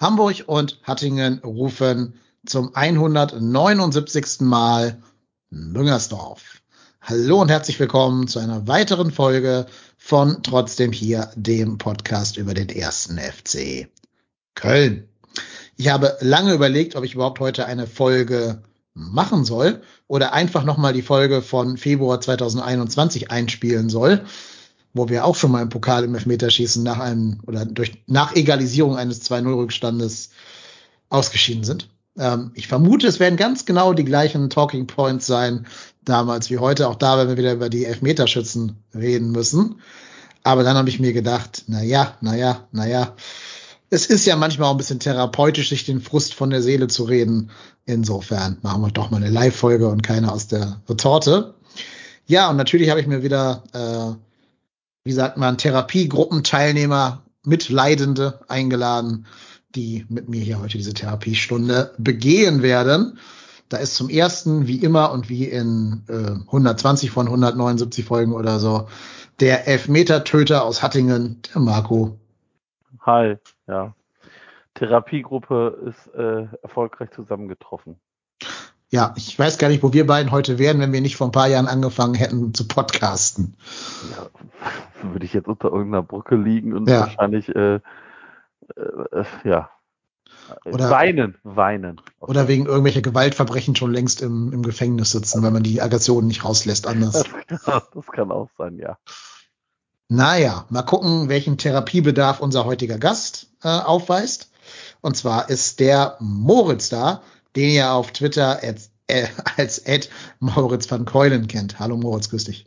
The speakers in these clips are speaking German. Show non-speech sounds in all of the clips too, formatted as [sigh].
Hamburg und Hattingen rufen zum 179. Mal Müngersdorf. Hallo und herzlich willkommen zu einer weiteren Folge von Trotzdem hier, dem Podcast über den ersten FC Köln. Ich habe lange überlegt, ob ich überhaupt heute eine Folge machen soll oder einfach nochmal die Folge von Februar 2021 einspielen soll, wo wir auch schon mal im Pokal im Elfmeterschießen nach einem oder durch nach Egalisierung eines 2-0 Rückstandes ausgeschieden sind. Ähm, ich vermute, es werden ganz genau die gleichen Talking Points sein damals wie heute. Auch da werden wir wieder über die Elfmeterschützen reden müssen. Aber dann habe ich mir gedacht, na ja, na ja, na ja. Es ist ja manchmal auch ein bisschen therapeutisch, sich den Frust von der Seele zu reden. Insofern machen wir doch mal eine Live-Folge und keine aus der Retorte. Ja, und natürlich habe ich mir wieder, äh, wie sagt man, Therapiegruppenteilnehmer, Mitleidende eingeladen, die mit mir hier heute diese Therapiestunde begehen werden. Da ist zum ersten, wie immer und wie in äh, 120 von 179 Folgen oder so, der Elfmeter-Töter aus Hattingen, der Marco. Hi, ja. Therapiegruppe ist äh, erfolgreich zusammengetroffen. Ja, ich weiß gar nicht, wo wir beiden heute wären, wenn wir nicht vor ein paar Jahren angefangen hätten zu podcasten. Ja, würde ich jetzt unter irgendeiner Brücke liegen und Ja. wahrscheinlich äh, äh, äh, ja Oder- weinen, weinen. Oder wegen irgendwelcher Gewaltverbrechen schon längst im, im Gefängnis sitzen, weil man die Aggressionen nicht rauslässt anders. das, kann, das kann auch sein, ja. Naja, mal gucken, welchen Therapiebedarf unser heutiger Gast äh, aufweist. Und zwar ist der Moritz da, den ihr auf Twitter als, äh, als Ed Moritz van Keulen kennt. Hallo Moritz, grüß dich.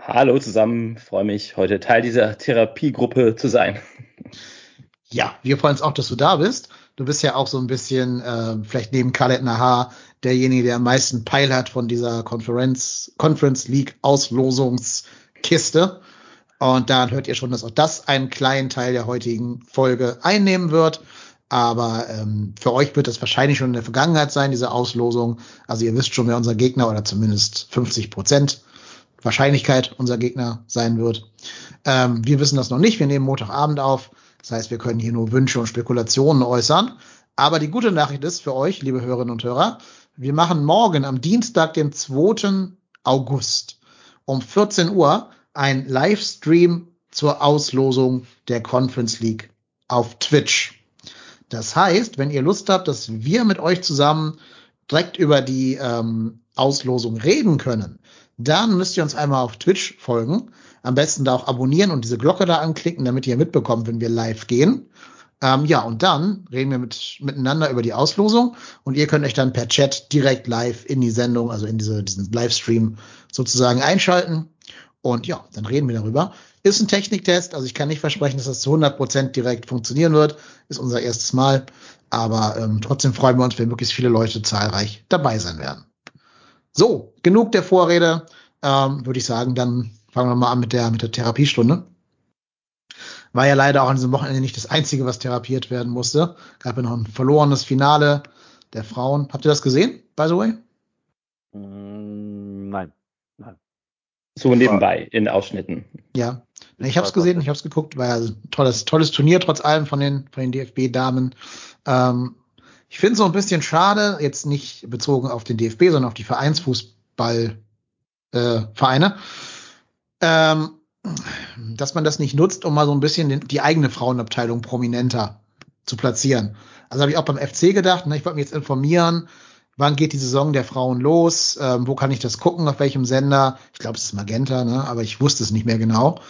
Hallo zusammen, freue mich, heute Teil dieser Therapiegruppe zu sein. Ja, wir freuen uns auch, dass du da bist. Du bist ja auch so ein bisschen, äh, vielleicht neben Khaled Nahar, derjenige, der am meisten Peil hat von dieser Conference, Conference League Auslosungskiste. Und dann hört ihr schon, dass auch das einen kleinen Teil der heutigen Folge einnehmen wird. Aber ähm, für euch wird das wahrscheinlich schon in der Vergangenheit sein, diese Auslosung. Also ihr wisst schon, wer unser Gegner oder zumindest 50 Prozent Wahrscheinlichkeit unser Gegner sein wird. Ähm, wir wissen das noch nicht. Wir nehmen Montagabend auf. Das heißt, wir können hier nur Wünsche und Spekulationen äußern. Aber die gute Nachricht ist für euch, liebe Hörerinnen und Hörer, wir machen morgen am Dienstag, den 2. August um 14 Uhr ein Livestream zur Auslosung der Conference League auf Twitch. Das heißt, wenn ihr Lust habt, dass wir mit euch zusammen direkt über die ähm, Auslosung reden können, dann müsst ihr uns einmal auf Twitch folgen. Am besten da auch abonnieren und diese Glocke da anklicken, damit ihr mitbekommt, wenn wir live gehen. Ähm, ja, und dann reden wir mit, miteinander über die Auslosung und ihr könnt euch dann per Chat direkt live in die Sendung, also in diese, diesen Livestream sozusagen einschalten. Und ja, dann reden wir darüber. Ist ein Techniktest, also ich kann nicht versprechen, dass das zu 100% direkt funktionieren wird. Ist unser erstes Mal. Aber ähm, trotzdem freuen wir uns, wenn möglichst viele Leute zahlreich dabei sein werden. So, genug der Vorrede. Ähm, Würde ich sagen, dann fangen wir mal an mit der, mit der Therapiestunde. War ja leider auch an diesem Wochenende nicht das Einzige, was therapiert werden musste. Gab ja noch ein verlorenes Finale der Frauen. Habt ihr das gesehen, by the way? Mm, nein, nein. So nebenbei in Ausschnitten. Ja. Ich habe es gesehen, ich habe es geguckt, war ja ein tolles, tolles Turnier trotz allem von den, von den DFB-Damen. Ähm, ich finde es so ein bisschen schade, jetzt nicht bezogen auf den DFB, sondern auf die Vereinsfußball äh, Vereine, ähm, dass man das nicht nutzt, um mal so ein bisschen den, die eigene Frauenabteilung prominenter zu platzieren. Also habe ich auch beim FC gedacht, ne, ich wollte mich jetzt informieren, wann geht die Saison der Frauen los, ähm, wo kann ich das gucken, auf welchem Sender. Ich glaube, es ist Magenta, ne, aber ich wusste es nicht mehr genau.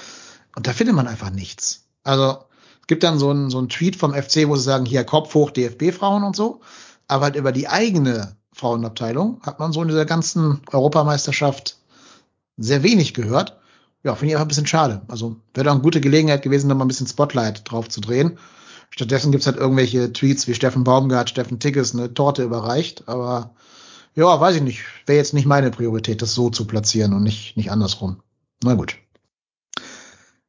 Und da findet man einfach nichts. Also es gibt dann so einen so einen Tweet vom FC, wo sie sagen, hier Kopf hoch DFB-Frauen und so, aber halt über die eigene Frauenabteilung hat man so in dieser ganzen Europameisterschaft sehr wenig gehört. Ja, finde ich einfach ein bisschen schade. Also wäre doch eine gute Gelegenheit gewesen, da mal ein bisschen Spotlight drauf zu drehen. Stattdessen gibt's halt irgendwelche Tweets wie Steffen Baumgart, Steffen Tigges eine Torte überreicht. Aber ja, weiß ich nicht. Wäre jetzt nicht meine Priorität, das so zu platzieren und nicht, nicht andersrum. Na gut.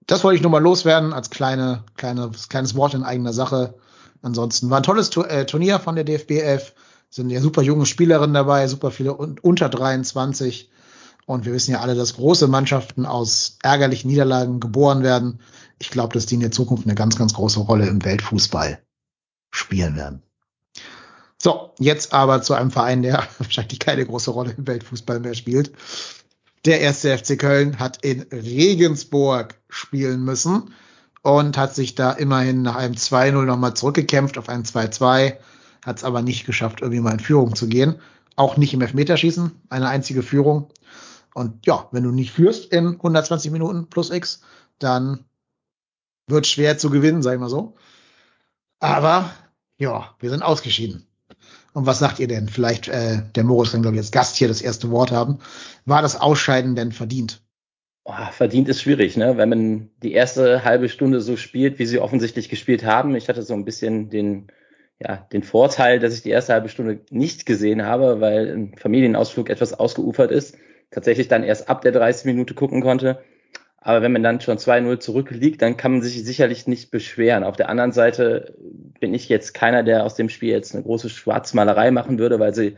Das wollte ich nur mal loswerden als kleine, kleine, kleines Wort in eigener Sache. Ansonsten war ein tolles äh, Turnier von der DFB 11. Sind ja super junge Spielerinnen dabei, super viele unter 23. Und wir wissen ja alle, dass große Mannschaften aus ärgerlichen Niederlagen geboren werden. Ich glaube, dass die in der Zukunft eine ganz, ganz große Rolle im Weltfußball spielen werden. So, jetzt aber zu einem Verein, der [laughs] wahrscheinlich keine große Rolle im Weltfußball mehr spielt. Der erste FC Köln hat in Regensburg spielen müssen und hat sich da immerhin nach einem 2-0 nochmal zurückgekämpft auf ein 2-2, hat es aber nicht geschafft, irgendwie mal in Führung zu gehen. Auch nicht im Elfmeterschießen, eine einzige Führung. Und ja, wenn du nicht führst in 120 Minuten plus X, dann wird schwer zu gewinnen, sag ich mal so. Aber ja, wir sind ausgeschieden. Und was sagt ihr denn? Vielleicht, äh, der Moritz kann, glaube ich, als Gast hier das erste Wort haben. War das Ausscheiden denn verdient? Oh, verdient ist schwierig, ne? Wenn man die erste halbe Stunde so spielt, wie sie offensichtlich gespielt haben. Ich hatte so ein bisschen den, ja, den Vorteil, dass ich die erste halbe Stunde nicht gesehen habe, weil ein Familienausflug etwas ausgeufert ist tatsächlich dann erst ab der 30 Minute gucken konnte. Aber wenn man dann schon 2-0 zurückliegt, dann kann man sich sicherlich nicht beschweren. Auf der anderen Seite bin ich jetzt keiner, der aus dem Spiel jetzt eine große Schwarzmalerei machen würde, weil sie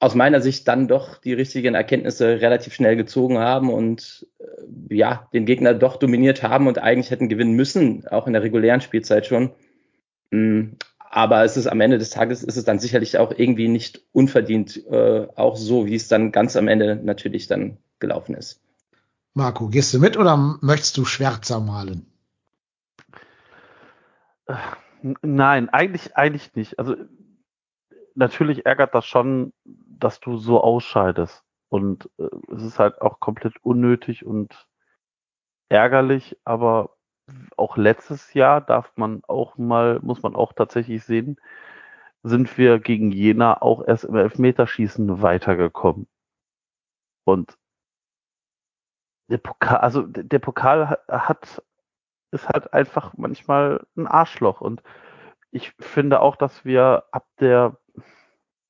aus meiner Sicht dann doch die richtigen Erkenntnisse relativ schnell gezogen haben und äh, ja, den Gegner doch dominiert haben und eigentlich hätten gewinnen müssen, auch in der regulären Spielzeit schon. Mm, aber es ist am Ende des Tages ist es dann sicherlich auch irgendwie nicht unverdient, äh, auch so, wie es dann ganz am Ende natürlich dann gelaufen ist. Marco, gehst du mit oder möchtest du schwärzer malen? Nein, eigentlich, eigentlich nicht. Also natürlich ärgert das schon, dass du so ausscheidest. Und äh, es ist halt auch komplett unnötig und ärgerlich, aber auch letztes Jahr darf man auch mal, muss man auch tatsächlich sehen, sind wir gegen Jena auch erst im Elfmeterschießen weitergekommen. Und der Pokal, also der Pokal hat, ist halt einfach manchmal ein Arschloch. Und ich finde auch, dass wir ab der,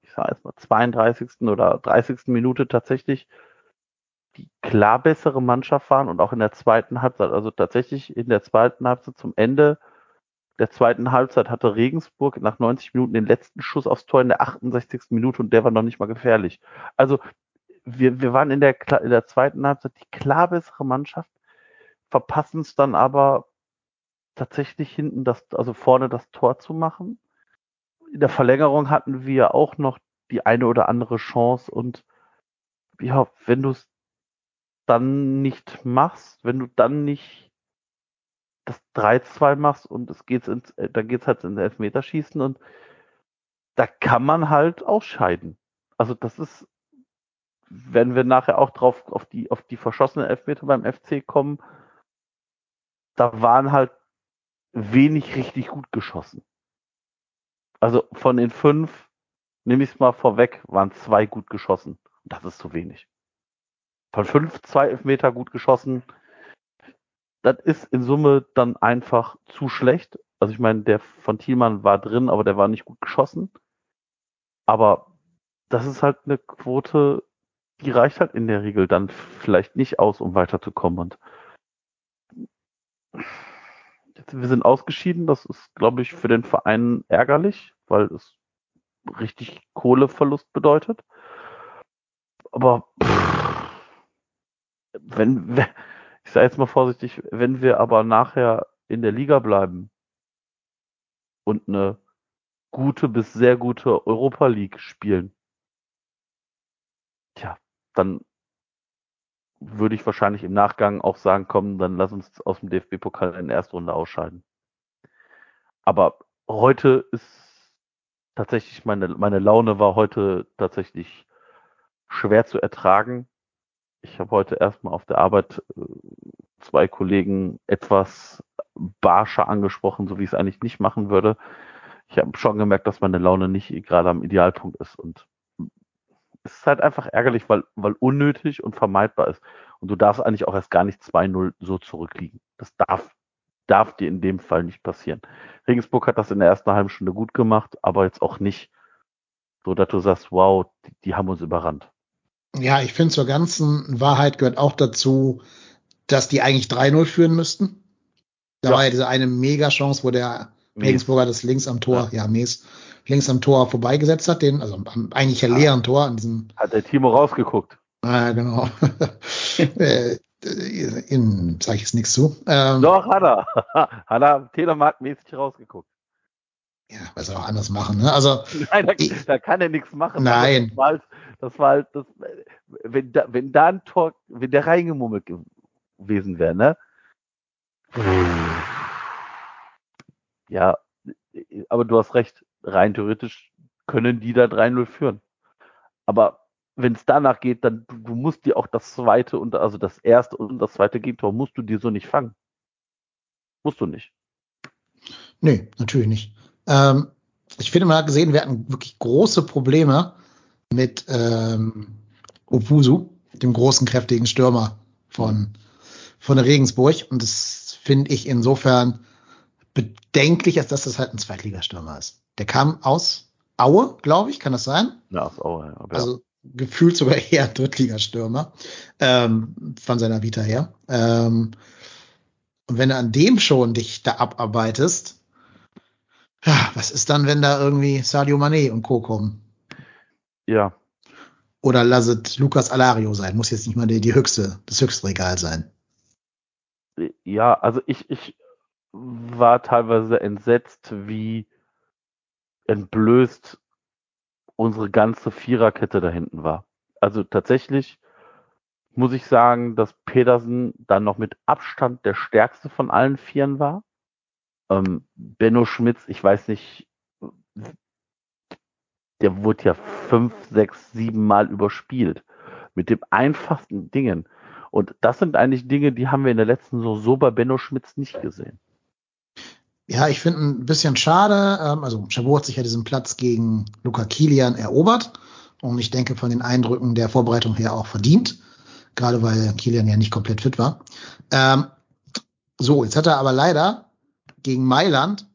ich sage jetzt mal, 32. oder 30. Minute tatsächlich die klar bessere Mannschaft waren und auch in der zweiten Halbzeit, also tatsächlich in der zweiten Halbzeit zum Ende der zweiten Halbzeit hatte Regensburg nach 90 Minuten den letzten Schuss aufs Tor in der 68. Minute und der war noch nicht mal gefährlich. Also wir, wir waren in der, in der zweiten Halbzeit die klar bessere Mannschaft, verpassen es dann aber tatsächlich hinten das, also vorne das Tor zu machen. In der Verlängerung hatten wir auch noch die eine oder andere Chance und ja, wenn du es dann nicht machst, wenn du dann nicht das 3-2 machst und es geht ins, äh, dann geht's halt ins Elfmeterschießen und da kann man halt ausscheiden. Also das ist, wenn wir nachher auch drauf auf die auf die verschossenen Elfmeter beim FC kommen, da waren halt wenig richtig gut geschossen. Also von den fünf, nehme ich es mal vorweg, waren zwei gut geschossen. Das ist zu wenig von fünf, zwei Elfmeter gut geschossen. Das ist in Summe dann einfach zu schlecht. Also ich meine, der von Thielmann war drin, aber der war nicht gut geschossen. Aber das ist halt eine Quote, die reicht halt in der Regel dann vielleicht nicht aus, um weiterzukommen. Und wir sind ausgeschieden. Das ist, glaube ich, für den Verein ärgerlich, weil es richtig Kohleverlust bedeutet. Aber pff, wenn, ich sage jetzt mal vorsichtig, wenn wir aber nachher in der Liga bleiben und eine gute bis sehr gute Europa League spielen, dann würde ich wahrscheinlich im Nachgang auch sagen, komm, dann lass uns aus dem DFB-Pokal in der ersten Runde ausscheiden. Aber heute ist tatsächlich meine, meine Laune war heute tatsächlich schwer zu ertragen ich habe heute erstmal auf der Arbeit äh, zwei Kollegen etwas barscher angesprochen, so wie ich es eigentlich nicht machen würde. Ich habe schon gemerkt, dass meine Laune nicht gerade am Idealpunkt ist und es ist halt einfach ärgerlich, weil, weil unnötig und vermeidbar ist. Und du darfst eigentlich auch erst gar nicht 2-0 so zurückliegen. Das darf, darf dir in dem Fall nicht passieren. Regensburg hat das in der ersten halben Stunde gut gemacht, aber jetzt auch nicht so, dass du sagst, wow, die, die haben uns überrannt. Ja, ich finde zur ganzen Wahrheit gehört auch dazu, dass die eigentlich 3-0 führen müssten. Da Ja. war ja diese eine Mega-Chance, wo der. Regensburger das links am Tor, ja, Mies, links am Tor vorbeigesetzt hat, den, also am eigentlich ja leeren Tor, an diesem, Hat der Timo rausgeguckt. äh, genau, [laughs] äh, in, sag ich jetzt nichts zu. Ähm, Doch, hat er. [laughs] hat er telemarkmäßig rausgeguckt. ja, was er auch anders machen, ne? Also, [laughs] Nein, da, Ich- da kann er nichts machen. Nein. Das war halt, das war halt das, wenn, da, wenn da ein Tor, wenn der reingemummelt gewesen wäre, ne? Ja, aber du hast recht. Rein theoretisch können die da 3-0 führen. Aber wenn es danach geht, dann du, du musst dir auch das zweite und also das erste und das zweite Gegentor musst du dir so nicht fangen. Musst du nicht. nee, natürlich nicht. Ähm, ich finde, man hat gesehen, wir hatten wirklich große Probleme mit ähm, Opusu, dem großen, kräftigen Stürmer von, von Regensburg. Und das finde ich insofern bedenklich, als dass das halt ein Zweitligastürmer ist. Der kam aus Aue, glaube ich, kann das sein? Ja, ist auch, ja. Also gefühlt sogar [laughs] eher Drittligastürmer ähm, von seiner Vita her. Ähm, und wenn du an dem schon dich da abarbeitest, ja, was ist dann, wenn da irgendwie Sadio Mané und Co. kommen? ja, Oder lasset Lukas Alario sein, muss jetzt nicht mal die, die höchste, das höchste Regal sein. Ja, also ich, ich war teilweise entsetzt, wie entblößt unsere ganze Viererkette da hinten war. Also tatsächlich muss ich sagen, dass Pedersen dann noch mit Abstand der stärkste von allen Vieren war. Ähm, Benno Schmitz, ich weiß nicht, der wurde ja fünf, sechs, sieben Mal überspielt. Mit dem einfachsten Dingen. Und das sind eigentlich Dinge, die haben wir in der letzten Saison so bei Benno Schmitz nicht gesehen. Ja, ich finde ein bisschen schade. Ähm, also Chabot hat sich ja diesen Platz gegen Luca Kilian erobert. Und ich denke von den Eindrücken der Vorbereitung her auch verdient. Gerade weil Kilian ja nicht komplett fit war. Ähm, so, jetzt hat er aber leider gegen Mailand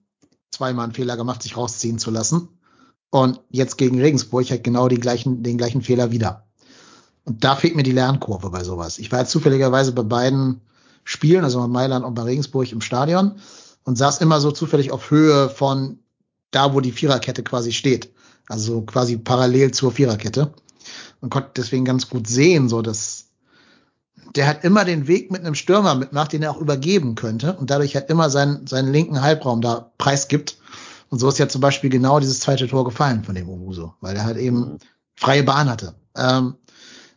zweimal einen Fehler gemacht, sich rausziehen zu lassen. Und jetzt gegen Regensburg hat genau die gleichen, den gleichen Fehler wieder. Und da fehlt mir die Lernkurve bei sowas. Ich war jetzt zufälligerweise bei beiden Spielen, also bei Mailand und bei Regensburg im Stadion und saß immer so zufällig auf Höhe von da, wo die Viererkette quasi steht. Also quasi parallel zur Viererkette. Und konnte deswegen ganz gut sehen, so dass der hat immer den Weg mit einem Stürmer mitmacht, den er auch übergeben könnte und dadurch halt immer seinen, seinen linken Halbraum da preisgibt. Und so ist ja zum Beispiel genau dieses zweite Tor gefallen von dem Obuso, weil er halt eben freie Bahn hatte. Ähm,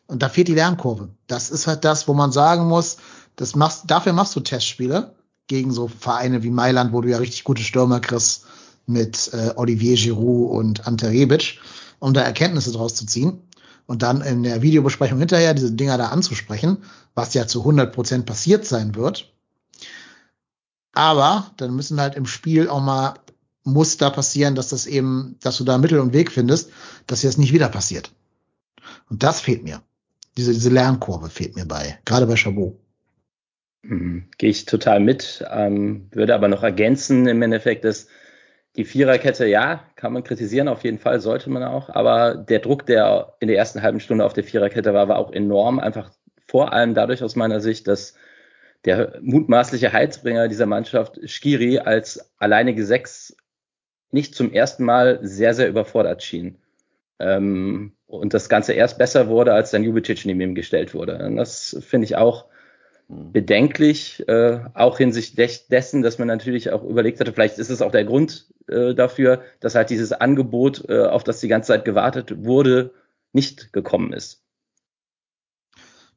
und da fehlt die Lernkurve. Das ist halt das, wo man sagen muss, das machst, dafür machst du Testspiele gegen so Vereine wie Mailand, wo du ja richtig gute Stürmer kriegst mit äh, Olivier Giroud und Ante Rebic, um da Erkenntnisse draus zu ziehen und dann in der Videobesprechung hinterher diese Dinger da anzusprechen, was ja zu 100 Prozent passiert sein wird. Aber dann müssen halt im Spiel auch mal Muster passieren, dass das eben, dass du da Mittel und Weg findest, dass jetzt nicht wieder passiert. Und das fehlt mir. Diese, diese Lernkurve fehlt mir bei, gerade bei Chabot. Mhm. Gehe ich total mit, ähm, würde aber noch ergänzen im Endeffekt, dass die Viererkette, ja, kann man kritisieren, auf jeden Fall sollte man auch, aber der Druck, der in der ersten halben Stunde auf der Viererkette war, war auch enorm, einfach vor allem dadurch aus meiner Sicht, dass der mutmaßliche Heizbringer dieser Mannschaft, Skiri, als alleinige Sechs nicht zum ersten Mal sehr, sehr überfordert schien. Ähm, und das Ganze erst besser wurde, als dann Jubicic neben ihm gestellt wurde. Und das finde ich auch bedenklich, äh, auch hinsichtlich dessen, dass man natürlich auch überlegt hatte, vielleicht ist es auch der Grund äh, dafür, dass halt dieses Angebot, äh, auf das die ganze Zeit gewartet wurde, nicht gekommen ist.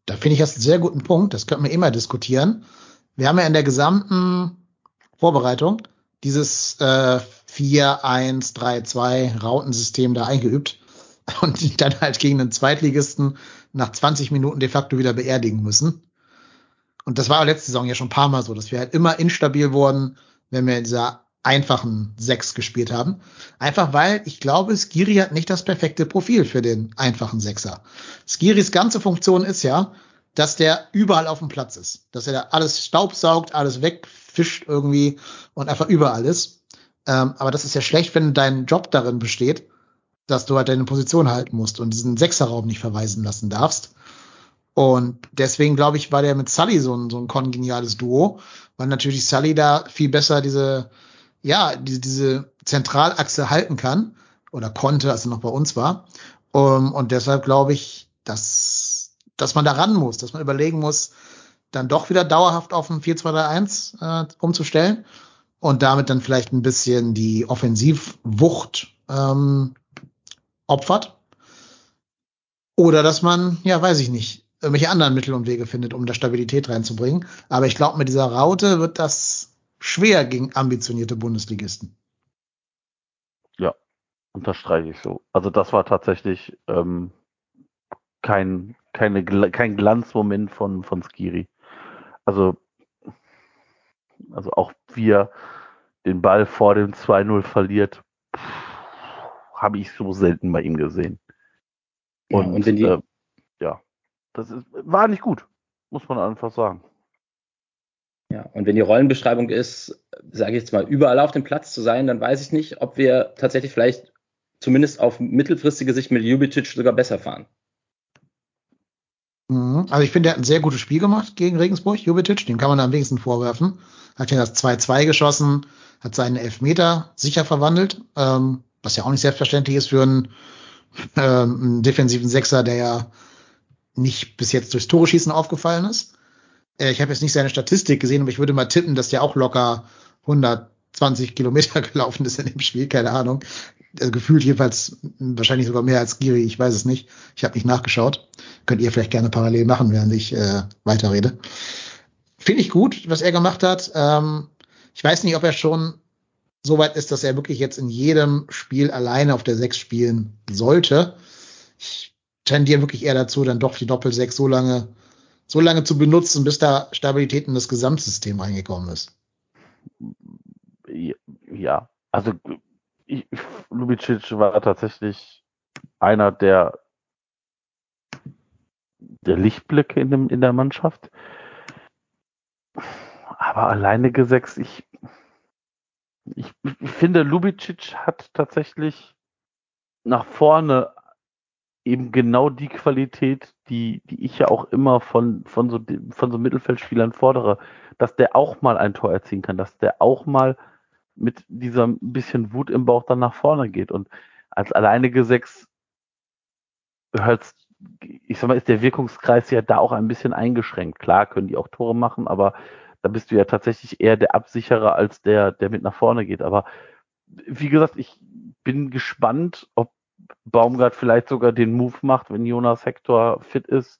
Da finde ich das einen sehr guten Punkt. Das könnten wir immer diskutieren. Wir haben ja in der gesamten Vorbereitung dieses äh, 4-1-3-2 Rautensystem da eingeübt [laughs] und dann halt gegen den Zweitligisten nach 20 Minuten de facto wieder beerdigen müssen. Und das war letzte Saison ja schon ein paar Mal so, dass wir halt immer instabil wurden, wenn wir in dieser einfachen Sechs gespielt haben. Einfach weil ich glaube, Skiri hat nicht das perfekte Profil für den einfachen Sechser. Skiris ganze Funktion ist ja, dass der überall auf dem Platz ist. Dass er da alles staubsaugt, alles wegfischt irgendwie und einfach überall ist. Ähm, aber das ist ja schlecht, wenn dein Job darin besteht, dass du halt deine Position halten musst und diesen Sechserraum nicht verweisen lassen darfst. Und deswegen glaube ich, war der mit Sully so ein, so ein kongeniales Duo, weil natürlich Sully da viel besser diese, ja, diese, diese Zentralachse halten kann oder konnte, als er noch bei uns war. Um, und deshalb glaube ich, dass, dass man da ran muss, dass man überlegen muss, dann doch wieder dauerhaft auf ein 4-2-3-1 äh, umzustellen und damit dann vielleicht ein bisschen die Offensivwucht ähm, opfert. Oder dass man, ja, weiß ich nicht, irgendwelche anderen Mittel und Wege findet, um da Stabilität reinzubringen. Aber ich glaube, mit dieser Raute wird das schwer gegen ambitionierte Bundesligisten. Ja, unterstreiche ich so. Also das war tatsächlich ähm, kein, keine, kein Glanzmoment von, von Skiri. Also, also auch wie er den Ball vor dem 2-0 verliert, habe ich so selten bei ihm gesehen. Und, ja, und wenn die, äh, das ist, war nicht gut, muss man einfach sagen. Ja, und wenn die Rollenbeschreibung ist, sage ich jetzt mal, überall auf dem Platz zu sein, dann weiß ich nicht, ob wir tatsächlich vielleicht zumindest auf mittelfristige Sicht mit Jubicic sogar besser fahren. Mhm. Also ich finde, er hat ein sehr gutes Spiel gemacht gegen Regensburg, Jubicic, dem kann man am wenigsten vorwerfen. Hat ja das 2-2 geschossen, hat seinen Elfmeter sicher verwandelt, ähm, was ja auch nicht selbstverständlich ist für einen, ähm, einen defensiven Sechser, der ja nicht bis jetzt durchs Tore schießen aufgefallen ist. Äh, ich habe jetzt nicht seine Statistik gesehen, aber ich würde mal tippen, dass der auch locker 120 Kilometer [laughs] gelaufen ist in dem Spiel, keine Ahnung. Also gefühlt jedenfalls wahrscheinlich sogar mehr als Giri, ich weiß es nicht. Ich habe nicht nachgeschaut. Könnt ihr vielleicht gerne parallel machen, während ich äh, weiterrede. Finde ich gut, was er gemacht hat. Ähm, ich weiß nicht, ob er schon so weit ist, dass er wirklich jetzt in jedem Spiel alleine auf der Sechs spielen sollte. Ich tendiere wirklich eher dazu, dann doch die Doppel-Sechs so lange, so lange zu benutzen, bis da Stabilität in das Gesamtsystem reingekommen ist. Ja, also ich, Lubicic war tatsächlich einer der, der Lichtblicke in, dem, in der Mannschaft. Aber alleine Sechs, ich, ich, ich finde, Lubicic hat tatsächlich nach vorne eben genau die Qualität, die, die ich ja auch immer von, von, so, von so Mittelfeldspielern fordere, dass der auch mal ein Tor erzielen kann, dass der auch mal mit dieser bisschen Wut im Bauch dann nach vorne geht. Und als alleinige Sechs hört ich sag mal, ist der Wirkungskreis ja da auch ein bisschen eingeschränkt. Klar können die auch Tore machen, aber da bist du ja tatsächlich eher der Absicherer als der, der mit nach vorne geht. Aber wie gesagt, ich bin gespannt, ob Baumgart vielleicht sogar den Move macht, wenn Jonas Hector fit ist,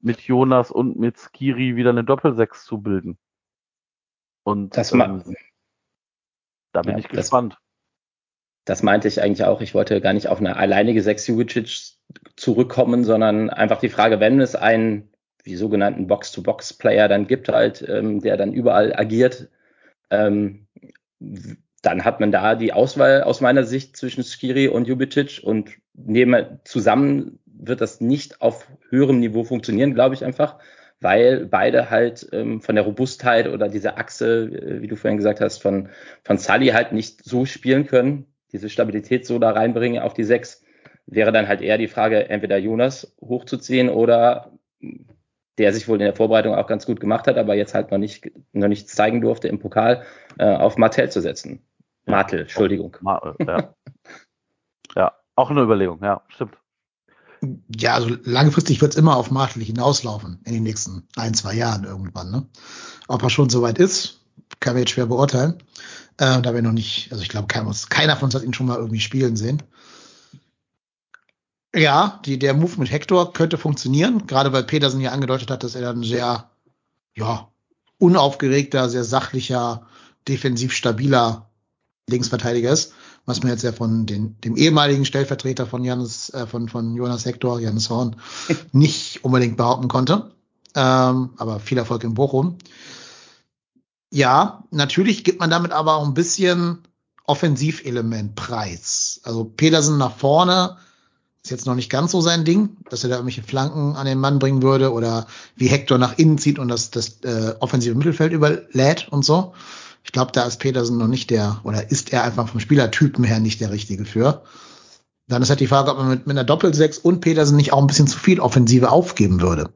mit Jonas und mit Skiri wieder eine Doppelsechs zu bilden. Und das ähm, da bin ja, ich gespannt. Das, das, meinte ich eigentlich auch. Ich wollte gar nicht auf eine alleinige Sechs Jubicic zurückkommen, sondern einfach die Frage, wenn es einen wie sogenannten Box-to-Box-Player dann gibt, halt, ähm, der dann überall agiert, ähm, dann hat man da die Auswahl aus meiner Sicht zwischen Skiri und Jubicic und neben, zusammen wird das nicht auf höherem Niveau funktionieren, glaube ich einfach, weil beide halt ähm, von der Robustheit oder dieser Achse, äh, wie du vorhin gesagt hast, von, von Sully halt nicht so spielen können, diese Stabilität so da reinbringen auf die Sechs, wäre dann halt eher die Frage, entweder Jonas hochzuziehen oder der sich wohl in der Vorbereitung auch ganz gut gemacht hat, aber jetzt halt noch nicht noch nichts zeigen durfte im Pokal, äh, auf Martell zu setzen. Martel, Entschuldigung. Martel, ja. [laughs] ja, auch eine Überlegung, ja, stimmt. Ja, also langfristig wird es immer auf Martel hinauslaufen in den nächsten ein, zwei Jahren irgendwann. Ne? Ob er schon soweit ist, kann man jetzt schwer beurteilen. Äh, da wir noch nicht, also ich glaube, keiner, keiner von uns hat ihn schon mal irgendwie spielen sehen. Ja, die, der Move mit Hector könnte funktionieren, gerade weil Petersen hier angedeutet hat, dass er dann sehr, ja, unaufgeregter, sehr sachlicher, defensiv stabiler Linksverteidiger ist, was man jetzt ja von den, dem ehemaligen Stellvertreter von Janis, äh, von, von Jonas Hector, Janis Horn, [laughs] nicht unbedingt behaupten konnte. Ähm, aber viel Erfolg in Bochum. Ja, natürlich gibt man damit aber auch ein bisschen Offensivelement preis. Also Pedersen nach vorne ist jetzt noch nicht ganz so sein Ding, dass er da irgendwelche Flanken an den Mann bringen würde oder wie Hector nach innen zieht und das, das äh, offensive Mittelfeld überlädt und so. Ich glaube, da ist Petersen noch nicht der, oder ist er einfach vom Spielertypen her nicht der Richtige für. Dann ist halt die Frage, ob man mit, mit einer Doppelsechs und Petersen nicht auch ein bisschen zu viel Offensive aufgeben würde.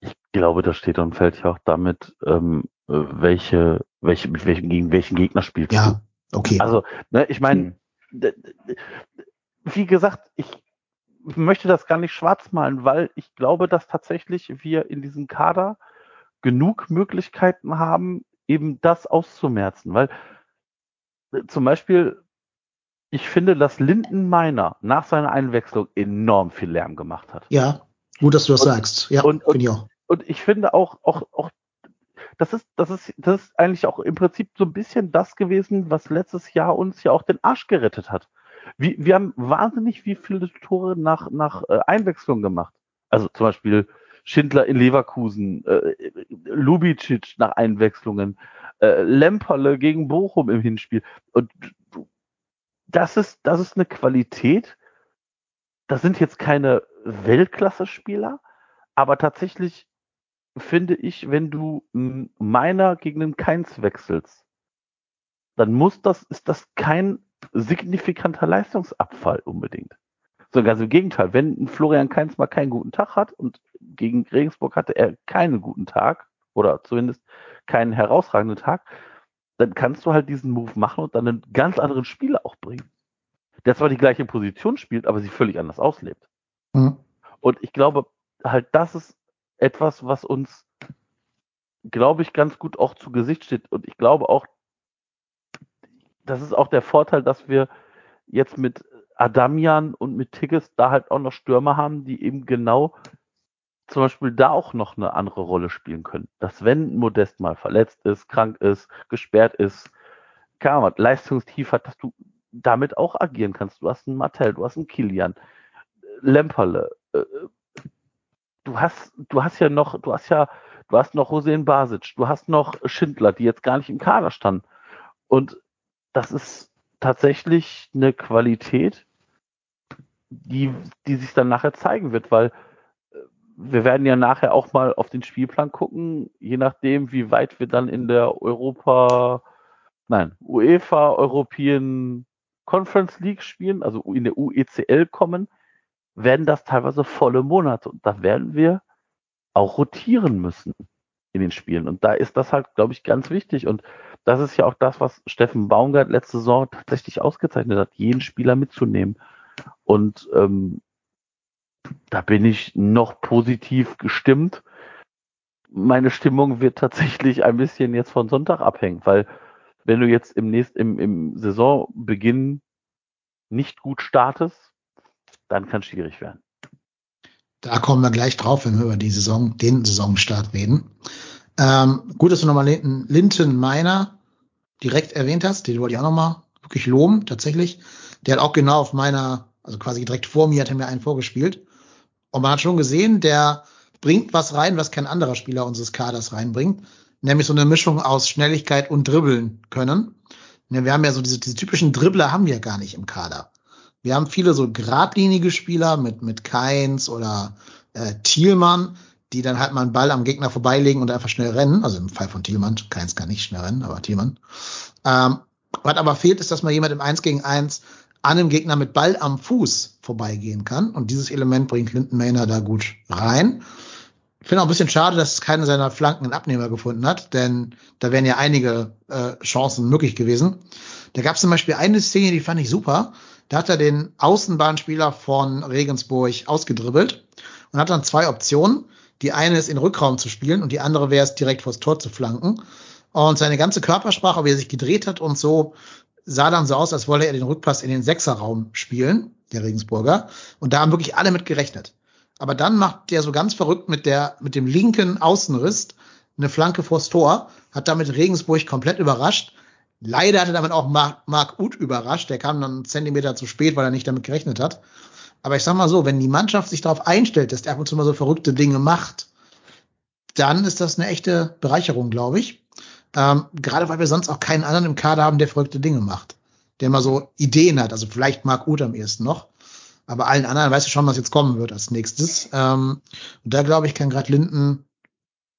Ich glaube, das steht und fällt ja auch damit, ähm, welche, welche, mit welchem, gegen welchen Gegner spielt Ja, okay. Also, ne, ich meine, Hm. wie gesagt, ich möchte das gar nicht schwarz malen, weil ich glaube, dass tatsächlich wir in diesem Kader genug Möglichkeiten haben, eben das auszumerzen. Weil äh, zum Beispiel, ich finde, dass Linden Meiner nach seiner Einwechslung enorm viel Lärm gemacht hat. Ja, gut, dass du das Und- sagst. Ja, und- finde ich auch. Und ich finde auch, auch, auch, das ist, das ist, das ist eigentlich auch im Prinzip so ein bisschen das gewesen, was letztes Jahr uns ja auch den Arsch gerettet hat. Wir, wir haben wahnsinnig wie viele Tore nach, nach äh, Einwechslung gemacht. Also zum Beispiel Schindler in Leverkusen, äh, Lubicic nach Einwechslungen, äh, Lemperle gegen Bochum im Hinspiel. Und das ist, das ist eine Qualität. Das sind jetzt keine Weltklasse-Spieler, aber tatsächlich finde ich, wenn du Meiner gegen den Keins wechselst, dann muss das, ist das kein signifikanter Leistungsabfall unbedingt. So ganz im Gegenteil, wenn Florian Keins mal keinen guten Tag hat und gegen Regensburg hatte er keinen guten Tag oder zumindest keinen herausragenden Tag, dann kannst du halt diesen Move machen und dann einen ganz anderen Spieler auch bringen. Der zwar die gleiche Position spielt, aber sie völlig anders auslebt. Mhm. Und ich glaube, halt, das ist etwas, was uns, glaube ich, ganz gut auch zu Gesicht steht. Und ich glaube auch, das ist auch der Vorteil, dass wir jetzt mit Adamian und mit Tigges da halt auch noch Stürmer haben, die eben genau zum Beispiel da auch noch eine andere Rolle spielen können. Dass wenn Modest mal verletzt ist, krank ist, gesperrt ist, Ahnung, leistungstief hat, dass du damit auch agieren kannst. Du hast einen Martell, du hast einen Kilian, Lemperle, äh, du hast, du hast ja noch, du hast ja, du hast noch Hossein Basic, du hast noch Schindler, die jetzt gar nicht im Kader standen. Und das ist tatsächlich eine Qualität, die, die sich dann nachher zeigen wird, weil äh, wir werden ja nachher auch mal auf den Spielplan gucken, je nachdem, wie weit wir dann in der Europa, nein, UEFA European Conference League spielen, also in der UECL kommen, werden das teilweise volle Monate und da werden wir auch rotieren müssen in den Spielen. Und da ist das halt, glaube ich, ganz wichtig. Und das ist ja auch das, was Steffen Baumgart letzte Saison tatsächlich ausgezeichnet hat, jeden Spieler mitzunehmen. Und ähm, da bin ich noch positiv gestimmt. Meine Stimmung wird tatsächlich ein bisschen jetzt von Sonntag abhängen, weil wenn du jetzt im nächsten, im, im Saisonbeginn nicht gut startest, dann kann es schwierig werden. Da kommen wir gleich drauf, wenn wir über die Saison, den Saisonstart reden. Ähm, gut, dass du nochmal Linton, Meiner direkt erwähnt hast. Den wollte ich auch nochmal wirklich loben, tatsächlich. Der hat auch genau auf meiner, also quasi direkt vor mir, hat er mir einen vorgespielt. Und man hat schon gesehen, der bringt was rein, was kein anderer Spieler unseres Kaders reinbringt. Nämlich so eine Mischung aus Schnelligkeit und Dribbeln können. Ja, wir haben ja so diese, diese typischen Dribbler haben wir gar nicht im Kader. Wir haben viele so geradlinige Spieler mit, mit Keins oder äh, Thielmann, die dann halt mal einen Ball am Gegner vorbeilegen und einfach schnell rennen. Also im Fall von Thielmann, Keins kann nicht schnell rennen, aber Thielmann. Ähm, was aber fehlt, ist, dass mal jemand im 1 gegen 1 an einem Gegner mit Ball am Fuß vorbeigehen kann. Und dieses Element bringt Linden Mayner da gut rein. Ich finde auch ein bisschen schade, dass es keine seiner Flanken einen Abnehmer gefunden hat, denn da wären ja einige äh, Chancen möglich gewesen. Da gab es zum Beispiel eine Szene, die fand ich super. Da hat er den Außenbahnspieler von Regensburg ausgedribbelt und hat dann zwei Optionen. Die eine ist in Rückraum zu spielen und die andere wäre es direkt vors Tor zu flanken. Und seine ganze Körpersprache, wie er sich gedreht hat und so, sah dann so aus, als wolle er den Rückpass in den Sechserraum spielen, der Regensburger. Und da haben wirklich alle mit gerechnet. Aber dann macht der so ganz verrückt mit der, mit dem linken Außenriss eine Flanke vors Tor, hat damit Regensburg komplett überrascht. Leider hatte damit auch Marc, Marc Uth überrascht. Der kam dann einen Zentimeter zu spät, weil er nicht damit gerechnet hat. Aber ich sag mal so, wenn die Mannschaft sich darauf einstellt, dass der ab und zu mal so verrückte Dinge macht, dann ist das eine echte Bereicherung, glaube ich. Ähm, gerade weil wir sonst auch keinen anderen im Kader haben, der verrückte Dinge macht. Der mal so Ideen hat. Also vielleicht Marc Uth am ehesten noch. Aber allen anderen weißt du schon, was jetzt kommen wird als nächstes. Ähm, und da glaube ich, kann gerade Linden,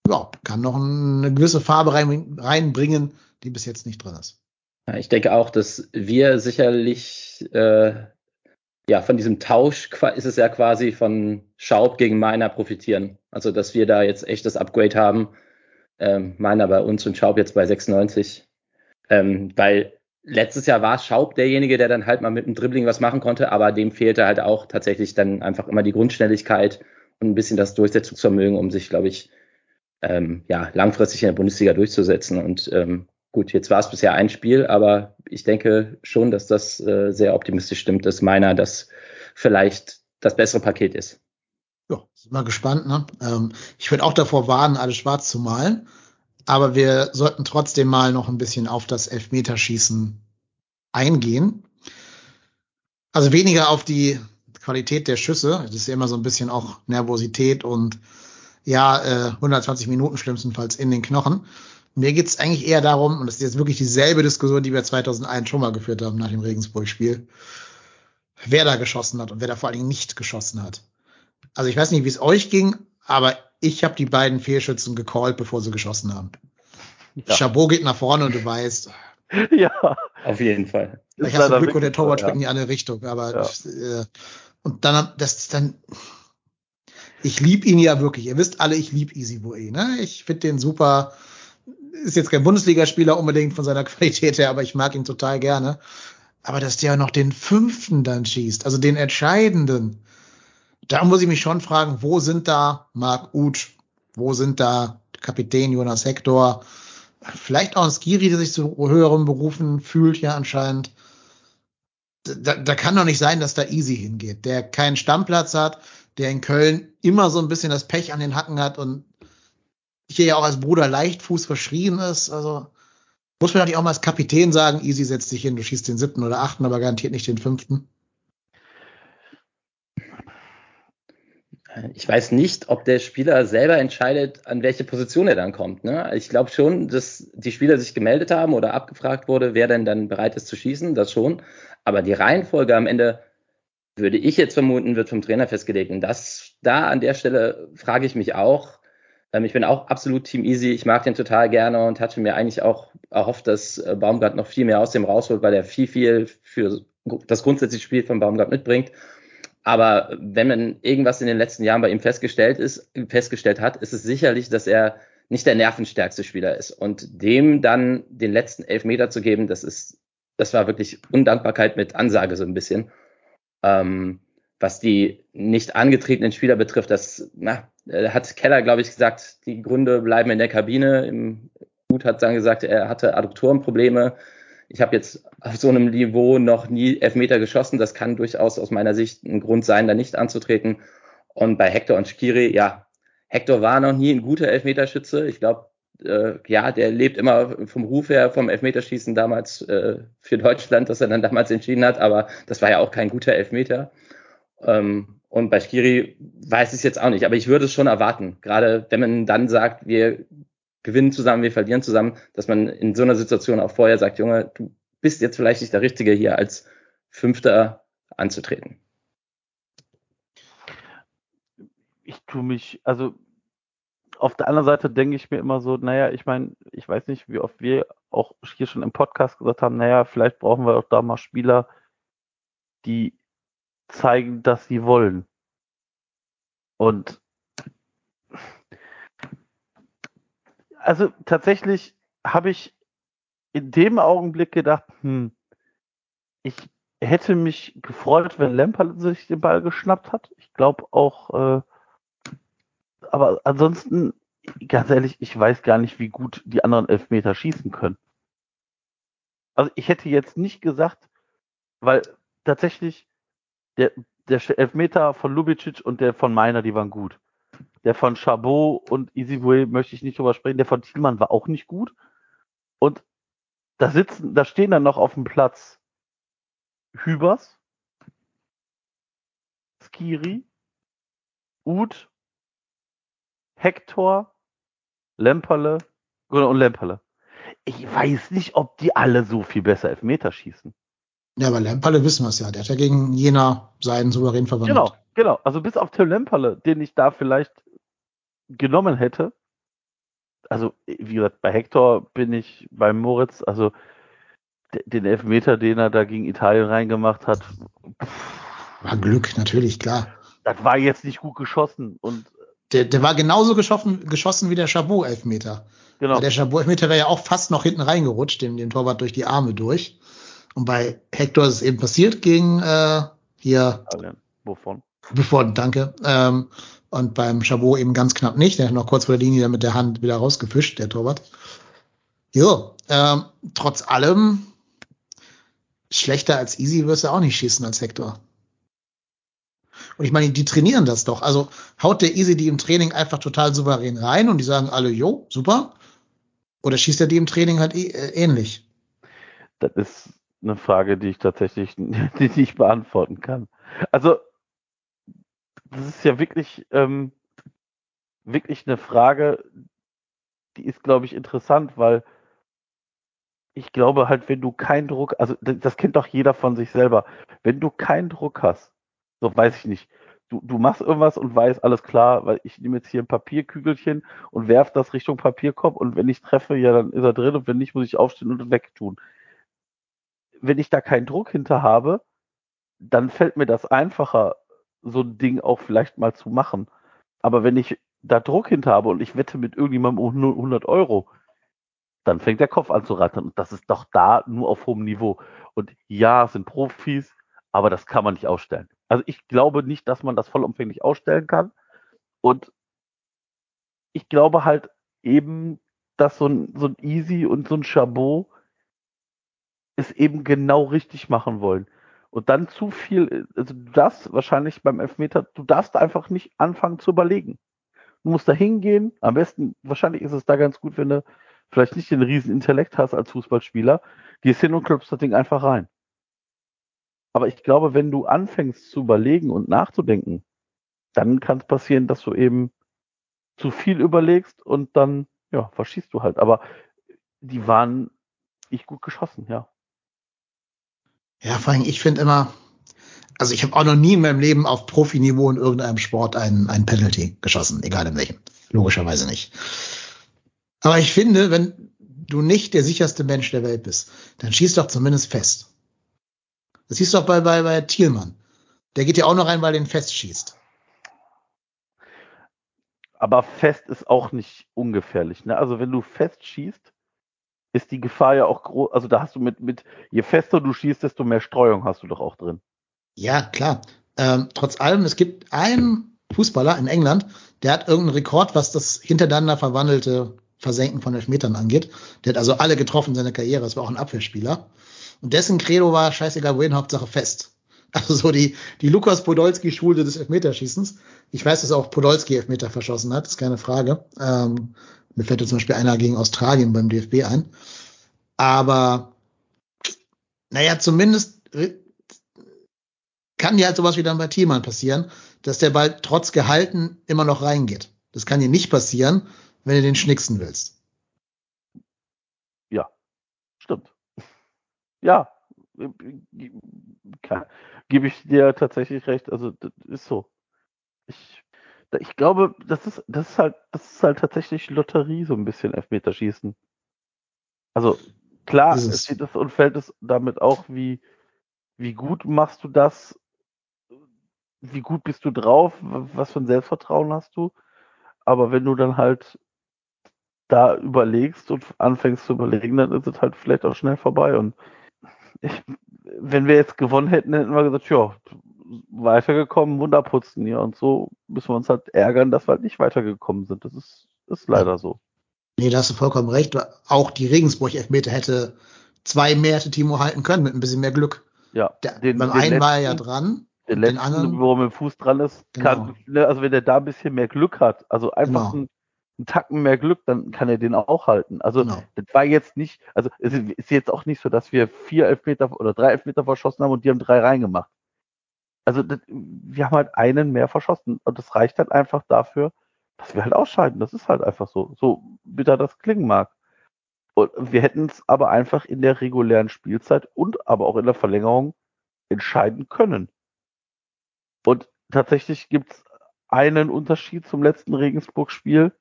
ja, kann noch eine gewisse Farbe rein, reinbringen, die bis jetzt nicht drin ist. Ich denke auch, dass wir sicherlich äh, ja von diesem Tausch ist es ja quasi von Schaub gegen Meiner profitieren. Also dass wir da jetzt echt das Upgrade haben. Ähm, Meiner bei uns und Schaub jetzt bei 96. Ähm, weil letztes Jahr war Schaub derjenige, der dann halt mal mit dem Dribbling was machen konnte, aber dem fehlte halt auch tatsächlich dann einfach immer die Grundschnelligkeit und ein bisschen das Durchsetzungsvermögen, um sich, glaube ich, ähm, ja, langfristig in der Bundesliga durchzusetzen. Und ähm, gut, jetzt war es bisher ein Spiel, aber ich denke schon, dass das äh, sehr optimistisch stimmt, dass meiner das vielleicht das bessere Paket ist. Ja, sind wir gespannt. Ne? Ähm, ich würde auch davor warnen, alles schwarz zu malen. Aber wir sollten trotzdem mal noch ein bisschen auf das Elfmeterschießen eingehen. Also weniger auf die Qualität der Schüsse. Das ist ja immer so ein bisschen auch Nervosität und ja, äh, 120 Minuten schlimmstenfalls in den Knochen. Mir geht es eigentlich eher darum, und das ist jetzt wirklich dieselbe Diskussion, die wir 2001 schon mal geführt haben nach dem Regensburg-Spiel, wer da geschossen hat und wer da vor allen Dingen nicht geschossen hat. Also ich weiß nicht, wie es euch ging, aber ich habe die beiden Fehlschützen gecallt, bevor sie geschossen haben. Ja. Chabot geht nach vorne und du weißt. [laughs] Ja, auf jeden Fall. Vielleicht hast du Glück und der Torwart springt ja. in die andere Richtung, aber ja. äh, und dann das dann ich lieb ihn ja wirklich. Ihr wisst alle, ich lieb Easy Boy, ne? Ich finde den super. Ist jetzt kein Bundesligaspieler unbedingt von seiner [laughs] Qualität her, aber ich mag ihn total gerne. Aber dass der noch den fünften dann schießt, also den entscheidenden, da muss ich mich schon fragen, wo sind da Marc Uth, wo sind da Kapitän Jonas Hector, vielleicht auch ein Skiri, der sich zu höheren Berufen fühlt, ja anscheinend. Da, da kann doch nicht sein, dass da Easy hingeht, der keinen Stammplatz hat, der in Köln immer so ein bisschen das Pech an den Hacken hat und hier ja auch als Bruder Leichtfuß verschrien ist. Also muss man nicht auch mal als Kapitän sagen, Easy setzt sich hin, du schießt den siebten oder achten, aber garantiert nicht den fünften. Ich weiß nicht, ob der Spieler selber entscheidet, an welche Position er dann kommt. Ne? Ich glaube schon, dass die Spieler sich gemeldet haben oder abgefragt wurde, wer denn dann bereit ist zu schießen, das schon. Aber die Reihenfolge am Ende, würde ich jetzt vermuten, wird vom Trainer festgelegt. Und das, da an der Stelle frage ich mich auch. Ähm, ich bin auch absolut Team Easy. Ich mag den total gerne und hatte mir eigentlich auch erhofft, dass äh, Baumgart noch viel mehr aus dem rausholt, weil er viel, viel für das grundsätzliche Spiel von Baumgart mitbringt. Aber wenn man irgendwas in den letzten Jahren bei ihm festgestellt ist, festgestellt hat, ist es sicherlich, dass er nicht der nervenstärkste Spieler ist. Und dem dann den letzten Elfmeter zu geben, das ist, das war wirklich Undankbarkeit mit Ansage so ein bisschen. Ähm, was die nicht angetretenen Spieler betrifft, das na, hat Keller, glaube ich, gesagt, die Gründe bleiben in der Kabine. Im Gut hat dann gesagt, er hatte Adduktorenprobleme ich habe jetzt auf so einem Niveau noch nie Elfmeter geschossen. Das kann durchaus aus meiner Sicht ein Grund sein, da nicht anzutreten. Und bei Hector und Skiri, ja, Hector war noch nie ein guter Elfmeterschütze. Ich glaube, äh, ja, der lebt immer vom Ruf her vom Elfmeterschießen damals äh, für Deutschland, das er dann damals entschieden hat, aber das war ja auch kein guter Elfmeter. Ähm, und bei Skiri weiß ich es jetzt auch nicht, aber ich würde es schon erwarten, gerade wenn man dann sagt, wir gewinnen zusammen, wir verlieren zusammen, dass man in so einer Situation auch vorher sagt, Junge, du bist jetzt vielleicht nicht der Richtige hier als Fünfter anzutreten. Ich tue mich, also auf der anderen Seite denke ich mir immer so, naja, ich meine, ich weiß nicht, wie oft wir auch hier schon im Podcast gesagt haben, naja, vielleicht brauchen wir auch da mal Spieler, die zeigen, dass sie wollen. Und also tatsächlich habe ich in dem Augenblick gedacht, hm, ich hätte mich gefreut, wenn Lemper sich den Ball geschnappt hat. Ich glaube auch, äh, aber ansonsten, ganz ehrlich, ich weiß gar nicht, wie gut die anderen Elfmeter schießen können. Also ich hätte jetzt nicht gesagt, weil tatsächlich der, der Elfmeter von Lubicic und der von Meiner, die waren gut. Der von Chabot und Easyway möchte ich nicht drüber sprechen. Der von Thielmann war auch nicht gut. Und da sitzen, da stehen dann noch auf dem Platz Hübers, Skiri, Uth, Hector, Lemperle und Lemperle. ich weiß nicht, ob die alle so viel besser Elfmeter schießen. Ja, aber Lemperle wissen wir es ja. Der hat ja gegen Jena seinen souverän verwandelt. Genau, genau. Also bis auf Tim Lemperle, den ich da vielleicht genommen hätte. Also, wie gesagt, bei Hector bin ich beim Moritz, also den Elfmeter, den er da gegen Italien reingemacht hat. War Glück, natürlich, klar. Das war jetzt nicht gut geschossen und der, der war genauso geschossen, geschossen wie der Chabot-Elfmeter. Genau. Weil der Chabot-Elfmeter wäre ja auch fast noch hinten reingerutscht, dem, dem Torwart durch die Arme durch. Und bei Hector ist es eben passiert gegen äh, hier. Wovon? Wovon, danke. Ähm, und beim Chabot eben ganz knapp nicht. Der hat noch kurz vor der Linie mit der Hand wieder rausgefischt, der Torwart. Jo, ähm, trotz allem schlechter als Easy wirst du auch nicht schießen als Hector. Und ich meine, die trainieren das doch. Also haut der Easy die im Training einfach total souverän rein und die sagen alle, jo, super. Oder schießt er die im Training halt äh, ähnlich? Das ist eine Frage, die ich tatsächlich [laughs] die nicht beantworten kann. Also, das ist ja wirklich, ähm, wirklich eine Frage, die ist, glaube ich, interessant, weil ich glaube halt, wenn du keinen Druck, also das kennt doch jeder von sich selber, wenn du keinen Druck hast, so weiß ich nicht. Du, du machst irgendwas und weißt, alles klar, weil ich nehme jetzt hier ein Papierkügelchen und werf das Richtung Papierkorb und wenn ich treffe, ja, dann ist er drin und wenn nicht, muss ich aufstehen und wegtun. Wenn ich da keinen Druck hinter habe, dann fällt mir das einfacher, so ein Ding auch vielleicht mal zu machen. Aber wenn ich da Druck hinter habe und ich wette mit irgendjemandem um 100 Euro, dann fängt der Kopf an zu rattern. Und das ist doch da nur auf hohem Niveau. Und ja, es sind Profis, aber das kann man nicht ausstellen. Also ich glaube nicht, dass man das vollumfänglich ausstellen kann. Und ich glaube halt eben, dass so ein, so ein Easy und so ein Chabot es eben genau richtig machen wollen. Und dann zu viel, also du darfst wahrscheinlich beim Elfmeter, du darfst einfach nicht anfangen zu überlegen. Du musst da hingehen. Am besten, wahrscheinlich ist es da ganz gut, wenn du vielleicht nicht den riesen Intellekt hast als Fußballspieler, gehst hin und klopfst das Ding einfach rein. Aber ich glaube, wenn du anfängst zu überlegen und nachzudenken, dann kann es passieren, dass du eben zu viel überlegst und dann, ja, verschießt du halt. Aber die waren nicht gut geschossen, ja. Ja, vor allem, ich finde immer, also ich habe auch noch nie in meinem Leben auf Profiniveau in irgendeinem Sport einen, einen Penalty geschossen, egal in welchem. Logischerweise nicht. Aber ich finde, wenn du nicht der sicherste Mensch der Welt bist, dann schieß doch zumindest fest. Das siehst du auch bei, bei, bei Thielmann. Der geht ja auch noch rein, weil er den festschießt. Aber fest ist auch nicht ungefährlich. Ne? Also wenn du fest schießt, ist die Gefahr ja auch groß. Also da hast du mit, mit, je fester du schießt, desto mehr Streuung hast du doch auch drin. Ja, klar. Ähm, trotz allem, es gibt einen Fußballer in England, der hat irgendeinen Rekord, was das hintereinander verwandelte Versenken von Elfmetern angeht. Der hat also alle getroffen in seiner Karriere. Das war auch ein Abwehrspieler. Und dessen Credo war scheißegal wohin, Hauptsache fest. Also so die, die Lukas Podolski-Schule des Elfmeterschießens. Ich weiß, dass auch Podolski Elfmeter verschossen hat, ist keine Frage. Ähm, mir fällt jetzt zum Beispiel einer gegen Australien beim DFB ein. Aber naja, zumindest kann ja halt sowas wie dann bei Thielmann passieren, dass der Ball trotz gehalten immer noch reingeht. Das kann dir nicht passieren, wenn du den schnicksen willst. Ja, stimmt ja, gebe ich dir tatsächlich recht. Also das ist so. Ich, ich glaube, das ist, das ist halt, das ist halt tatsächlich Lotterie, so ein bisschen Elfmeterschießen. Also klar, es steht es und fällt es damit auch, wie, wie gut machst du das, wie gut bist du drauf, was für ein Selbstvertrauen hast du. Aber wenn du dann halt da überlegst und anfängst zu überlegen, dann ist es halt vielleicht auch schnell vorbei. Und [laughs] ich, wenn wir jetzt gewonnen hätten, hätten wir gesagt, ja, weitergekommen, Wunderputzen, ja. Und so müssen wir uns halt ärgern, dass wir halt nicht weitergekommen sind. Das ist, ist leider so. Nee, da hast du vollkommen recht. Auch die Regensburg-Elfmeter hätte zwei mehr hätte Timo halten können mit ein bisschen mehr Glück. Ja. Der, den, beim den einen letzten, war er ja dran. Den letzten, den anderen, wo er mit dem Fuß dran ist, genau. kann, also wenn er da ein bisschen mehr Glück hat, also einfach genau. ein einen Tacken mehr Glück, dann kann er den auch halten. Also genau. das war jetzt nicht, also es ist jetzt auch nicht so, dass wir vier Elfmeter oder drei Elfmeter verschossen haben und die haben drei reingemacht. Also das, wir haben halt einen mehr verschossen und das reicht halt einfach dafür, dass wir halt ausscheiden. Das ist halt einfach so, so bitter das klingen mag. Und wir hätten es aber einfach in der regulären Spielzeit und aber auch in der Verlängerung entscheiden können. Und tatsächlich gibt es einen Unterschied zum letzten Regensburg-Spiel.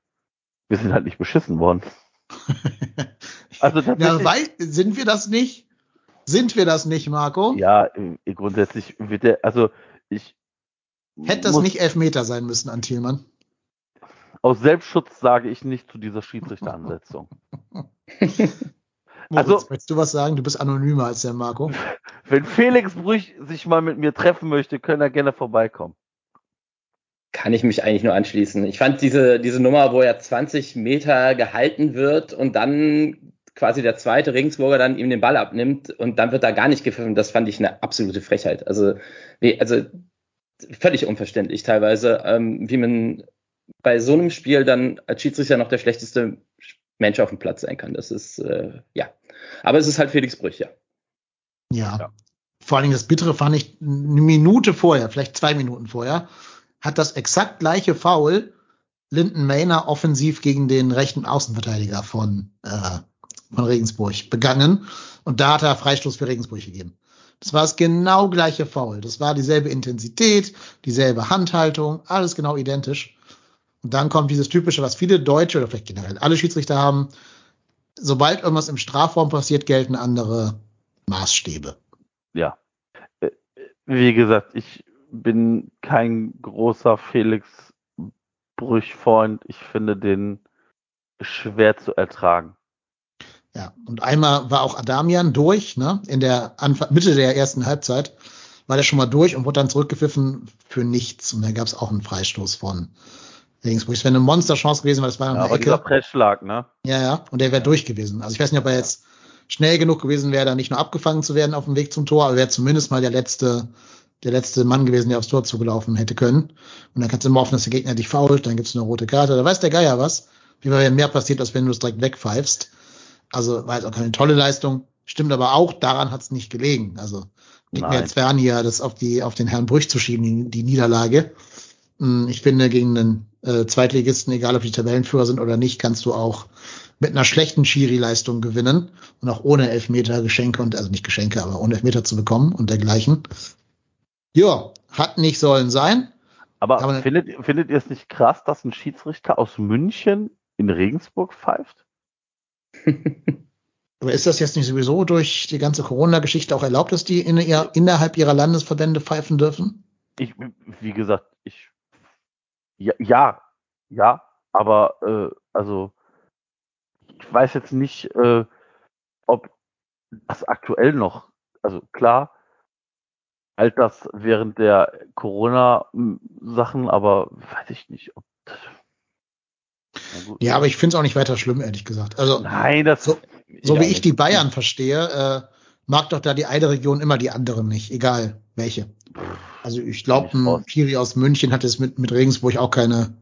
Wir sind halt nicht beschissen worden. [laughs] also. Ja, weil, sind wir das nicht? Sind wir das nicht, Marco? Ja, äh, grundsätzlich wird der, also ich. Hätte das nicht Elfmeter sein müssen an Thielmann? Aus Selbstschutz sage ich nicht zu dieser Schiedsrichteransetzung. [laughs] Moritz, also, willst du was sagen? Du bist anonymer als der Marco. [laughs] Wenn Felix Brüch sich mal mit mir treffen möchte, können er gerne vorbeikommen. Kann ich mich eigentlich nur anschließen. Ich fand diese, diese Nummer, wo er 20 Meter gehalten wird und dann quasi der zweite Regensburger dann ihm den Ball abnimmt und dann wird da gar nicht gepfiffen, das fand ich eine absolute Frechheit. Also, also völlig unverständlich teilweise, ähm, wie man bei so einem Spiel dann als Schiedsrichter noch der schlechteste Mensch auf dem Platz sein kann. Das ist, äh, ja. Aber es ist halt Felix Brüch, ja. Ja. ja. Vor allen Dingen das Bittere fand ich eine Minute vorher, vielleicht zwei Minuten vorher, hat das exakt gleiche Foul Linden Mayner offensiv gegen den rechten Außenverteidiger von, äh, von Regensburg begangen. Und da hat er Freistoß für Regensburg gegeben. Das war das genau gleiche Foul. Das war dieselbe Intensität, dieselbe Handhaltung, alles genau identisch. Und dann kommt dieses typische, was viele Deutsche oder vielleicht generell alle Schiedsrichter haben. Sobald irgendwas im Strafraum passiert, gelten andere Maßstäbe. Ja. Äh, wie gesagt, ich bin kein großer Felix Brüch-Freund. Ich finde den schwer zu ertragen. Ja, und einmal war auch Adamian durch, ne? In der Anfang, Mitte der ersten Halbzeit war der schon mal durch und wurde dann zurückgepfiffen für nichts. Und dann gab es auch einen Freistoß von Regensburg. Das wäre eine Monsterchance gewesen, weil das war ja, aber Ecke. dieser Pressschlag, ne? Ja, ja. Und der wäre durch gewesen. Also ich weiß nicht, ob er jetzt schnell genug gewesen wäre, da nicht nur abgefangen zu werden auf dem Weg zum Tor, aber wäre zumindest mal der letzte, der letzte Mann gewesen, der aufs Tor zugelaufen hätte können. Und dann kannst du immer hoffen, dass der Gegner dich fault, dann gibt's eine rote Karte. Da weiß der Geier was. Wie wäre mehr passiert, als wenn du es direkt wegpfeifst. Also war jetzt auch keine tolle Leistung. Stimmt aber auch, daran hat's nicht gelegen. Also liegt mir jetzt fern hier, das auf die, auf den Herrn Brüch zu schieben, die, die Niederlage. Hm, ich finde, gegen einen äh, Zweitligisten, egal ob die Tabellenführer sind oder nicht, kannst du auch mit einer schlechten Schiri-Leistung gewinnen und auch ohne Elfmeter Geschenke und, also nicht Geschenke, aber ohne Elfmeter zu bekommen und dergleichen. Ja, hat nicht sollen sein. Aber, findet, findet ihr es nicht krass, dass ein Schiedsrichter aus München in Regensburg pfeift? [laughs] aber ist das jetzt nicht sowieso durch die ganze Corona-Geschichte auch erlaubt, dass die in ihr, innerhalb ihrer Landesverbände pfeifen dürfen? Ich, wie gesagt, ich ja, ja, ja aber äh, also ich weiß jetzt nicht, äh, ob das aktuell noch, also klar, halt das während der Corona-Sachen, aber weiß ich nicht, ob ja, aber ich finde es auch nicht weiter schlimm, ehrlich gesagt. Also, Nein, das so, so wie ich die Bayern verstehe, äh, mag doch da die eine Region immer die andere nicht, egal welche. Also ich glaube, ein Kiri aus München hat es mit, mit Regensburg auch keine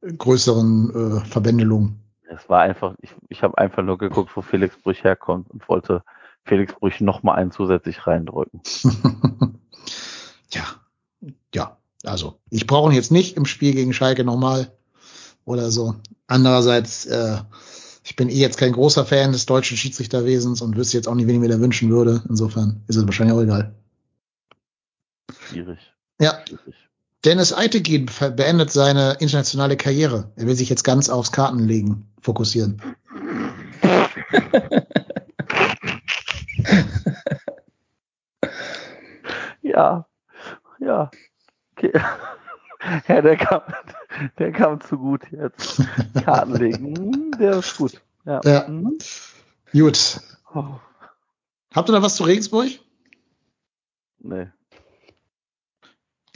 größeren äh, Verbändelungen. Es war einfach, ich, ich habe einfach nur geguckt, wo Felix Brüch herkommt und wollte Felix Brüch noch mal einen zusätzlich reindrücken. [laughs] ja, ja, also ich brauche ihn jetzt nicht im Spiel gegen Schalke nochmal oder so. Andererseits, äh, ich bin eh jetzt kein großer Fan des deutschen Schiedsrichterwesens und wüsste jetzt auch nicht, wen ich mir da wünschen würde. Insofern ist es wahrscheinlich auch egal. Schwierig. Ja. Schwierig. Dennis Eitegin beendet seine internationale Karriere. Er will sich jetzt ganz aufs Kartenlegen fokussieren. [laughs] ja, ja. Okay. [laughs] Ja, der kam, der kam zu gut jetzt. Kartenlegen, hm, der ist gut. Ja. ja. Mhm. Gut. Oh. Habt ihr noch was zu Regensburg? Nee.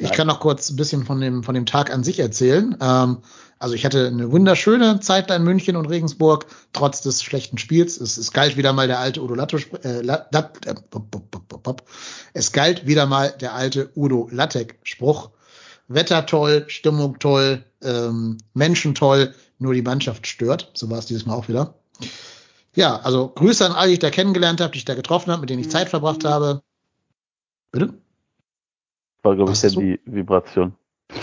Ich kann noch kurz ein bisschen von dem, von dem Tag an sich erzählen. Ähm, also ich hatte eine wunderschöne Zeit da in München und Regensburg, trotz des schlechten Spiels. Es, es galt wieder mal der alte Udo Lattek, äh, Lat, äh, es galt wieder mal der alte Udo Lattek Spruch. Wetter toll, Stimmung toll, ähm, Menschen toll, nur die Mannschaft stört. So war es dieses Mal auch wieder. Ja, also Grüße an alle, die ich da kennengelernt habe, die ich da getroffen habe, mit denen ich Zeit verbracht habe. Bitte? War, glaube ich, ja die Vibration.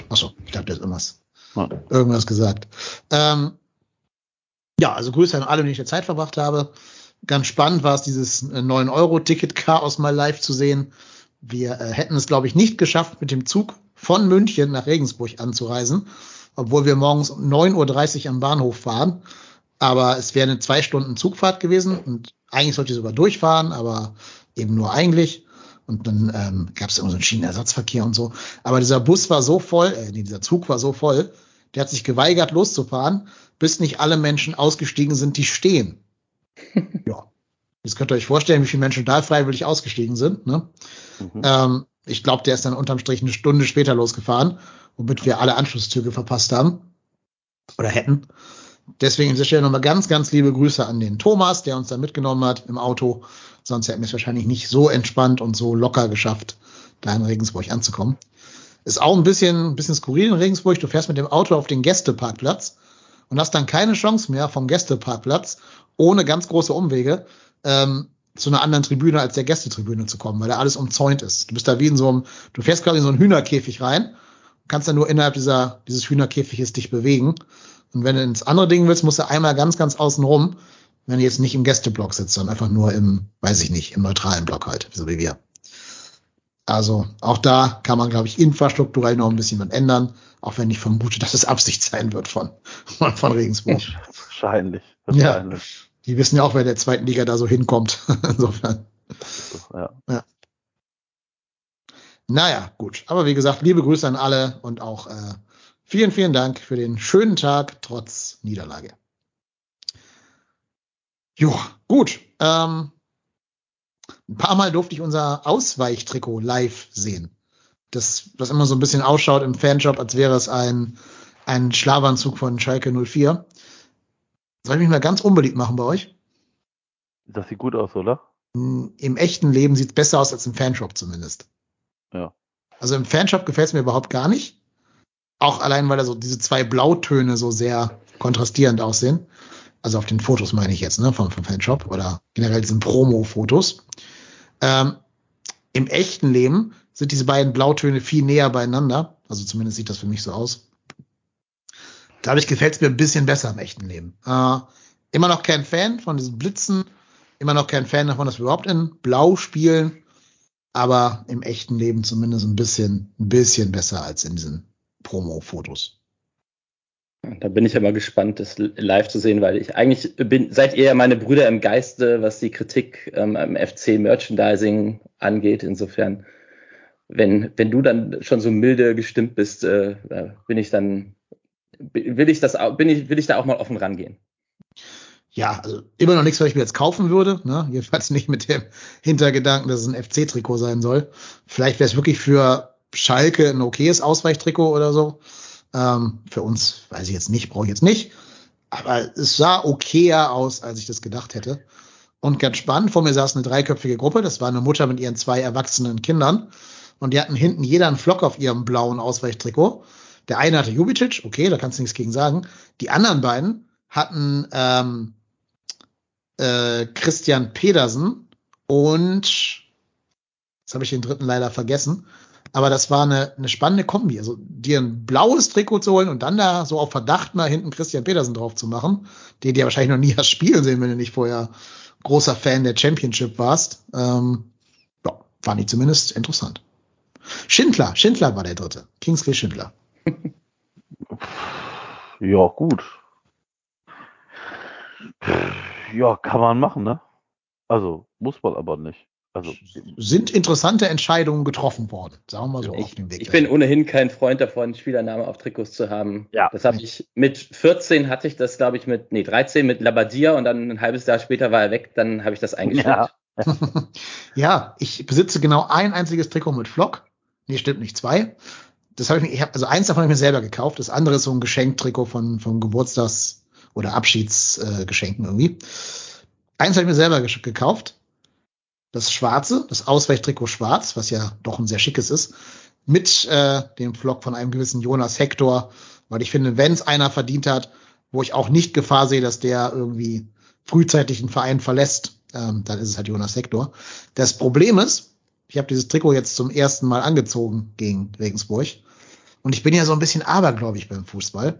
Achso, ich dachte jetzt irgendwas, ja. irgendwas gesagt. Ähm, ja, also Grüße an alle, die ich der Zeit verbracht habe. Ganz spannend war es, dieses 9-Euro-Ticket-Chaos mal live zu sehen. Wir äh, hätten es, glaube ich, nicht geschafft, mit dem Zug von München nach Regensburg anzureisen, obwohl wir morgens um 9.30 Uhr am Bahnhof fahren. Aber es wäre eine zwei Stunden Zugfahrt gewesen und eigentlich sollte ich sogar durchfahren, aber eben nur eigentlich. Und dann ähm, gab es immer so einen Schienenersatzverkehr und so. Aber dieser Bus war so voll, äh, nee, dieser Zug war so voll, der hat sich geweigert loszufahren, bis nicht alle Menschen ausgestiegen sind, die stehen. [laughs] ja. Jetzt könnt ihr euch vorstellen, wie viele Menschen da freiwillig ausgestiegen sind. Ne? Mhm. Ähm, ich glaube, der ist dann unterm Strich eine Stunde später losgefahren, womit wir alle Anschlusszüge verpasst haben. Oder hätten. Deswegen an dieser Stelle nochmal ganz, ganz liebe Grüße an den Thomas, der uns da mitgenommen hat im Auto. Sonst hätten wir es wahrscheinlich nicht so entspannt und so locker geschafft, da in Regensburg anzukommen. Ist auch ein bisschen, ein bisschen skurril in Regensburg. Du fährst mit dem Auto auf den Gästeparkplatz und hast dann keine Chance mehr vom Gästeparkplatz ohne ganz große Umwege ähm, zu einer anderen Tribüne als der Gästetribüne zu kommen, weil da alles umzäunt ist. Du bist da wie in so einem, du fährst quasi in so einen Hühnerkäfig rein, kannst dann nur innerhalb dieser, dieses Hühnerkäfiges dich bewegen. Und wenn du ins andere Ding willst, musst du einmal ganz, ganz außen rum, wenn du jetzt nicht im Gästeblock sitzt, sondern einfach nur im, weiß ich nicht, im neutralen Block halt, so wie wir. Also auch da kann man, glaube ich, infrastrukturell noch ein bisschen was ändern, auch wenn ich vermute, dass es Absicht sein wird von, von, Regensburg. Wahrscheinlich. [laughs] wahrscheinlich. Ja. Die wissen ja auch, wer der zweiten Liga da so hinkommt. [laughs] Insofern. Ja. ja. Naja, gut. Aber wie gesagt, liebe Grüße an alle und auch äh, vielen, vielen Dank für den schönen Tag trotz Niederlage. Jo, gut. Ähm, ein paar Mal durfte ich unser Ausweichtrikot live sehen. Das, was immer so ein bisschen ausschaut im Fanshop, als wäre es ein, ein Schlafanzug von Schalke 04. Soll ich mich mal ganz unbeliebt machen bei euch? Das sieht gut aus, oder? Hm, Im echten Leben sieht es besser aus als im Fanshop zumindest. Ja. Also im Fanshop gefällt es mir überhaupt gar nicht. Auch allein, weil da so diese zwei Blautöne so sehr kontrastierend aussehen. Also auf den Fotos meine ich jetzt, ne, vom, vom Fanshop oder generell diesen Promo-Fotos. Ähm, Im echten Leben sind diese beiden Blautöne viel näher beieinander. Also zumindest sieht das für mich so aus. Dadurch gefällt es mir ein bisschen besser im echten Leben. Äh, immer noch kein Fan von diesen Blitzen, immer noch kein Fan davon, dass wir überhaupt in Blau spielen, aber im echten Leben zumindest ein bisschen, ein bisschen besser als in diesen Promo-Fotos. Da bin ich ja mal gespannt, das live zu sehen, weil ich eigentlich bin, seid ihr ja meine Brüder im Geiste, was die Kritik ähm, am FC Merchandising angeht. Insofern, wenn, wenn du dann schon so milde gestimmt bist, äh, bin ich dann will ich das bin ich, will ich da auch mal offen rangehen. Ja, also immer noch nichts, was ich mir jetzt kaufen würde. Ne? Jedenfalls nicht mit dem Hintergedanken, dass es ein FC-Trikot sein soll. Vielleicht wäre es wirklich für Schalke ein okayes Ausweichtrikot oder so. Ähm, für uns weiß ich jetzt nicht, brauche ich jetzt nicht. Aber es sah okayer aus, als ich das gedacht hätte. Und ganz spannend, vor mir saß eine dreiköpfige Gruppe. Das war eine Mutter mit ihren zwei erwachsenen Kindern. Und die hatten hinten jeder einen Flock auf ihrem blauen Ausweichtrikot. Der eine hatte Jubicic, okay, da kannst du nichts gegen sagen. Die anderen beiden hatten ähm, äh, Christian Pedersen und jetzt habe ich den dritten leider vergessen. Aber das war eine, eine spannende Kombi. Also dir ein blaues Trikot zu holen und dann da so auf Verdacht mal hinten Christian Pedersen drauf zu machen, den dir wahrscheinlich noch nie [laughs] hast spielen sehen, wenn du nicht vorher großer Fan der Championship warst. Ähm, ja, fand ich zumindest interessant. Schindler, Schindler war der dritte. Kingsley Schindler. Ja, gut. Ja, kann man machen, ne? Also, muss man aber nicht. Also, sind interessante Entscheidungen getroffen worden, sagen wir mal so ich, auf dem Weg. Ich bin ohnehin kein Freund davon, Spielername auf Trikots zu haben. Ja. Das habe ich mit 14 hatte ich das, glaube ich, mit, nee, 13 mit Labadia und dann ein halbes Jahr später war er weg, dann habe ich das eingestellt. Ja. [laughs] ja, ich besitze genau ein einziges Trikot mit Flock. Nee, stimmt nicht, zwei das habe ich mir, ich habe also eins davon habe ich mir selber gekauft, das andere ist so ein Geschenktrikot von vom Geburtstags- oder Abschiedsgeschenken äh, irgendwie. Eins habe ich mir selber gekauft, das schwarze, das Ausweichtrikot schwarz, was ja doch ein sehr schickes ist, mit äh, dem Vlog von einem gewissen Jonas Hector, weil ich finde, wenn es einer verdient hat, wo ich auch nicht Gefahr sehe, dass der irgendwie frühzeitig einen Verein verlässt, ähm, dann ist es halt Jonas Hector. Das Problem ist, ich habe dieses Trikot jetzt zum ersten Mal angezogen gegen Regensburg und ich bin ja so ein bisschen abergläubig beim Fußball.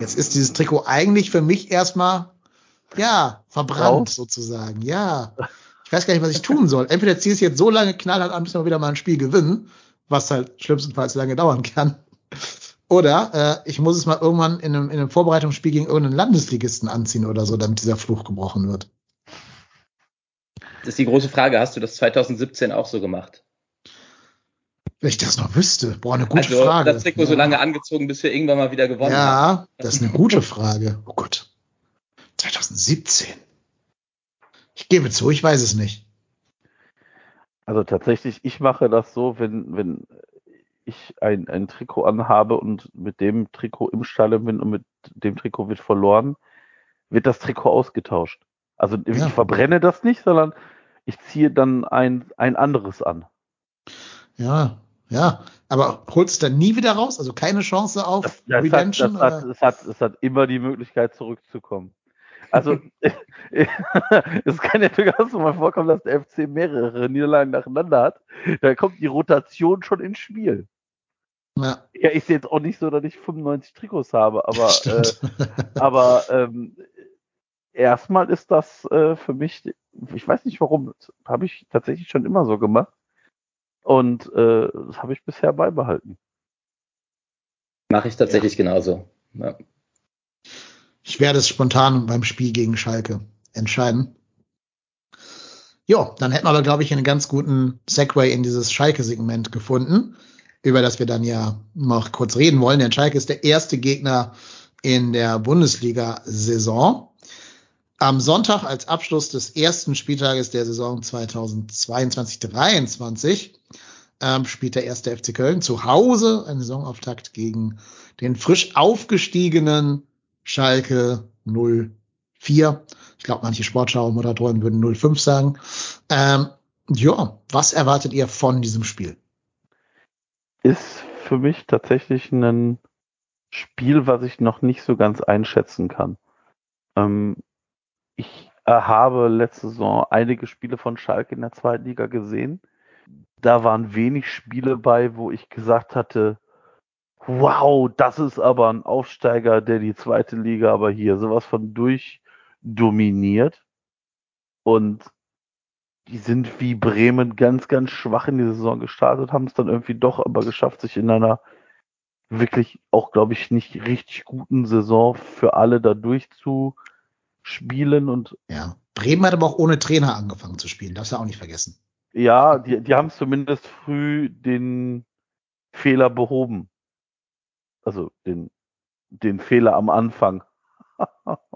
Jetzt ist dieses Trikot eigentlich für mich erstmal Ja, verbrannt sozusagen. Ja. Ich weiß gar nicht, was ich tun soll. Entweder ziehst du jetzt so lange knallhart an, bis wir wieder mal ein Spiel gewinnen, was halt schlimmstenfalls lange dauern kann. Oder äh, ich muss es mal irgendwann in einem, in einem Vorbereitungsspiel gegen irgendeinen Landesligisten anziehen oder so, damit dieser Fluch gebrochen wird. Das ist die große Frage. Hast du das 2017 auch so gemacht? Wenn ich das noch wüsste. Boah, eine gute also, Frage. Das Trikot ja. so lange angezogen, bis wir irgendwann mal wieder gewonnen ja, haben. Ja, das ist eine gute Frage. Oh Gott. 2017. Ich gebe zu, ich weiß es nicht. Also tatsächlich, ich mache das so, wenn, wenn ich ein, ein Trikot anhabe und mit dem Trikot im Stalle bin und mit dem Trikot wird verloren, wird das Trikot ausgetauscht. Also ja. ich verbrenne das nicht, sondern ich ziehe dann ein, ein anderes an. Ja, ja. Aber holst du dann nie wieder raus? Also keine Chance auf das, das Redemption? Hat, das, hat, es, hat, es hat immer die Möglichkeit zurückzukommen. Also [laughs] es kann ja durchaus mal vorkommen, dass der FC mehrere Niederlagen nacheinander hat. Da kommt die Rotation schon ins Spiel. Ja, ja ich sehe jetzt auch nicht so, dass ich 95 Trikots habe, aber, [laughs] äh, aber ähm, erstmal ist das äh, für mich, ich weiß nicht warum, habe ich tatsächlich schon immer so gemacht. Und äh, das habe ich bisher beibehalten. Mache ich tatsächlich ja. genauso. Ja. Ich werde es spontan beim Spiel gegen Schalke entscheiden. Ja, dann hätten wir aber, glaube ich, einen ganz guten Segway in dieses Schalke-Segment gefunden, über das wir dann ja noch kurz reden wollen. Denn Schalke ist der erste Gegner in der Bundesliga-Saison. Am Sonntag als Abschluss des ersten Spieltages der Saison 2022-23 ähm, spielt der erste FC Köln zu Hause einen Saisonauftakt gegen den frisch aufgestiegenen Schalke 04. Ich glaube, manche Sportschau-Moderatoren würden 05 sagen. Ähm, ja, was erwartet ihr von diesem Spiel? Ist für mich tatsächlich ein Spiel, was ich noch nicht so ganz einschätzen kann. Ähm, ich habe letzte Saison einige Spiele von Schalke in der zweiten Liga gesehen. Da waren wenig Spiele bei, wo ich gesagt hatte, wow, das ist aber ein Aufsteiger, der die zweite Liga aber hier sowas von durchdominiert. Und die sind wie Bremen ganz, ganz schwach in die Saison gestartet, haben es dann irgendwie doch aber geschafft, sich in einer wirklich auch, glaube ich, nicht richtig guten Saison für alle da durchzuspielen und ja. Bremen hat aber auch ohne Trainer angefangen zu spielen, darfst du auch nicht vergessen. Ja, die, die haben zumindest früh den Fehler behoben also den, den Fehler am Anfang. [laughs]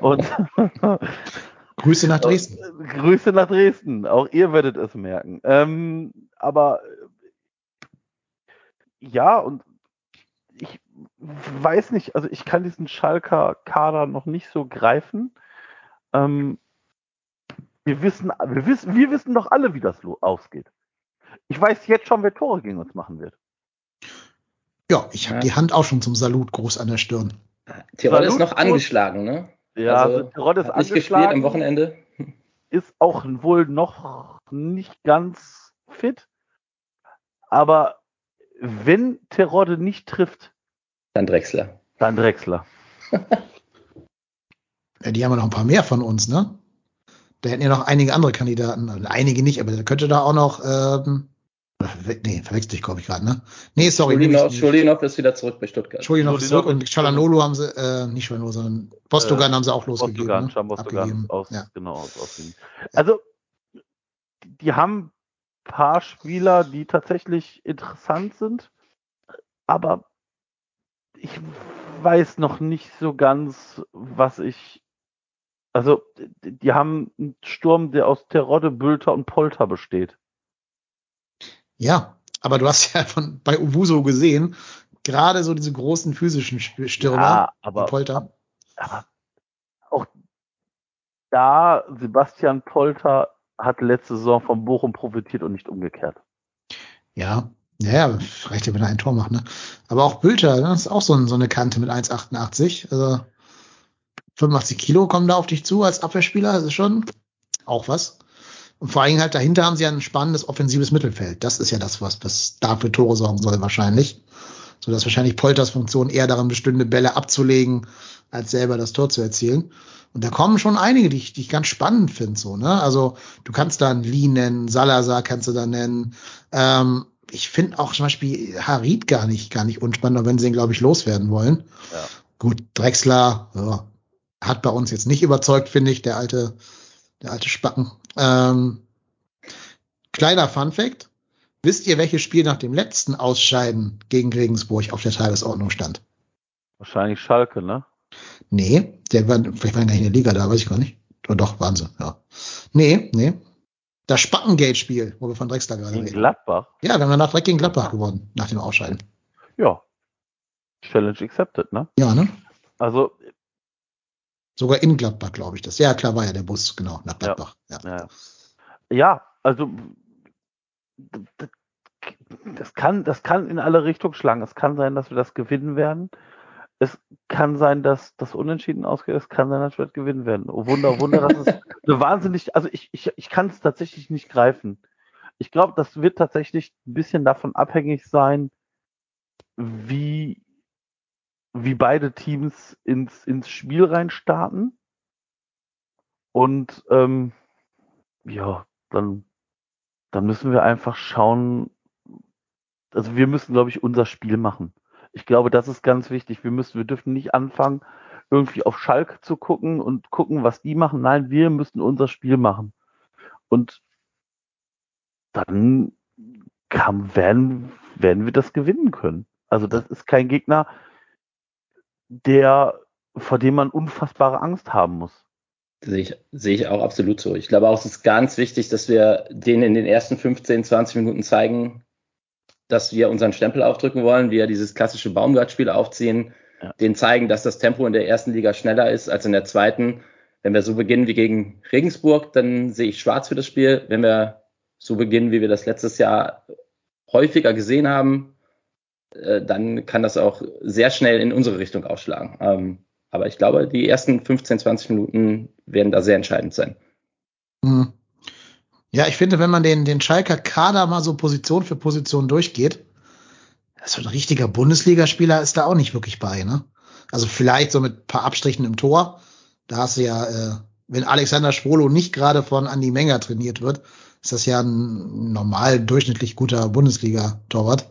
Und Grüße nach [laughs] Dresden. Grüße nach Dresden. Auch ihr werdet es merken. Ähm, aber ja, und ich weiß nicht, also ich kann diesen Schalker Kader noch nicht so greifen. Ähm, wir wissen, wir wissen, wir wissen doch alle, wie das ausgeht. Ich weiß jetzt schon, wer Tore gegen uns machen wird. Ja, ich habe ja. die Hand auch schon zum Salut groß an der Stirn. Tirol ist noch angeschlagen, ne? Ja, also, Tirol ist nicht gespielt am Wochenende. Ist auch wohl noch nicht ganz fit. Aber wenn Terodde nicht trifft, dann Drexler. Dann Drexler. [laughs] ja, die haben ja noch ein paar mehr von uns, ne? Da hätten ja noch einige andere Kandidaten. Also einige nicht, aber da könnte da auch noch ähm, Nee, verwechsel ich, glaube ich, gerade, ne? Nee, sorry. Schulinov, Schulinov ist wieder zurück bei Stuttgart. Schulinov ist zurück und Chalanolo haben sie, äh, nicht Chalanolo, sondern Bostogan äh, haben sie auch losgegeben. Bostogan, ne? Bostogan aus, ja. genau, aus, aus Also, die haben paar Spieler, die tatsächlich interessant sind, aber ich weiß noch nicht so ganz, was ich. Also, die haben einen Sturm, der aus Terodde, Bülter und Polter besteht. Ja, aber du hast [laughs] ja von bei Ubuso gesehen, gerade so diese großen physischen Stürmer, ja, aber, Polter. Aber auch da, Sebastian Polter hat letzte Saison von Bochum profitiert und nicht umgekehrt. Ja, ja, reicht ja, wenn er ein Tor macht, ne? Aber auch Bülter, das ist auch so, so eine Kante mit 1,88. Also 85 Kilo kommen da auf dich zu als Abwehrspieler, das ist schon auch was. Und vor allem halt dahinter haben sie ja ein spannendes offensives Mittelfeld. Das ist ja das, was, was dafür Tore sorgen soll wahrscheinlich. so dass wahrscheinlich Polters Funktion eher darin bestünde, Bälle abzulegen, als selber das Tor zu erzielen. Und da kommen schon einige, die ich, die ich ganz spannend finde, so, ne? Also, du kannst da einen Lee nennen, Salazar kannst du da nennen. Ähm, ich finde auch zum Beispiel Harid gar nicht, gar nicht unspannend, wenn sie ihn, glaube ich, loswerden wollen. Ja. Gut, Drexler, ja, hat bei uns jetzt nicht überzeugt, finde ich, der alte, der alte Spacken. Ähm, kleiner Fun Fact. Wisst ihr, welches Spiel nach dem letzten Ausscheiden gegen Regensburg auf der Tagesordnung stand? Wahrscheinlich Schalke, ne? Nee, der war, vielleicht war er in der Liga da, weiß ich gar nicht. Oder doch, waren sie, ja. Nee, nee. Das Spackengate-Spiel, wo wir von Drexler gerade reden. Gladbach? Ja, wir haben danach direkt gegen Gladbach gewonnen, nach dem Ausscheiden. Ja. Challenge accepted, ne? Ja, ne? Also. Sogar in Gladbach, glaube ich das. Ja, klar war ja der Bus, genau, nach Gladbach. Ja, ja. ja also das kann, das kann in alle Richtungen schlagen. Es kann sein, dass wir das gewinnen werden. Es kann sein, dass das Unentschieden ausgeht. Es kann sein, dass wir das gewinnen werden. Oh Wunder, Wunder, das ist [laughs] eine wahnsinnig, also ich, ich, ich kann es tatsächlich nicht greifen. Ich glaube, das wird tatsächlich ein bisschen davon abhängig sein, wie, wie beide Teams ins, ins Spiel rein starten. Und ähm, ja, dann dann müssen wir einfach schauen, also wir müssen, glaube ich, unser Spiel machen. Ich glaube, das ist ganz wichtig. Wir müssen, wir dürfen nicht anfangen, irgendwie auf Schalk zu gucken und gucken, was die machen. Nein, wir müssen unser Spiel machen. Und dann kann, werden, werden wir das gewinnen können. Also das ist kein Gegner, der, vor dem man unfassbare Angst haben muss. Sehe ich, sehe ich auch absolut so. Ich glaube auch, es ist ganz wichtig, dass wir denen in den ersten 15, 20 Minuten zeigen, dass wir unseren Stempel aufdrücken wollen, wir dieses klassische Baumgart-Spiel aufziehen, ja. denen zeigen, dass das Tempo in der ersten Liga schneller ist als in der zweiten. Wenn wir so beginnen wie gegen Regensburg, dann sehe ich schwarz für das Spiel. Wenn wir so beginnen, wie wir das letztes Jahr häufiger gesehen haben, äh, dann kann das auch sehr schnell in unsere Richtung ausschlagen. Ähm, aber ich glaube, die ersten 15, 20 Minuten werden da sehr entscheidend sein. Hm. Ja, ich finde, wenn man den, den Schalker Kader mal so Position für Position durchgeht, so ein richtiger Bundesligaspieler ist da auch nicht wirklich bei, ne? Also vielleicht so mit paar Abstrichen im Tor. Da hast du ja, äh, wenn Alexander Schwolo nicht gerade von Andi Menger trainiert wird, ist das ja ein normal durchschnittlich guter Bundesliga-Torwart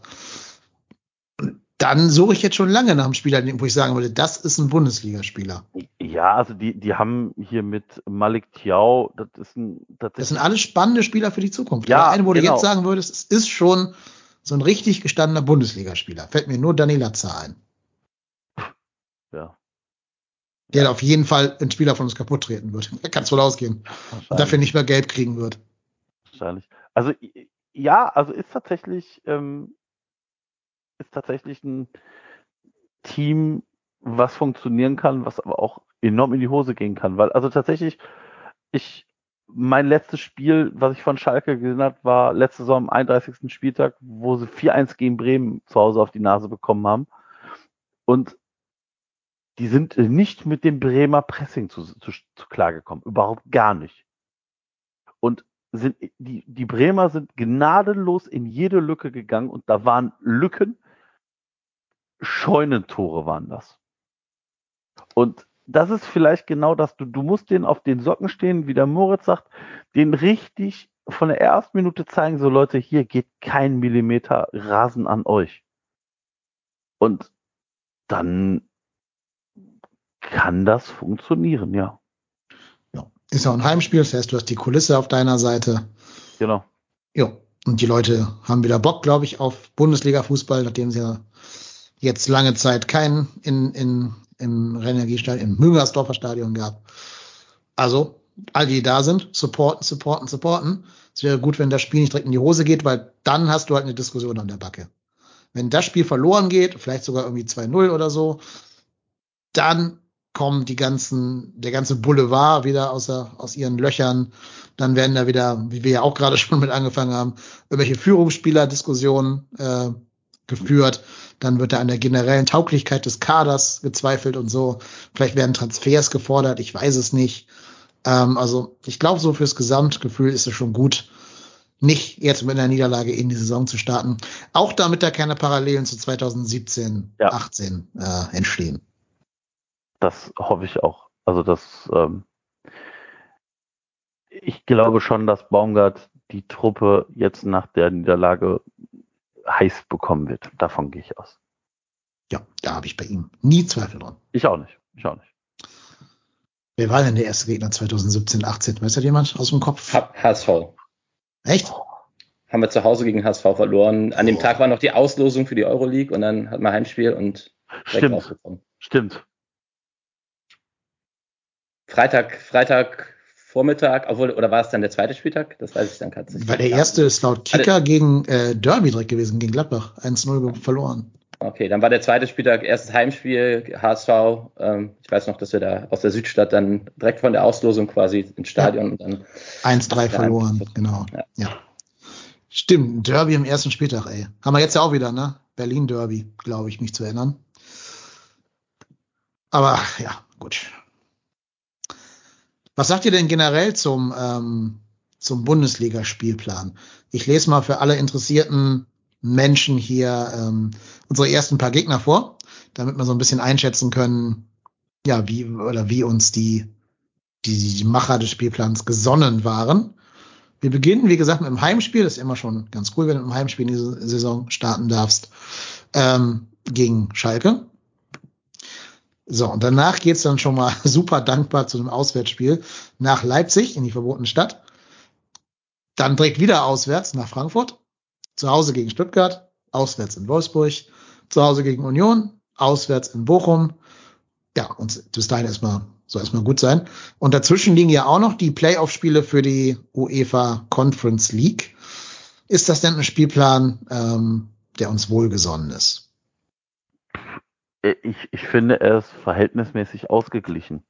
dann suche ich jetzt schon lange nach einem Spieler, wo ich sagen würde, das ist ein Bundesligaspieler. Ja, also die, die haben hier mit Malik Tiao, das ist ein, das, das sind alles spannende Spieler für die Zukunft. Ja, Aber einen, wo genau. du jetzt sagen würdest, es ist schon so ein richtig gestandener Bundesligaspieler. Fällt mir nur Daniel Latza ein. Ja. Der auf jeden Fall ein Spieler von uns kaputt treten wird. Er kann es wohl ausgehen. Und dafür nicht mehr Geld kriegen wird. Wahrscheinlich. Also, ja, also ist tatsächlich, ähm, ist tatsächlich ein Team, was funktionieren kann, was aber auch enorm in die Hose gehen kann. Weil, also tatsächlich, ich, mein letztes Spiel, was ich von Schalke gesehen habe, war letzte Saison am 31. Spieltag, wo sie 4-1 gegen Bremen zu Hause auf die Nase bekommen haben. Und die sind nicht mit dem Bremer Pressing zu, zu, zu klargekommen. Überhaupt gar nicht. Und sind, die, die Bremer sind gnadenlos in jede Lücke gegangen und da waren Lücken, Scheunentore waren das. Und das ist vielleicht genau das. Du, du musst den auf den Socken stehen, wie der Moritz sagt, den richtig von der ersten Minute zeigen, so Leute, hier geht kein Millimeter Rasen an euch. Und dann kann das funktionieren, ja. ja. Ist ja ein Heimspiel, das heißt, du hast die Kulisse auf deiner Seite. Genau. Ja. Und die Leute haben wieder Bock, glaube ich, auf Bundesliga-Fußball, nachdem sie ja jetzt lange Zeit keinen in, in, im Rennergiestadion, im Müngersdorfer Stadion gab. Also, all die da sind, supporten, supporten, supporten. Es wäre gut, wenn das Spiel nicht direkt in die Hose geht, weil dann hast du halt eine Diskussion an der Backe. Wenn das Spiel verloren geht, vielleicht sogar irgendwie 2-0 oder so, dann kommen die ganzen, der ganze Boulevard wieder aus, der, aus ihren Löchern. Dann werden da wieder, wie wir ja auch gerade [laughs] schon mit angefangen haben, irgendwelche Führungsspieler-Diskussionen äh, geführt. Dann wird da an der generellen Tauglichkeit des Kaders gezweifelt und so. Vielleicht werden Transfers gefordert, ich weiß es nicht. Ähm, also ich glaube, so fürs Gesamtgefühl ist es schon gut, nicht jetzt mit einer Niederlage in die Saison zu starten. Auch damit da keine Parallelen zu 2017, Ja. 18 äh, entstehen. Das hoffe ich auch. Also das, ähm, ich glaube schon, dass Baumgart die Truppe jetzt nach der Niederlage heiß bekommen wird. Davon gehe ich aus. Ja, da habe ich bei ihm nie Zweifel dran. Ich auch nicht. Ich auch nicht. Wer war denn der erste Gegner 2017, 18? Weiß das jemand aus dem Kopf? HSV. Echt? Haben wir zu Hause gegen HSV verloren. An dem Oh. Tag war noch die Auslosung für die Euroleague und dann hat man Heimspiel und Stimmt. Stimmt. Freitag, Freitag Vormittag, obwohl, oder war es dann der zweite Spieltag? Das weiß ich dann gerade nicht. Weil der erste ist laut Kicker gegen äh, Derby direkt gewesen, gegen Gladbach. 1-0 verloren. Okay, dann war der zweite Spieltag erstes Heimspiel, HSV. Ähm, ich weiß noch, dass wir da aus der Südstadt dann direkt von der Auslosung quasi ins Stadion und dann 1-3 Ja, verloren, genau. Ja. Ja. Stimmt, ein Derby im ersten Spieltag, ey. Haben wir jetzt ja auch wieder, ne? Berlin Derby, glaube ich, mich zu erinnern. Aber ja, gut. Was sagt ihr denn generell zum, ähm, zum Bundesligaspielplan? Ich lese mal für alle interessierten Menschen hier ähm, unsere ersten paar Gegner vor, damit wir so ein bisschen einschätzen können, ja, wie oder wie uns die, die, die Macher des Spielplans gesonnen waren. Wir beginnen, wie gesagt, mit dem Heimspiel. Das ist immer schon ganz cool, wenn du dem Heimspiel in diese Saison starten darfst. Ähm, gegen Schalke. So, und danach geht's dann schon mal [laughs] super dankbar zu einem Auswärtsspiel nach Leipzig in die verbotene Stadt. Dann direkt wieder auswärts nach Frankfurt. Zu Hause gegen Stuttgart, auswärts in Wolfsburg, zu Hause gegen Union, auswärts in Bochum. Ja, und bis dahin erstmal soll erstmal gut sein. Und dazwischen liegen ja auch noch die Playoff-Spiele für die UEFA Conference League. Ist das denn ein Spielplan, ähm, der uns wohlgesonnen ist? Äh, Ich, ich finde, ist verhältnismäßig ausgeglichen.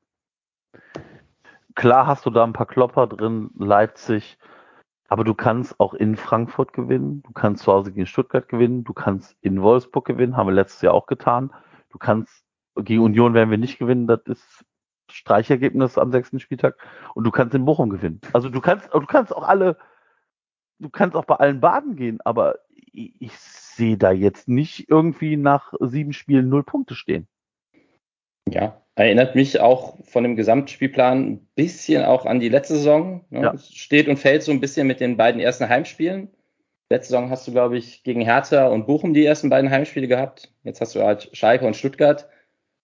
Klar hast du da ein paar Klopper drin, Leipzig, aber du kannst auch in Frankfurt gewinnen, du kannst zu Hause gegen Stuttgart gewinnen, du kannst in Wolfsburg gewinnen, haben wir letztes Jahr auch getan. Du kannst gegen Union werden wir nicht gewinnen, das ist Streichergebnis am sechsten Spieltag und du kannst in Bochum gewinnen. Also du kannst, du kannst auch alle, du kannst auch bei allen Baden gehen, aber ich, ich sehe da jetzt nicht irgendwie nach sieben Spielen null Punkte stehen. Ja, erinnert mich auch von dem Gesamtspielplan ein bisschen auch an die letzte Saison. Ne? Ja. Es steht und fällt so ein bisschen mit den beiden ersten Heimspielen. Letzte Saison hast du, glaube ich, gegen Hertha und Bochum die ersten beiden Heimspiele gehabt. Jetzt hast du halt Schalke und Stuttgart.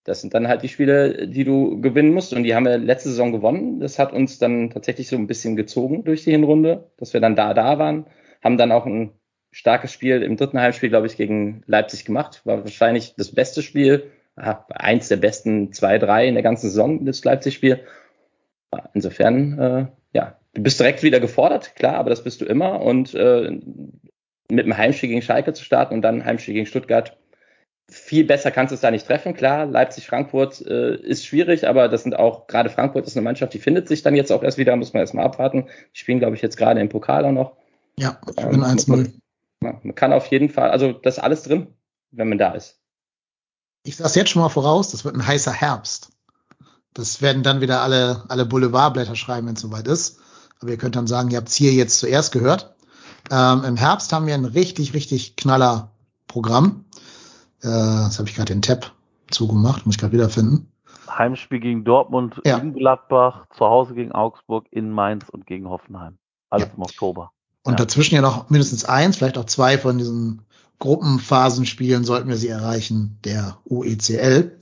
Das sind dann halt die Spiele, die du gewinnen musst. Und die haben wir letzte Saison gewonnen. Das hat uns dann tatsächlich so ein bisschen gezogen durch die Hinrunde, dass wir dann da, da waren. Haben dann auch ein starkes Spiel im dritten Heimspiel, glaube ich, gegen Leipzig gemacht. War wahrscheinlich das beste Spiel ah, eins der besten zwei, drei in der ganzen Saison, das Leipzig-Spiel. Insofern, äh, ja, du bist direkt wieder gefordert, klar, aber das bist du immer. Und äh, mit einem Heimspiel gegen Schalke zu starten und dann ein Heimspiel gegen Stuttgart, viel besser kannst du es da nicht treffen. Klar, Leipzig-Frankfurt äh, ist schwierig, aber das sind auch, gerade Frankfurt ist eine Mannschaft, die findet sich dann jetzt auch erst wieder, muss man erstmal abwarten. Die spielen, glaube ich, jetzt gerade im Pokal auch noch. Ja, Ähm, bin 1-0. Man kann auf jeden Fall, also das ist alles drin, wenn man da ist. Ich sage jetzt schon mal voraus, das wird ein heißer Herbst. Das werden dann wieder alle, alle Boulevardblätter schreiben, wenn es soweit ist. Aber ihr könnt dann sagen, ihr habt es hier jetzt zuerst gehört. Ähm, Im Herbst haben wir ein richtig, richtig knaller Programm. Äh, jetzt habe ich gerade den Tab zugemacht, muss ich gerade wiederfinden. Heimspiel gegen Dortmund, Ja. in Gladbach, zu Hause gegen Augsburg, in Mainz und gegen Hoffenheim. Alles Ja. im Oktober. Und Ja. dazwischen ja noch mindestens eins, vielleicht auch zwei von diesen Gruppenphasenspielen sollten wir sie erreichen, der UECL.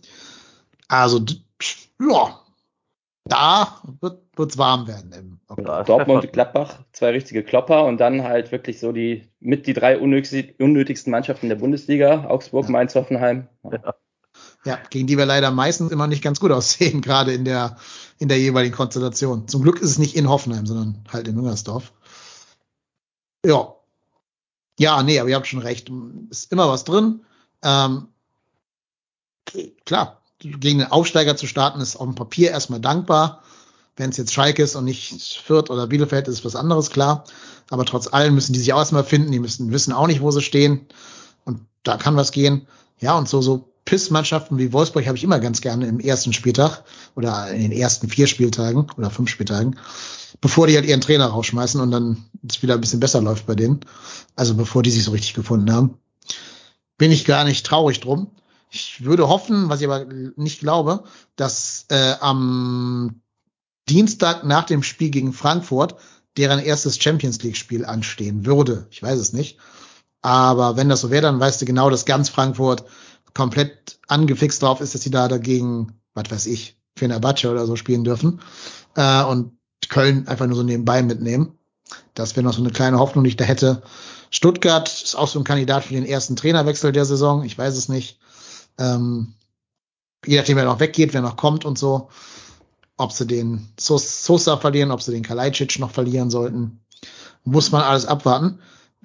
Also, ja, da wird wird's warm werden. Ja, Dortmund. Gladbach, zwei richtige Klopper und dann halt wirklich so die mit die drei unnötig, unnötigsten Mannschaften der Bundesliga, Augsburg, Ja. Mainz, Hoffenheim. Ja, gegen die wir leider meistens immer nicht ganz gut aussehen, [laughs] gerade in der, in der jeweiligen Konstellation. Zum Glück ist es nicht in Hoffenheim, sondern halt in Müngersdorf. Ja. Ja, nee, aber ihr habt schon recht. Ist immer was drin. Ähm, klar, gegen den Aufsteiger zu starten, ist auf dem Papier erstmal dankbar. Wenn es jetzt Schalke ist und nicht Fürth oder Bielefeld, ist was anderes, klar. Aber trotz allem müssen die sich auch erstmal finden. Die müssen wissen auch nicht, wo sie stehen. Und da kann was gehen. Ja, und so, so Pissmannschaften wie Wolfsburg habe ich immer ganz gerne im ersten Spieltag oder in den ersten vier Spieltagen oder fünf Spieltagen, bevor die halt ihren Trainer rausschmeißen und dann es wieder ein bisschen besser läuft bei denen. Also bevor die sich so richtig gefunden haben. Bin ich gar nicht traurig drum. Ich würde hoffen, was ich aber nicht glaube, dass äh, am Dienstag nach dem Spiel gegen Frankfurt deren erstes Champions League Spiel anstehen würde. Ich weiß es nicht. Aber wenn das so wäre, dann weißt du genau, dass ganz Frankfurt komplett angefixt drauf ist, dass sie da dagegen, was weiß ich, Fenerbahce oder so spielen dürfen. Äh, und Köln einfach nur so nebenbei mitnehmen. Das wäre noch so eine kleine Hoffnung, die ich da hätte. Stuttgart ist auch so ein Kandidat für den ersten Trainerwechsel der Saison. Ich weiß es nicht. Ähm, je nachdem, wer noch weggeht, wer noch kommt und so. Ob sie den Sosa verlieren, ob sie den Kalajdzic noch verlieren sollten, muss man alles abwarten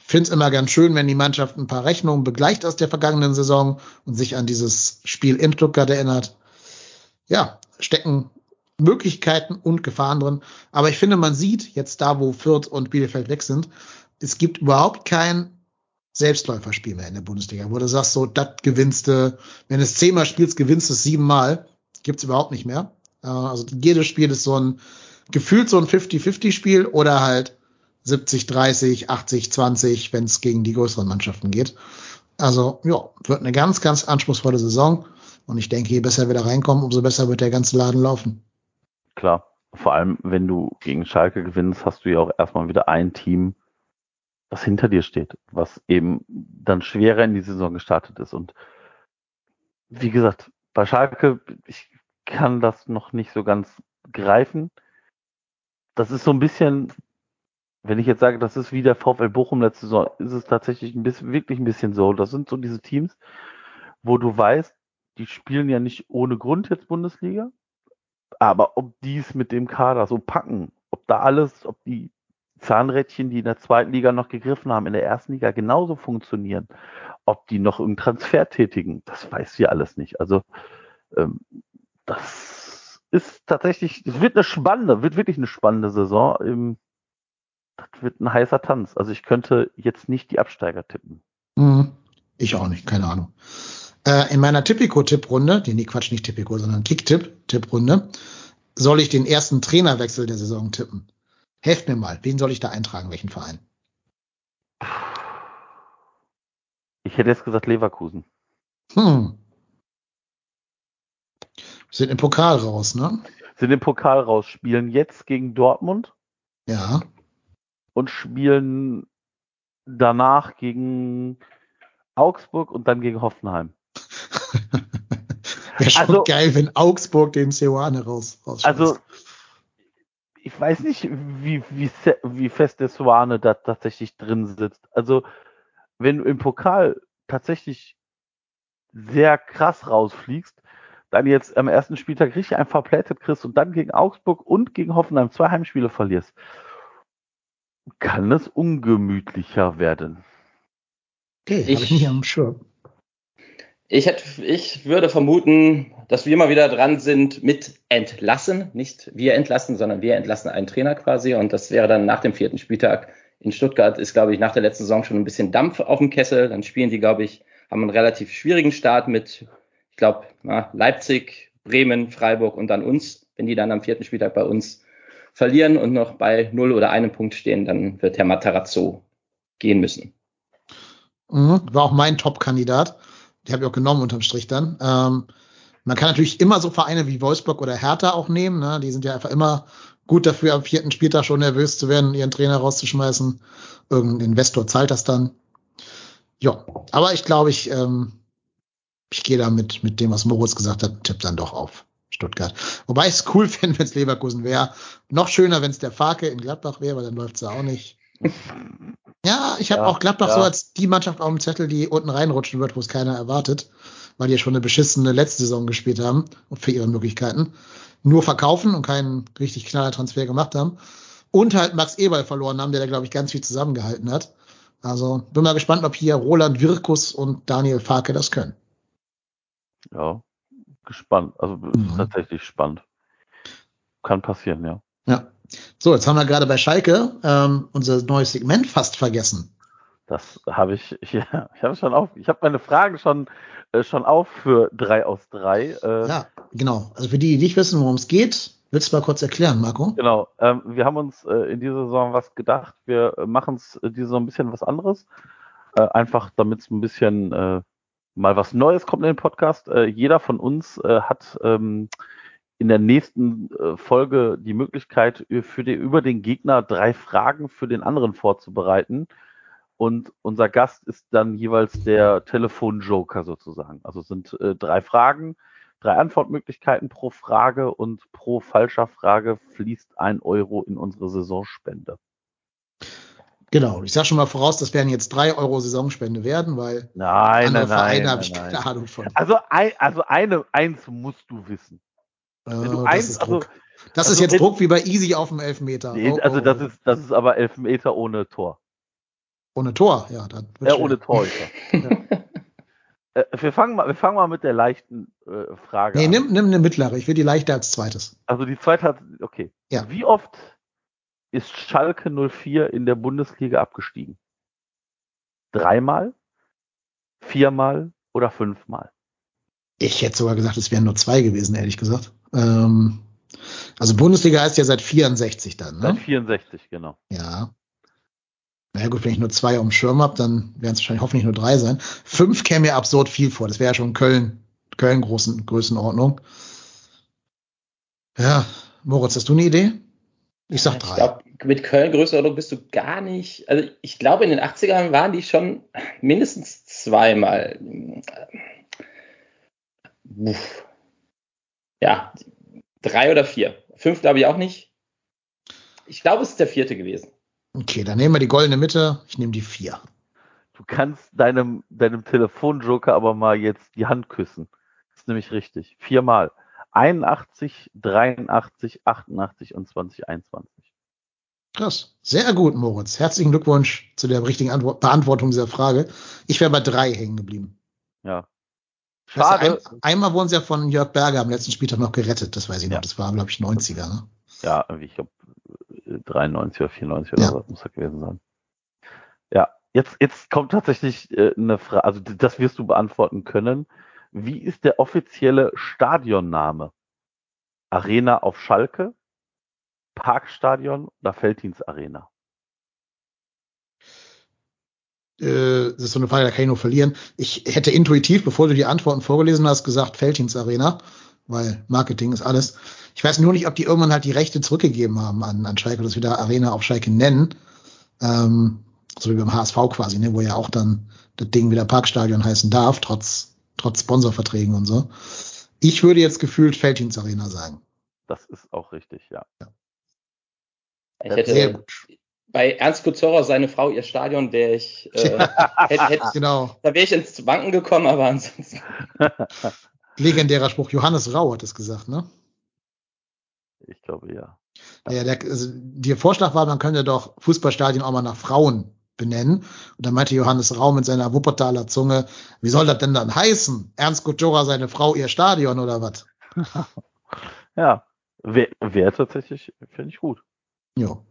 finde es immer ganz schön, wenn die Mannschaft ein paar Rechnungen begleicht aus der vergangenen Saison und sich an dieses Spiel in Stuttgart erinnert. Ja, stecken Möglichkeiten und Gefahren drin. Aber ich finde, man sieht jetzt da, wo Fürth und Bielefeld weg sind, es gibt überhaupt kein Selbstläuferspiel mehr in der Bundesliga, wo du sagst, so, das gewinnst du, wenn du es zehnmal spielst, gewinnst du es siebenmal. Gibt's überhaupt nicht mehr. Äh, also jedes Spiel ist so ein, gefühlt so ein 50-50-Spiel oder halt 70, 30, 80, 20, wenn es gegen die größeren Mannschaften geht. Also ja, wird eine ganz, ganz anspruchsvolle Saison. Und ich denke, je besser wir da reinkommen, umso besser wird der ganze Laden laufen. Klar, vor allem wenn du gegen Schalke gewinnst, hast du ja auch erstmal wieder ein Team, was hinter dir steht, was eben dann schwerer in die Saison gestartet ist. Und wie gesagt, bei Schalke, ich kann das noch nicht so ganz greifen. Das ist so ein bisschen wenn ich jetzt sage, das ist wie der VfL Bochum letzte Saison, ist es tatsächlich ein bisschen, wirklich ein bisschen so. Das sind so diese Teams, wo du weißt, die spielen ja nicht ohne Grund jetzt Bundesliga, aber ob die es mit dem Kader so packen, ob da alles, ob die Zahnrädchen, die in der zweiten Liga noch gegriffen haben, in der ersten Liga genauso funktionieren, ob die noch irgendeinen Transfer tätigen, das weiß sie alles nicht. Also ähm, das ist tatsächlich, es wird eine spannende, wird wirklich eine spannende Saison. Im, das wird ein heißer Tanz. Also ich könnte jetzt nicht die Absteiger tippen. Mhm. Ich auch nicht, keine Ahnung. Äh, in meiner Tipico-Tipprunde, die nee, Quatsch, nicht Tipico, sondern Kick-Tipp-Tipprunde, soll ich den ersten Trainerwechsel der Saison tippen. Helft mir mal, wen soll ich da eintragen, welchen Verein? Ich hätte jetzt gesagt Leverkusen. Hm. Sind im Pokal raus, ne? Sind im Pokal raus, spielen jetzt gegen Dortmund. Ja und spielen danach gegen Augsburg und dann gegen Hoffenheim. Wäre schon also, geil, wenn Augsburg den Seoane raus. Also, ich weiß nicht, wie, wie, wie fest der Seoane da tatsächlich drin sitzt. Also, wenn du im Pokal tatsächlich sehr krass rausfliegst, dann jetzt am ersten Spieltag richtig ein verplättet kriegst und dann gegen Augsburg und gegen Hoffenheim zwei Heimspiele verlierst kann es ungemütlicher werden. Okay, ich, ich nicht am Schirm. Ich, hätte, ich würde vermuten, dass wir mal wieder dran sind mit entlassen. Nicht wir entlassen, sondern wir entlassen einen Trainer quasi. Und das wäre dann nach dem vierten Spieltag in Stuttgart ist, glaube ich, nach der letzten Saison schon ein bisschen Dampf auf dem Kessel. Dann spielen die, glaube ich, haben einen relativ schwierigen Start mit, ich glaube, Leipzig, Bremen, Freiburg und dann uns. Wenn die dann am vierten Spieltag bei uns verlieren und noch bei null oder einem Punkt stehen, dann wird Herr Matarazzo gehen müssen. Mhm, war auch mein Top-Kandidat. Die habe ich auch genommen unterm Strich dann. Ähm, man kann natürlich immer so Vereine wie Wolfsburg oder Hertha auch nehmen. Ne? Die sind ja einfach immer gut dafür, am vierten Spieltag schon nervös zu werden, ihren Trainer rauszuschmeißen. Irgendein Investor zahlt das dann. Ja, aber ich glaube, ich, ähm, ich gehe da mit, mit dem, was Moritz gesagt hat, tipp dann doch auf. Stuttgart. Wobei ich es cool [laughs] fände, wenn es Leverkusen wäre. Noch schöner, wenn es der Farke in Gladbach wäre, weil dann läuft es ja auch nicht. Ja, ich habe ja, auch Gladbach ja. so als die Mannschaft auf dem Zettel, die unten reinrutschen wird, wo es keiner erwartet, weil die ja schon eine beschissene letzte Saison gespielt haben und für ihre Möglichkeiten. Nur verkaufen und keinen richtig knaller Transfer gemacht haben. Und halt Max Eberl verloren haben, der da, glaube ich, ganz viel zusammengehalten hat. Also bin mal gespannt, ob hier Roland Wirkus und Daniel Farke das können. Ja, gespannt. Also mhm. tatsächlich spannend. Kann passieren, ja. Ja. So, jetzt haben wir gerade bei Schalke ähm, unser neues Segment fast vergessen. Das habe ich, ich, [laughs] ich habe schon auf, ich habe meine Fragen schon, äh, schon auf für drei aus drei. Äh, Ja, genau. Also für die, die nicht wissen, worum es geht, willst du mal kurz erklären, Marco? Genau. Ähm, wir haben uns äh, in dieser Saison was gedacht. Wir machen es äh, diese Saison ein bisschen was anderes. Äh, einfach damit es ein bisschen äh, mal was Neues kommt in den Podcast. Jeder von uns hat ähm, in der nächsten äh, Folge die Möglichkeit, äh, für die, über den Gegner drei Fragen für den anderen vorzubereiten. Und unser Gast ist dann jeweils der Telefonjoker sozusagen. Also es sind äh, drei Fragen, drei Antwortmöglichkeiten pro Frage und pro falscher Frage fließt ein Euro in unsere Saisonspende. Genau. Ich sag schon mal voraus, das werden jetzt drei Euro Saisonspende werden, weil Nein, andere nein, Vereine habe ich keine. Ahnung von. Also, ein, also eine, eins musst du wissen. Wenn Äh, du das eins, ist also. Das also ist jetzt Druck wie bei Easy auf dem Elfmeter. nee, Oh, also oh, das ist, das ist aber Elfmeter ohne Tor. ohne Tor, ja. Das wird Ja, schwer. ohne Torhüter. [laughs] ja. Äh, wir fangen mal, wir fangen mal mit der leichten äh, Frage Nee, an. nimm, nimm eine mittlere. Ich will die leichter als zweites. Also die zweite hat, okay. Ja. Wie oft ist Schalke 04 in der Bundesliga abgestiegen? Dreimal, viermal oder fünfmal? Ich hätte sogar gesagt, es wären nur zwei gewesen, ehrlich gesagt. Ähm, also Bundesliga heißt ja seit 64 dann, Seit ne? 64, genau. Ja. Na ja, gut, wenn ich nur zwei auf dem Schirm habe, dann werden es wahrscheinlich hoffentlich nur drei sein. Fünf käme mir absurd viel vor. Das wäre ja schon Köln, Köln großen Größenordnung. Ja, Moritz, hast du eine Idee? Ich sag Ich drei. glaube, mit Köln Größenordnung bist du gar nicht. Also ich glaube, in den 80ern waren die schon mindestens zweimal. Uff. Ja, drei oder vier. Fünf glaube ich auch nicht. Ich glaube, es ist der vierte gewesen. Okay, dann nehmen wir die goldene Mitte. Ich nehme die vier. Du kannst deinem, deinem Telefonjoker aber mal jetzt die Hand küssen. Das ist nämlich richtig. Viermal. 81, 83, 88 und 2021. Krass. Sehr gut, Moritz. Herzlichen Glückwunsch zu der richtigen Antwort, Beantwortung dieser Frage. Ich wäre bei drei hängen geblieben. Ja. Weißt du, Schade. ein, einmal wurden sie ja von Jörg Berger am letzten Spieltag noch gerettet, das weiß ich noch. Ja. Das war, glaube ich, 90er, ne? Ja, irgendwie, ich glaube, 93 oder 94 oder Ja. so muss das gewesen sein. Ja, jetzt, jetzt kommt tatsächlich äh, eine Frage, also das wirst du beantworten können. Wie ist der offizielle Stadionname? Arena auf Schalke, Parkstadion oder Felddienstarena? Äh, das ist so eine Frage, da kann ich nur verlieren. Ich hätte intuitiv, bevor du die Antworten vorgelesen hast, gesagt Feldhins Arena, weil Marketing ist alles. Ich weiß nur nicht, ob die irgendwann halt die Rechte zurückgegeben haben an, an Schalke, dass wir da Arena auf Schalke nennen. Ähm, so wie beim HSV quasi, ne, wo ja auch dann das Ding wieder Parkstadion heißen darf, trotz, trotz Sponsorverträgen und so. Ich würde jetzt gefühlt Feldhins Arena sagen. Das ist auch richtig, ja. Ich Ja, hätte Sehr gut. Bei Ernst Kuzorra, seine Frau, ihr Stadion, wäre ich, äh, [laughs] hätte, hätte, Genau. da wäre ich ins Wanken gekommen, aber ansonsten. [laughs] Legendärer Spruch. Johannes Rau hat es gesagt, ne? Ich glaube, ja. Ja, der, also, der Vorschlag war, man könnte doch Fußballstadien auch mal nach Frauen benennen. Und dann meinte Johannes Rau mit seiner Wuppertaler Zunge, wie soll das denn dann heißen? Ernst Kutschora, seine Frau, ihr Stadion oder was? [laughs] Ja, wäre wär tatsächlich, finde ich gut. Jo.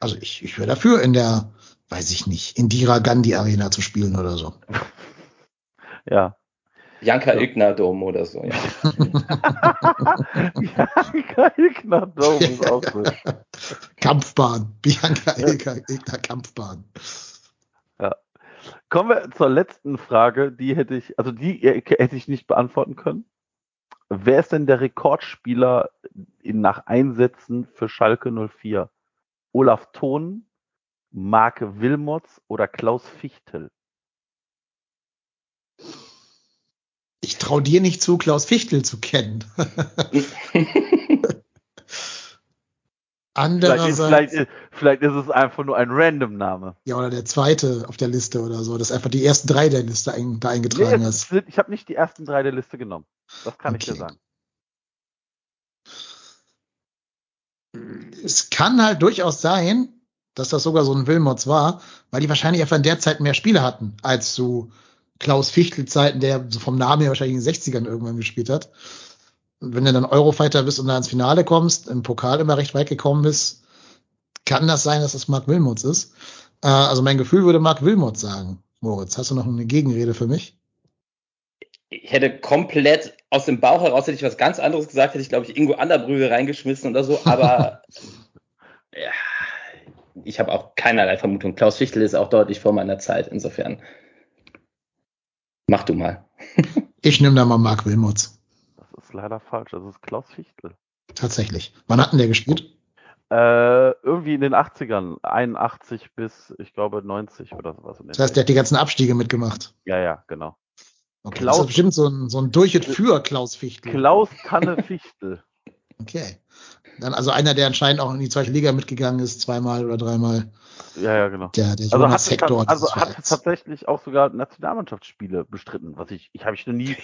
Also ich, ich wäre dafür, in der, weiß ich nicht, Indira Gandhi Arena zu spielen oder so. [laughs] Ja. Janka Ja. Dom oder so, ja. [laughs] ja, geil, knapp, Dome ist auch gut. [laughs] Kampfbahn. Bianca Ilka Kampfbahn. Kommen wir zur letzten Frage, die hätte ich, also die äh, hätte ich nicht beantworten können. Wer ist denn der Rekordspieler in, nach Einsätzen für Schalke 04? Olaf Thon, Marc Wilmots oder Klaus Fichtel? Ich traue dir nicht zu, Klaus Fichtel zu kennen. [laughs] Vielleicht ist, Andererseits, vielleicht, ist- vielleicht ist es einfach nur ein Random-Name. ja, oder der zweite auf der Liste oder so, dass einfach die ersten drei der Liste ein, da eingetragen Nee, ist. ich habe nicht die ersten drei der Liste genommen. Das kann ich dir Okay. sagen. Es kann halt durchaus sein, dass das sogar so ein Wilmots war, weil die wahrscheinlich einfach in der Zeit mehr Spiele hatten, als zu Klaus Fichtel-Zeiten, der so vom Namen her wahrscheinlich in den 60ern irgendwann gespielt hat. Wenn du dann Eurofighter bist und da ins Finale kommst, im Pokal immer recht weit gekommen bist, kann das sein, dass das Mark Wilmots ist. Äh, also mein Gefühl würde Marc Wilmot sagen. Moritz, hast du noch eine Gegenrede für mich? Ich hätte komplett aus dem Bauch heraus hätte ich was ganz anderes gesagt, hätte ich, glaube ich, Ingo Anderbrügge reingeschmissen oder so, aber [laughs] ja, ich habe auch keinerlei Vermutung. Klaus Fichtel ist auch deutlich vor meiner Zeit, insofern. Mach du mal. [laughs] ich nehme da mal Marc Wilmots. Das ist leider falsch, das ist Klaus Fichtel. Tatsächlich. Wann hat denn der gespielt? Äh, irgendwie in den 80ern, 81 bis, ich glaube, 90 oder sowas. Das heißt, der hat die ganzen Abstiege mitgemacht. Ja, ja, genau. Okay, Klaus, das ist bestimmt so ein, so ein Durch und für Klaus Fichtel. Klaus Kanne Fichtel. [laughs] okay. Dann also einer, der anscheinend auch in die zweite Liga mitgegangen ist, zweimal oder dreimal. Ja, ja, genau. Der, der also hatte, Hector. Also hat tatsächlich auch sogar Nationalmannschaftsspiele bestritten, was ich, ich habe ich noch nie,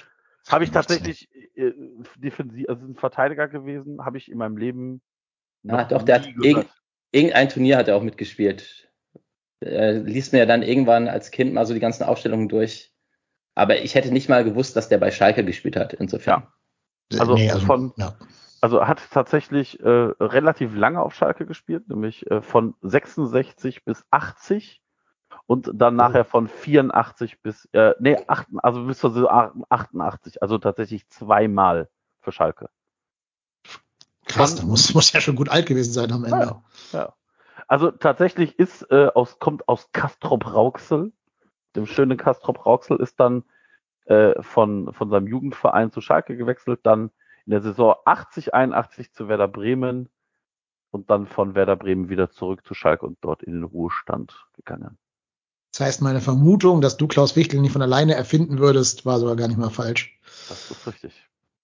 habe ich tatsächlich äh, defensiv, also ein Verteidiger gewesen, habe ich in meinem Leben. Ah, doch, der hat irg irgendein Turnier hat er auch mitgespielt. Er liest mir ja dann irgendwann als Kind mal so die ganzen Aufstellungen durch. Aber ich hätte nicht mal gewusst, dass der bei Schalke gespielt hat, insofern. Ja. Also, nee, also von, ja also hat tatsächlich äh, relativ lange auf Schalke gespielt, nämlich äh, von 66 bis 80 und dann nachher von 84 bis, äh, nee, 8, also bis zur 88, also tatsächlich zweimal für Schalke. Krass, da muss, muss ja schon gut alt gewesen sein am Ende. Ja, ja. Also tatsächlich ist äh, aus, kommt aus Castrop Rauxel, dem schönen Castrop Rauxel, ist dann äh, von, von seinem Jugendverein zu Schalke gewechselt, dann in der Saison 80, 81 zu Werder Bremen und dann von Werder Bremen wieder zurück zu Schalke und dort in den Ruhestand gegangen. Das heißt, meine Vermutung, dass du Klaus Wichtel nicht von alleine erfinden würdest, war sogar gar nicht mal falsch. Das ist richtig.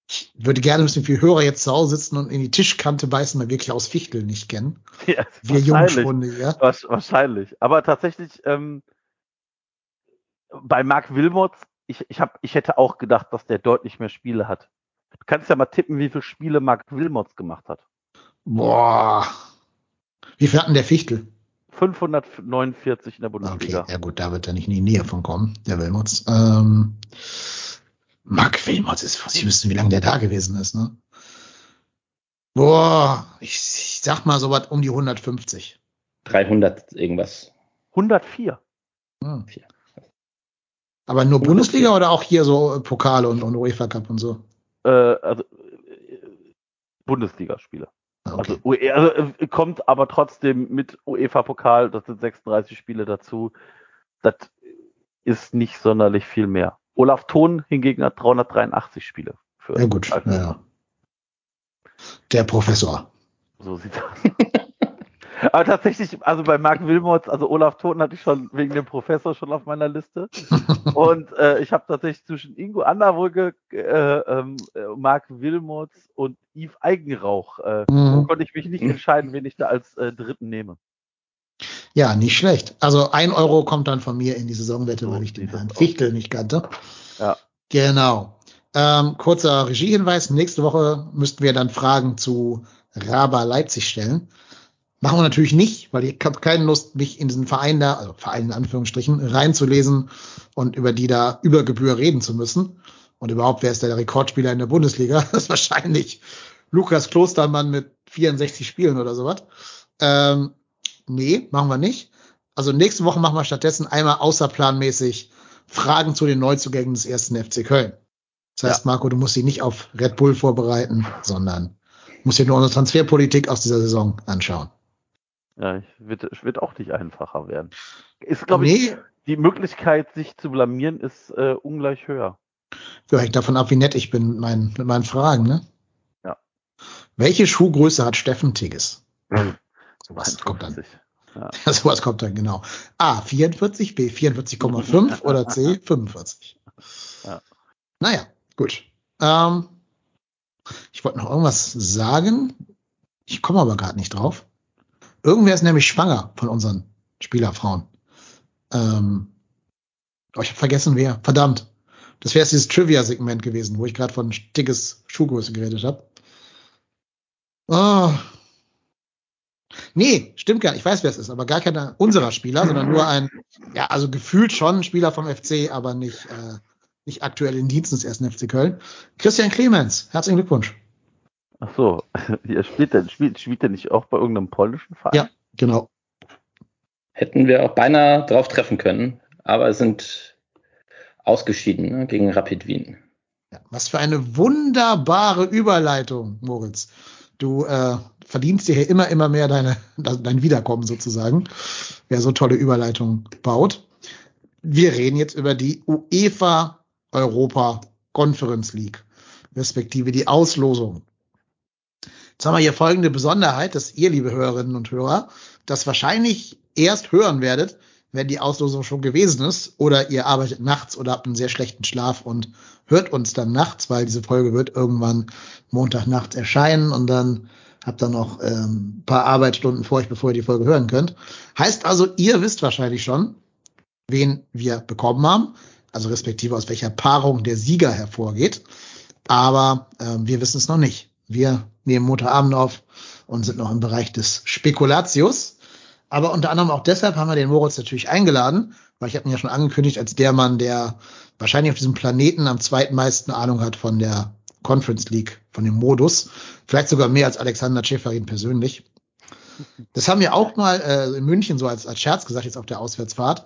Ich würde gerne ein bisschen viel Hörer jetzt zu Hause sitzen und in die Tischkante beißen, weil wir Klaus Fichtel nicht kennen. [laughs] Ja, wir Jungspunde, ja. Wahrscheinlich. Aber tatsächlich, ähm, bei Marc Wilmots, ich, ich, hab, ich hätte auch gedacht, dass der deutlich mehr Spiele hat. Du kannst ja mal tippen, wie viele Spiele Mark Wilmots gemacht hat. Boah. Wie viel hatten der Fichtel? 549 in der Bundesliga. Okay, ja gut, da wird er nicht in die Nähe von kommen, der Wilmots. Ähm, Mark Wilmots ist, Sie wissen, wie lange der da gewesen ist, ne? Boah, ich, ich sag mal so was um die 150. 300 irgendwas. 104. Hm. Aber nur Bundesliga oder auch hier so Pokale und, und UEFA Cup und so? äh, also äh, Bundesligaspiele. Ah, okay. Also, UE, also äh, kommt aber trotzdem mit UEFA-Pokal, das sind 36 Spiele dazu. Das ist nicht sonderlich viel mehr. Olaf Thon hingegen hat 383 Spiele. Für ja gut, ja. Der Professor. So sieht das. [laughs] Aber tatsächlich, also bei Marc Wilmots, also Olaf Toten hatte ich schon wegen dem Professor schon auf meiner Liste. [laughs] und äh, ich habe tatsächlich zwischen Ingo Anderbrücke, äh, ähm, äh, Marc Wilmots und Yves Eigenrauch, äh, mhm. konnte ich mich nicht entscheiden, wen ich da als äh, Dritten nehme. Ja, nicht schlecht. Also ein Euro kommt dann von mir in die Saisonwette, so, weil ich den Herrn Fichtel nicht kannte. Ja. Genau. Ähm, kurzer Regiehinweis. Nächste Woche müssten wir dann Fragen zu Raba Leipzig stellen. Machen wir natürlich nicht, weil ich habe keine Lust, mich in diesen Verein da, also Verein in Anführungsstrichen, reinzulesen und über die da über Gebühr reden zu müssen. Und überhaupt, wer ist der Rekordspieler in der Bundesliga? [laughs] Das ist wahrscheinlich Lukas Klostermann mit 64 Spielen oder sowas. Ähm, nee, machen wir nicht. Also nächste Woche machen wir stattdessen einmal außerplanmäßig Fragen zu den Neuzugängen des ersten FC Köln. Das heißt, ja. Marco, du musst dich nicht auf Red Bull vorbereiten, sondern musst dir nur unsere Transferpolitik aus dieser Saison anschauen. Ja, ich wird, wird auch nicht einfacher werden. Ist, glaube nee. ich, die Möglichkeit, sich zu blamieren, ist äh, ungleich höher. Ja, hängt davon ab, wie nett ich bin mit meinen, mit meinen Fragen, ne? Ja. Welche Schuhgröße hat Steffen Tigges? Hm. [laughs] Sowas kommt dann. Ja. [laughs] ja, sowas kommt dann, genau. A, 44, B, 44,5 [laughs] oder C, 45. Ja. Naja, gut. Ähm, ich wollte noch irgendwas sagen. Ich komme aber gerade nicht drauf. Irgendwer ist nämlich schwanger von unseren Spielerfrauen. Ähm, oh, ich habe vergessen, wer. Verdammt. Das wäre dieses Trivia-Segment gewesen, wo ich gerade von dickes Schuhgröße geredet habe. Oh. Nee, stimmt gar nicht. Ich weiß, wer es ist, aber gar keiner unserer Spieler, sondern nur ein, ja, also gefühlt schon Spieler vom FC, aber nicht, äh, nicht aktuell in Dienst des ersten FC Köln. Christian Clemens, herzlichen Glückwunsch. Ach so, [laughs] ja, spielt der, spielt, spielt der nicht auch bei irgendeinem polnischen Verein? Ja, genau. hätten wir auch beinahe drauf treffen können, aber sind ausgeschieden ne, gegen Rapid Wien. Ja, was für eine wunderbare Überleitung, Moritz. Du äh, verdienst dir hier immer, immer mehr deine, dein Wiederkommen sozusagen, wer so tolle Überleitungen baut. Wir reden jetzt über die UEFA Europa Conference League, respektive die Auslosung. Jetzt haben wir hier folgende Besonderheit, dass ihr, liebe Hörerinnen und Hörer, das wahrscheinlich erst hören werdet, wenn die Auslosung schon gewesen ist, oder ihr arbeitet nachts oder habt einen sehr schlechten Schlaf und hört uns dann nachts, weil diese Folge wird irgendwann Montagnachts erscheinen und dann habt ihr noch ähm, paar Arbeitsstunden vor euch, bevor ihr die Folge hören könnt. Heißt also, ihr wisst wahrscheinlich schon, wen wir bekommen haben, also respektive aus welcher Paarung der Sieger hervorgeht. Aber ähm, wir wissen es noch nicht. Wir nehmen Montagabend auf und sind noch im Bereich des Spekulatius. Aber unter anderem auch deshalb haben wir den Moritz natürlich eingeladen, weil ich habe ihn ja schon angekündigt als der Mann, der wahrscheinlich auf diesem Planeten am zweitmeisten Ahnung hat von der Conference League, von dem Modus. Vielleicht sogar mehr als Alexander Schäferin persönlich. Das haben wir auch mal äh, in München so als, als Scherz gesagt, jetzt auf der Auswärtsfahrt.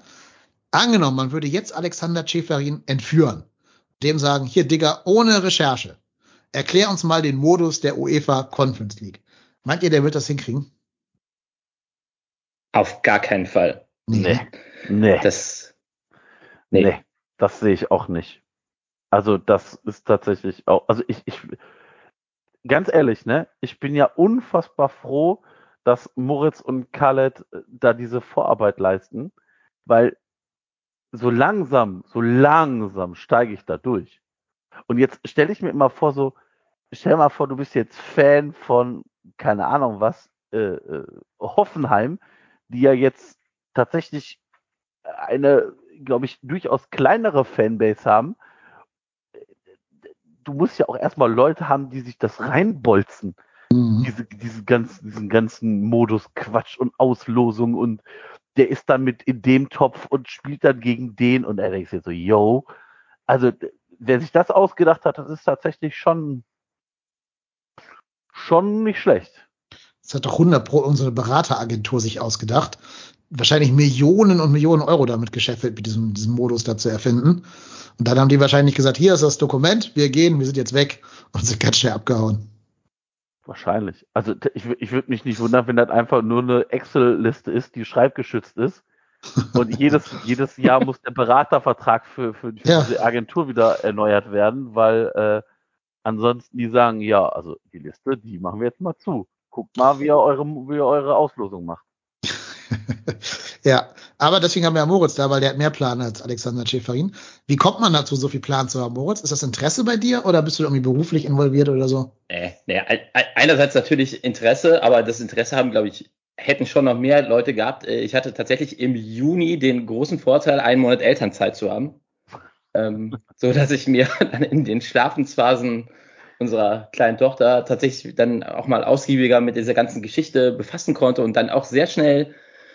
Angenommen, man würde jetzt Alexander Schäferin entführen, dem sagen, hier Digga, ohne Recherche, erklär uns mal den Modus der UEFA Conference League. Meint ihr, der wird das hinkriegen? Auf gar keinen Fall. Nee. Nee. Das, nee. nee. Das sehe ich auch nicht. Also, das ist tatsächlich auch, also ich, ich, ganz ehrlich, ne, ich bin ja unfassbar froh, dass Moritz und Khaled äh, da diese Vorarbeit leisten, weil so langsam, so langsam steige ich da durch. Und jetzt stelle ich mir immer vor, so, stell mal vor, du bist jetzt Fan von, keine Ahnung was, äh, äh, Hoffenheim, die ja jetzt tatsächlich eine, glaube ich, durchaus kleinere Fanbase haben. Du musst ja auch erstmal Leute haben, die sich das reinbolzen. Mhm. Diese, diese ganzen, diesen ganzen Modus Quatsch und Auslosung und der ist dann mit in dem Topf und spielt dann gegen den und er denkt sich so, yo, also wer sich das ausgedacht hat, das ist tatsächlich schon schon nicht schlecht. Das hat doch 100 Pro unsere Berateragentur sich ausgedacht. Wahrscheinlich Millionen und Millionen Euro damit geschäffelt, mit diesem, diesem Modus da zu erfinden. Und dann haben die wahrscheinlich gesagt, hier ist das Dokument, wir gehen, wir sind jetzt weg und sind ganz schnell abgehauen. Wahrscheinlich. Also ich, ich würde mich nicht wundern, wenn das einfach nur eine Excel-Liste ist, die schreibgeschützt ist. Und [laughs] jedes, jedes Jahr muss der Beratervertrag für, für, für ja. diese Agentur wieder erneuert werden, weil äh, ansonsten die sagen, ja, also die Liste, die machen wir jetzt mal zu. Guckt mal, wie ihr eure, wie ihr eure Auslosung macht. [laughs] ja, aber deswegen haben wir ja Moritz da, weil der hat mehr Plan als Alexander Schäferin. Wie kommt man dazu, so viel Plan zu haben, Moritz? Ist das Interesse bei dir oder bist du irgendwie beruflich involviert oder so? Äh, nee, einerseits natürlich Interesse, aber das Interesse haben, glaube ich, hätten schon noch mehr Leute gehabt. Äh, ich hatte tatsächlich im Juni den großen Vorteil, einen Monat Elternzeit zu haben ähm, so dass ich mir [laughs] dann in den Schlafensphasen unserer kleinen Tochter tatsächlich dann auch mal ausgiebiger mit dieser ganzen Geschichte befassen konnte und dann auch sehr schnell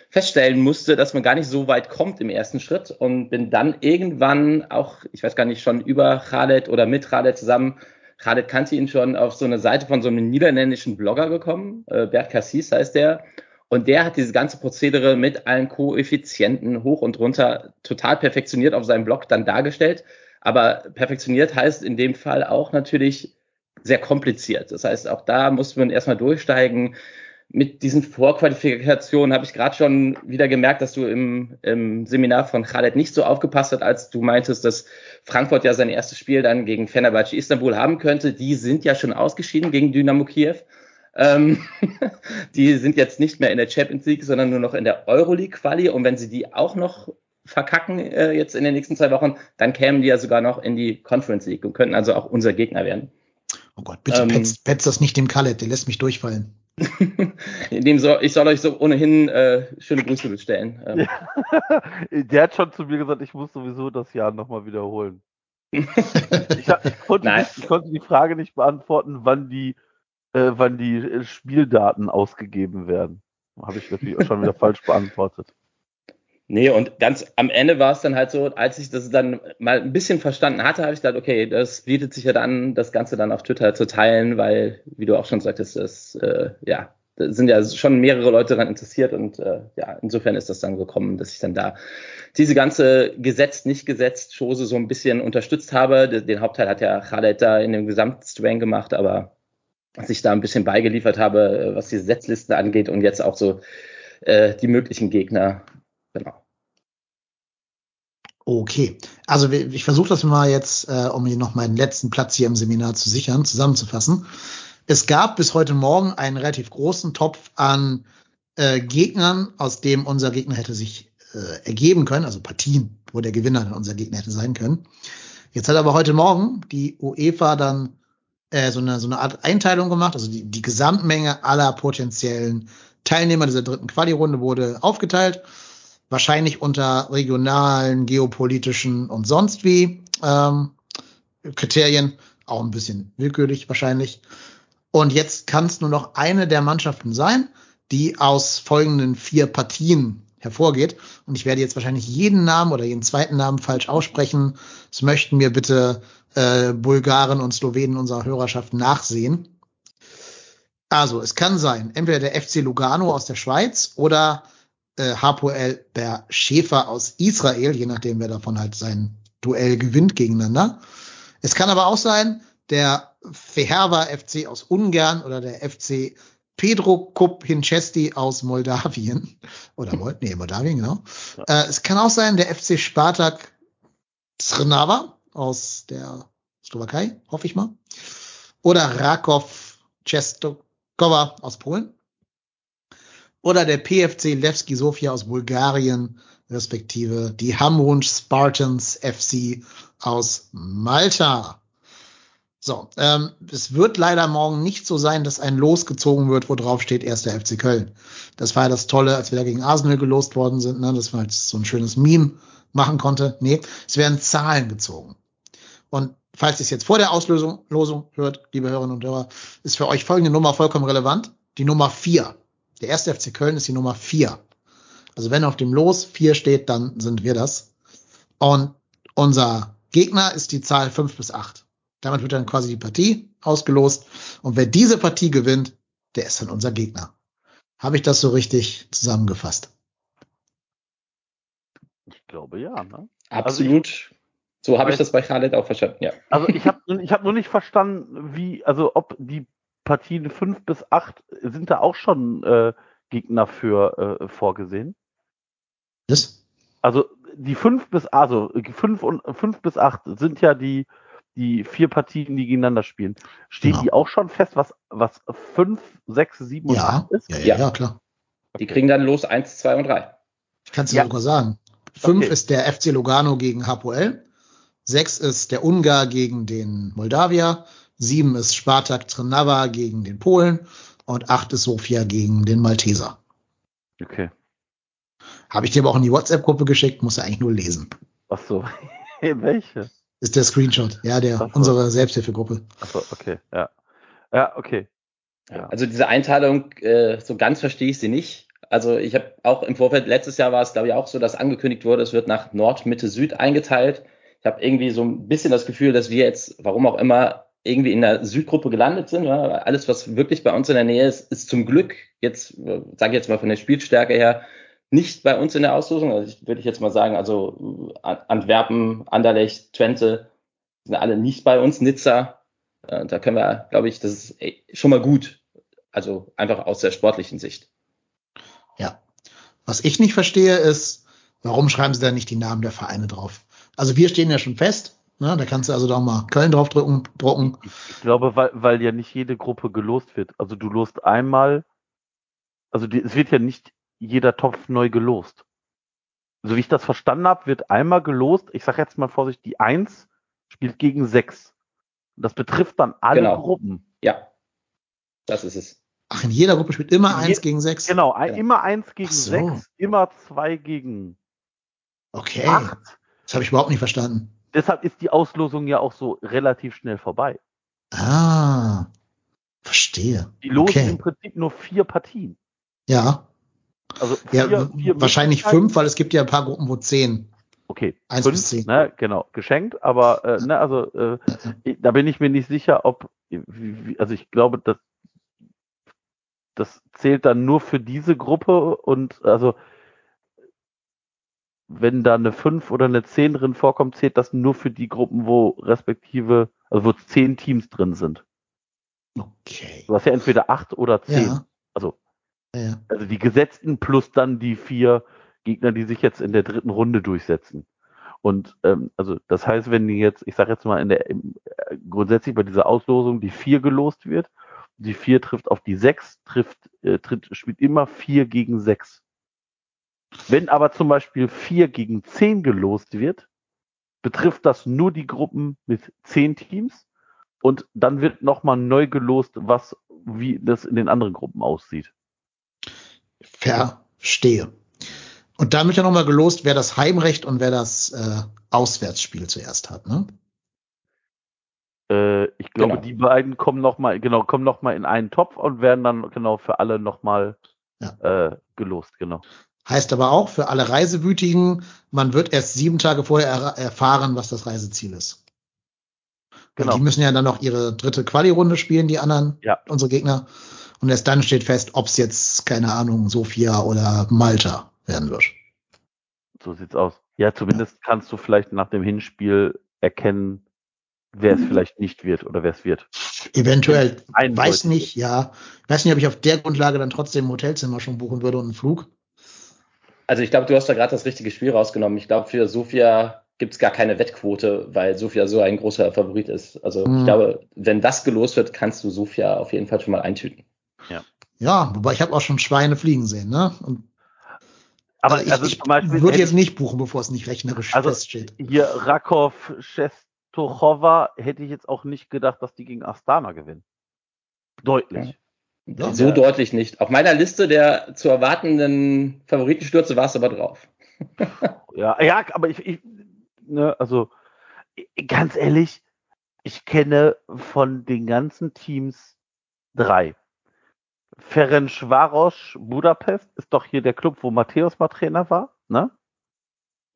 feststellen musste, dass man gar nicht so weit kommt im ersten Schritt und bin dann irgendwann auch, ich weiß gar nicht, schon über Khaled oder mit Khaled zusammen, Khaled kannte ihn schon, auf so eine Seite von so einem niederländischen Blogger gekommen, äh, Bert Cassis heißt der, und der hat dieses ganze Prozedere mit allen Koeffizienten hoch und runter total perfektioniert auf seinem Blog dann dargestellt. Aber perfektioniert heißt in dem Fall auch natürlich sehr kompliziert. Das heißt, auch da muss man erstmal durchsteigen. Mit diesen Vorqualifikationen habe ich gerade schon wieder gemerkt, dass du im, im Seminar von Khaled nicht so aufgepasst hast, als du meintest, dass Frankfurt ja sein erstes Spiel dann gegen Fenerbahce Istanbul haben könnte. Die sind ja schon ausgeschieden gegen Dynamo Kiew. Ähm, [laughs] die sind jetzt nicht mehr in der Champions League, sondern nur noch in der Euroleague-Quali. Und wenn sie die auch noch verkacken äh, jetzt in den nächsten zwei Wochen, dann kämen die ja sogar noch in die Conference League und könnten also auch unser Gegner werden. Oh Gott, bitte ähm, petz, petz das nicht dem Khaled, der lässt mich durchfallen. in [laughs] dem soll, ich soll euch so ohnehin äh, schöne Grüße bestellen. Ähm. [laughs] der hat schon zu mir gesagt, ich muss sowieso das Jahr nochmal wiederholen. ich, ich, konnte nicht, ich, konnte die Frage nicht beantworten, wann die äh, wann die äh, Spieldaten ausgegeben werden. Habe ich natürlich schon wieder falsch beantwortet. Nee, und ganz am Ende war es dann halt so, als ich das dann mal ein bisschen verstanden hatte, habe ich gedacht, okay, das bietet sich ja dann, das Ganze dann auf Twitter zu teilen, weil, wie du auch schon sagtest, das, äh, ja, da sind ja schon mehrere Leute daran interessiert und äh, ja, insofern ist das dann gekommen, dass ich dann da diese ganze gesetzt, nicht gesetzt Chose so ein bisschen unterstützt habe. Den, den Hauptteil hat ja Khaled da in dem Gesamtstrang gemacht, aber dass ich da ein bisschen beigeliefert habe, äh, was diese Setzlisten angeht und jetzt auch so äh, die möglichen Gegner. Genau. Okay, also ich versuche das mal jetzt, äh, um hier noch meinen letzten Platz hier im Seminar zu sichern, zusammenzufassen. Es gab bis heute Morgen einen relativ großen Topf an äh, Gegnern, aus dem unser Gegner hätte sich äh, ergeben können, also Partien, wo der Gewinner dann unser Gegner hätte sein können. Jetzt hat aber heute Morgen die UEFA dann äh, so, eine, so eine Art Einteilung gemacht, also die, die Gesamtmenge aller potenziellen Teilnehmer dieser dritten Quali-Runde wurde aufgeteilt wahrscheinlich unter regionalen, geopolitischen und sonst wie ähm, Kriterien, auch ein bisschen willkürlich wahrscheinlich. Und jetzt kann es nur noch eine der Mannschaften sein, die aus folgenden vier Partien hervorgeht. Und ich werde jetzt wahrscheinlich jeden Namen oder jeden zweiten Namen falsch aussprechen. Das möchten mir bitte äh, Bulgaren und Slowenen unserer Hörerschaft nachsehen. Also, es kann sein, entweder der FC Lugano aus der Schweiz oder äh, Hapoel Ber Schäfer aus Israel, je nachdem, wer davon halt sein Duell gewinnt gegeneinander. Es kann aber auch sein, der Feherva FC aus Ungarn oder der FC Pedro Kup Hinchesti aus Moldawien. [laughs] Oder Mold nee, Moldawien, genau. Äh, es kann auch sein, der FC Spartak Trnava aus der Slowakei, hoffe ich mal. Oder Rakow Czestochowa aus Polen oder der PFC Levski Sofia aus Bulgarien, respektive die Hamrunsch Spartans FC aus Malta. So, ähm, es wird leider morgen nicht so sein, dass ein Los gezogen wird, wo drauf steht, erster FC Köln. Das war ja das Tolle, als wir da gegen Arsenal gelost worden sind, ne, dass man jetzt so ein schönes Meme machen konnte. Nee, es werden Zahlen gezogen. Und falls ihr es jetzt vor der Auslösung Losung hört, liebe Hörerinnen und Hörer, ist für euch folgende Nummer vollkommen relevant. Die Nummer vier. Der erste FC Köln ist die Nummer vier. Also wenn auf dem Los vier steht, dann sind wir das. Und unser Gegner ist die Zahl fünf bis acht. Damit wird dann quasi die Partie ausgelost. Und wer diese Partie gewinnt, der ist dann unser Gegner. Habe ich das so richtig zusammengefasst? Ich glaube ja. Ne? Absolut. Also ich, so habe ich das bei Khaled auch verstanden, ja. Also ich habe ich hab nur nicht verstanden, wie, also ob die Partien 5 bis 8 sind da auch schon äh, Gegner für äh, vorgesehen. Was? Also die 5 bis also 5 und 5 bis 8 sind ja die die vier Partien, die gegeneinander spielen. Stehen genau. die auch schon fest, was was 5, 6, 7 und ja, 8 ist? Ja, ja, ja, klar. Die kriegen dann los 1, 2 und 3. Ich kann es dir ja. sogar sagen. 5 okay. ist der FC Lugano gegen Hapoel. 6 ist der Ungar gegen den Moldawier. Sieben ist Spartak Trnava gegen den Polen und acht ist Sofia gegen den Malteser. Okay. Habe ich dir aber auch in die WhatsApp-Gruppe geschickt, muss er eigentlich nur lesen. Ach so. [laughs] Welche? Ist der Screenshot, ja, der, so. unsere Selbsthilfegruppe. Ach so, okay, ja. Ja, okay. Ja. Also diese Einteilung, äh, so ganz verstehe ich sie nicht. Also ich habe auch im Vorfeld, letztes Jahr war es glaube ich auch so, dass angekündigt wurde, es wird nach Nord, Mitte, Süd eingeteilt. Ich habe irgendwie so ein bisschen das Gefühl, dass wir jetzt, warum auch immer, irgendwie in der Südgruppe gelandet sind. Ja, alles, was wirklich bei uns in der Nähe ist, ist zum Glück jetzt, sage ich jetzt mal von der Spielstärke her, nicht bei uns in der Auslosung. Also ich, würde ich jetzt mal sagen, also Antwerpen, Anderlecht, Twente sind alle nicht bei uns. Nizza, äh, da können wir, glaube ich, das ist schon mal gut. Also einfach aus der sportlichen Sicht. Ja. Was ich nicht verstehe, ist, warum schreiben sie da nicht die Namen der Vereine drauf? Also wir stehen ja schon fest, Ne, da kannst du also doch mal Köln draufdrücken, drucken. Ich glaube, weil, weil ja nicht jede Gruppe gelost wird. Also du lost einmal, also die, es wird ja nicht jeder Topf neu gelost. So wie ich das verstanden habe, wird einmal gelost, ich sage jetzt mal vorsichtig, die 1 spielt gegen 6. Das betrifft dann alle genau. Gruppen. Ja, das ist es. Ach, in jeder Gruppe spielt immer 1 gegen 6? Genau, genau. immer 1 gegen so. 6, immer 2 gegen Okay, 8. das habe ich überhaupt nicht verstanden deshalb ist die Auslosung ja auch so relativ schnell vorbei. Ah, verstehe. Die losen okay. im Prinzip nur vier Partien. Ja. Also vier, ja, vier wahrscheinlich fünf, weil es gibt ja ein paar Gruppen, wo zehn. Okay, eins fünf, bis zehn. Ne, genau, geschenkt, aber äh, ne, also äh, da bin ich mir nicht sicher, ob, also ich glaube, dass das zählt dann nur für diese Gruppe und also wenn da eine 5 oder eine 10 drin vorkommt, zählt das nur für die Gruppen, wo respektive, also wo 10 Teams drin sind. Okay. Du hast ja entweder 8 oder 10. Ja. Also, Ja. also die Gesetzten plus dann die vier Gegner, die sich jetzt in der dritten Runde durchsetzen. Und ähm, also das heißt, wenn die jetzt, ich sage jetzt mal in der im, äh, grundsätzlich bei dieser Auslosung die vier gelost wird, die vier trifft auf die sechs, trifft, äh, tritt, spielt immer vier gegen sechs. Wenn aber zum Beispiel vier gegen zehn gelost wird, betrifft das nur die Gruppen mit zehn Teams und dann wird nochmal neu gelost, was wie das in den anderen Gruppen aussieht. Verstehe. Und dann wird ja nochmal gelost, wer das Heimrecht und wer das äh, Auswärtsspiel zuerst hat, ne? Äh, ich glaube, Genau. die beiden kommen noch mal, genau, kommen noch mal in einen Topf und werden dann genau für alle noch mal äh, gelost, genau. Heißt aber auch für alle Reisewütigen, man wird erst sieben Tage vorher er erfahren, was das Reiseziel ist. Genau. Und die müssen ja dann noch ihre dritte Quali-Runde spielen, die anderen, Ja. unsere Gegner. Und erst dann steht fest, ob es jetzt, keine Ahnung, Sofia oder Malta werden wird. So sieht's aus. Ja, zumindest kannst du vielleicht nach dem Hinspiel erkennen, wer es vielleicht nicht wird oder wer es wird. Eventuell, Eindeutig. weiß nicht, ja. Weiß nicht, ob ich auf der Grundlage dann trotzdem ein Hotelzimmer schon buchen würde und einen Flug. Also ich glaube, du hast da gerade das richtige Spiel rausgenommen. Ich glaube, für Sofia gibt es gar keine Wettquote, weil Sofia so ein großer Favorit ist. Also Mhm. ich glaube, wenn das gelost wird, kannst du Sofia auf jeden Fall schon mal eintüten. Ja, wobei ich habe auch schon Schweine fliegen sehen, ne? Und Aber also ich, also ich Beispiel würde jetzt nicht buchen, bevor es nicht rechnerisch Also- feststeht. hier Rakov, Schestochova, hätte ich jetzt auch nicht gedacht, dass die gegen Astana gewinnen. Deutlich. Ja. so deutlich nicht. Auf meiner Liste der zu erwartenden Favoritenstürze war es aber drauf. [laughs] Ja, ja, aber ich, ich ne, also ganz ehrlich, ich kenne von den ganzen Teams drei. Ferencvaros Budapest ist doch hier der Club, wo Matthäus mal Trainer war, ne?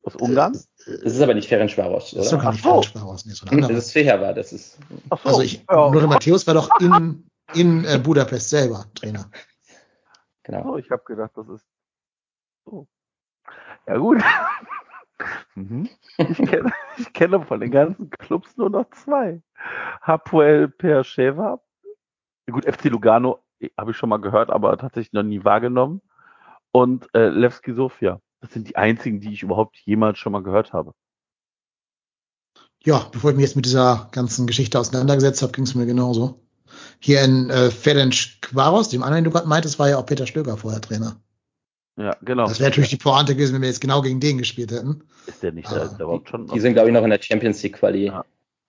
Aus Ungarn? Das ist aber nicht Ferencvaros, Das ist doch oder? gar nicht raus. Nee, so ein anderer. Das ist Feherbar, das ist. Ach so, Also ich, ja, Matthäus war doch in, in äh, Budapest selber Trainer. Genau. so, ich habe gedacht, das ist so. Ja gut. [laughs] mhm. ich, kenne, ich kenne von den ganzen Clubs nur noch zwei. Hapoel Persheva. Gut, FC Lugano habe ich schon mal gehört, aber tatsächlich noch nie wahrgenommen. Und äh, Levski Sofia. Das sind die einzigen, die ich überhaupt jemals schon mal gehört habe. Ja, bevor ich mich jetzt mit dieser ganzen Geschichte auseinandergesetzt habe, ging es mir genauso. Hier in äh, Ferenc Quaros, dem anderen, den du gerade meintest, war ja auch Peter Stöger vorher Trainer. Ja, genau. Das wäre natürlich die Pointe gewesen, wenn wir jetzt genau gegen den gespielt hätten. Ist der nicht Ah, da, ist der überhaupt schon? Die sind, glaube ich, noch in der Champions League Quali. Ja.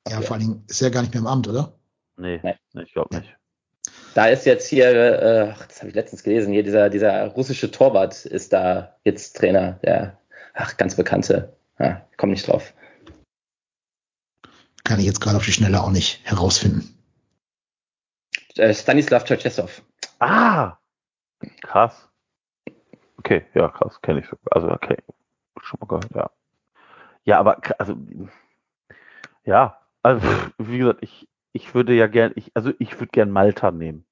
Ja, vor allen Dingen ist er gar nicht mehr im Amt, oder? nee, Nein. nee, ich glaube nicht. Da ist jetzt hier, äh, das habe ich letztens gelesen, hier dieser, dieser russische Torwart ist da jetzt Trainer, der, ach, ganz bekannte. Ja, komm nicht drauf. Kann ich jetzt gerade auf die Schnelle auch nicht herausfinden. Äh, Stanislav Czerchesow. Ah! Krass. Okay, ja, krass, kenne ich sogar. Also, okay. Schon mal gehört, ja. Ja, aber, also, ja, also, [laughs] wie gesagt, ich, ich würde ja gern, ich, also, ich würde gern Malta nehmen.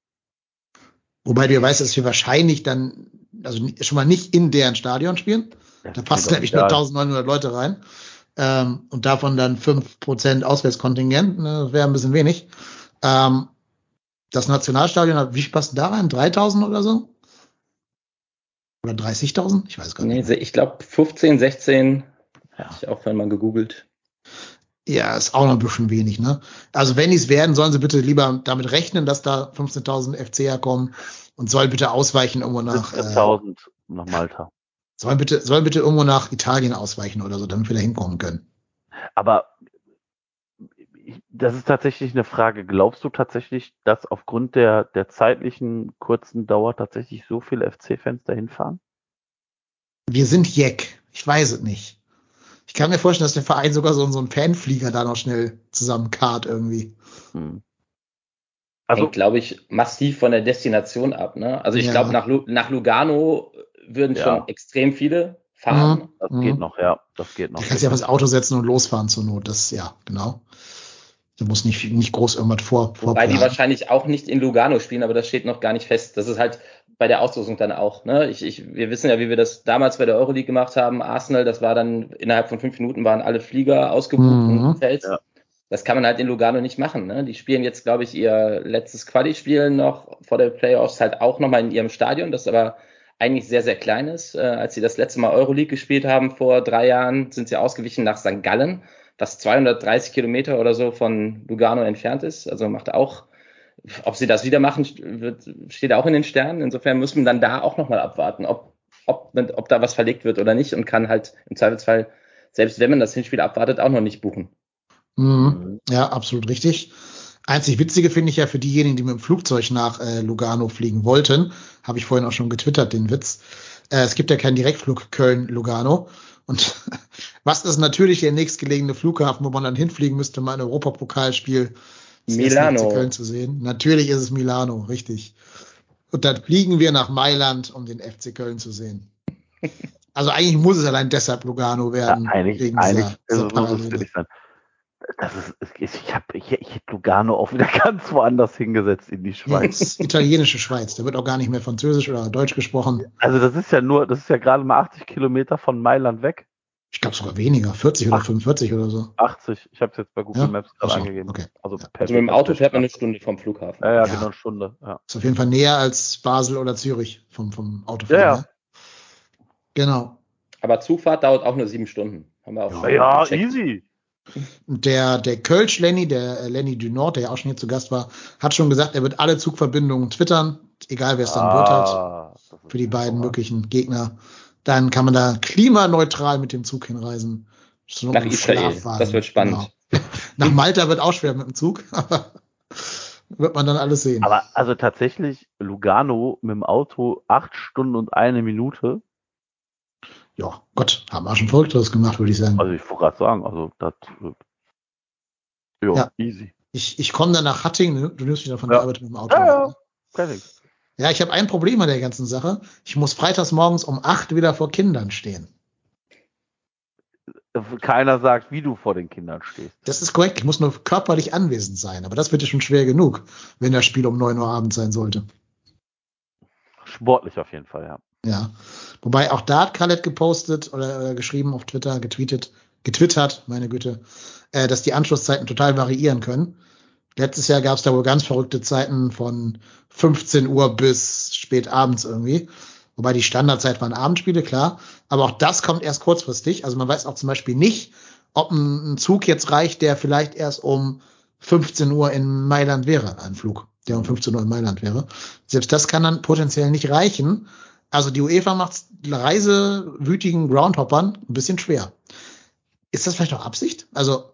Wobei du ja weißt, dass wir wahrscheinlich dann, also schon mal nicht in deren Stadion spielen. Das Da passen nämlich nur egal. 1900 Leute rein. Ähm, und davon dann 5% Auswärtskontingent, ne, das wäre ein bisschen wenig. Ähm, das Nationalstadion hat, wie viel passen da rein? 3000 oder so? Oder 30.000? Ich weiß gar Nee, nicht. se- ich glaube 15, 16, Ja. hatte ich auch mal gegoogelt. Ja, ist auch noch ein bisschen wenig, ne? Also wenn die es werden, sollen sie bitte lieber damit rechnen, dass da 15.000 FCer kommen und sollen bitte ausweichen irgendwo nach, äh, 17.000 nach Malta. sollen bitte, sollen bitte irgendwo nach Italien ausweichen oder so, damit wir da hinkommen können. Aber das ist tatsächlich eine Frage. Glaubst du tatsächlich, dass aufgrund der, der zeitlichen kurzen Dauer tatsächlich so viele FC-Fans dahin fahren? Wir sind Jeck. Ich weiß es nicht. Ich kann mir vorstellen, dass der Verein sogar so, so einen Fanflieger da noch schnell zusammenkarrt irgendwie. Hm. Also, Hängt, glaube ich, massiv von der Destination ab. Ne? Also ich Ja. glaube, nach, Lu nach Lugano würden Ja. schon extrem viele fahren. das Mhm. geht noch, ja, das geht noch. Da kannst du ja aufs Auto setzen und losfahren zur Not. Das, ja, genau. Da muss nicht, nicht groß irgendwas vor. Wobei die wahrscheinlich auch nicht in Lugano spielen, aber das steht noch gar nicht fest. Das ist halt bei der Auslosung dann auch. Ne? Ich, ich, wir wissen ja, wie wir das damals bei der Euroleague gemacht haben. Arsenal, das war dann innerhalb von fünf Minuten waren alle Flieger ausgebucht mhm. im Feld. Ja. Das kann man halt in Lugano nicht machen. Ne? Die spielen jetzt, glaube ich, ihr letztes Quali-Spiel noch vor der Playoffs halt auch nochmal in ihrem Stadion, das aber eigentlich sehr, sehr klein ist. Äh, als sie das letzte Mal Euroleague gespielt haben vor drei Jahren, sind sie ausgewichen nach St. Gallen, was 230 Kilometer oder so von Lugano entfernt ist. Also macht auch, ob sie das wieder machen, wird, steht auch in den Sternen. Insofern muss man dann da auch nochmal abwarten, ob, ob, ob da was verlegt wird oder nicht und kann halt im Zweifelsfall, selbst wenn man das Hinspiel abwartet, auch noch nicht buchen. Mhm. Ja, absolut richtig. Einzig Witzige finde ich ja für diejenigen, die mit dem Flugzeug nach äh, Lugano fliegen wollten, habe ich vorhin auch schon getwittert, den Witz. Äh, es gibt ja keinen Direktflug Köln-Lugano. Und was ist natürlich der nächstgelegene Flughafen, wo man dann hinfliegen müsste, um ein Europapokalspiel Milano. Köln zu sehen? Natürlich ist es Milano, richtig. Und dann fliegen wir nach Mailand, um den FC Köln zu sehen. [laughs] Also eigentlich muss es allein deshalb Lugano werden. Ja, eigentlich, eigentlich dieser, dieser muss es sein das ist, ich habe ich, ich hätte Lugano auch wieder [laughs] ganz woanders hingesetzt in die Schweiz. Ja, italienische Schweiz, da wird auch gar nicht mehr Französisch oder Deutsch gesprochen. Also das ist ja nur, das ist ja gerade mal 80 Kilometer von Mailand weg. Ich glaube sogar weniger, 40 oder 45 oder so. 80, ich habe es jetzt bei Google ja? Maps gerade angegeben. Okay. Also, ja. also, mit dem Auto fährt man eine Stunde vom Flughafen. Ja, ja, genau eine Stunde. Ja. Ist auf jeden Fall näher als Basel oder Zürich vom, vom Autofahren. Ja, ja. Ne? Genau. Aber Zugfahrt dauert auch nur sieben Stunden. Haben wir auch ja, ja easy. Der, der Kölsch Lenny, der äh, Lenny Dunort, der ja auch schon hier zu Gast war, hat schon gesagt, er wird alle Zugverbindungen twittern, egal wer es dann ah, wird hat, für die beiden möglichen Gegner. Dann kann man da klimaneutral mit dem Zug hinreisen. So Nach Israel, das wird spannend. Genau. [laughs] Nach Malta wird auch schwer mit dem Zug, [laughs] aber wird man dann alles sehen. Aber also tatsächlich Lugano mit dem Auto acht Stunden und eine Minute ja, Gott, haben wir schon Verrückteres gemacht, würde ich sagen. Also ich wollte gerade sagen, also das äh, ja, easy. Ich, ich komme dann nach Hattingen, du nimmst wieder von ja. der Arbeit mit dem Auto. Ja, ja. Ne? Ja ich habe ein Problem an der ganzen Sache. Ich muss freitags morgens um acht wieder vor Kindern stehen. Keiner sagt, wie du vor den Kindern stehst. Das ist korrekt. Ich muss nur körperlich anwesend sein. Aber das wird ja schon schwer genug, wenn das Spiel um neun Uhr abends sein sollte. Sportlich auf jeden Fall, ja. Ja. Wobei auch da hat Khaled gepostet oder, geschrieben auf Twitter, getweetet, getwittert, meine Güte, äh, dass die Anschlusszeiten total variieren können. Letztes Jahr gab es da wohl ganz verrückte Zeiten von 15 Uhr bis spät abends irgendwie. Wobei die Standardzeit waren Abendspiele, klar. Aber auch das kommt erst kurzfristig. Also man weiß auch zum Beispiel nicht, ob ein Zug jetzt reicht, der vielleicht erst um 15 Uhr in Mailand wäre, ein Flug, der um 15 Uhr in Mailand wäre. Selbst das kann dann potenziell nicht reichen. Also die UEFA macht reisewütigen Groundhoppern ein bisschen schwer. Ist das vielleicht auch Absicht? Also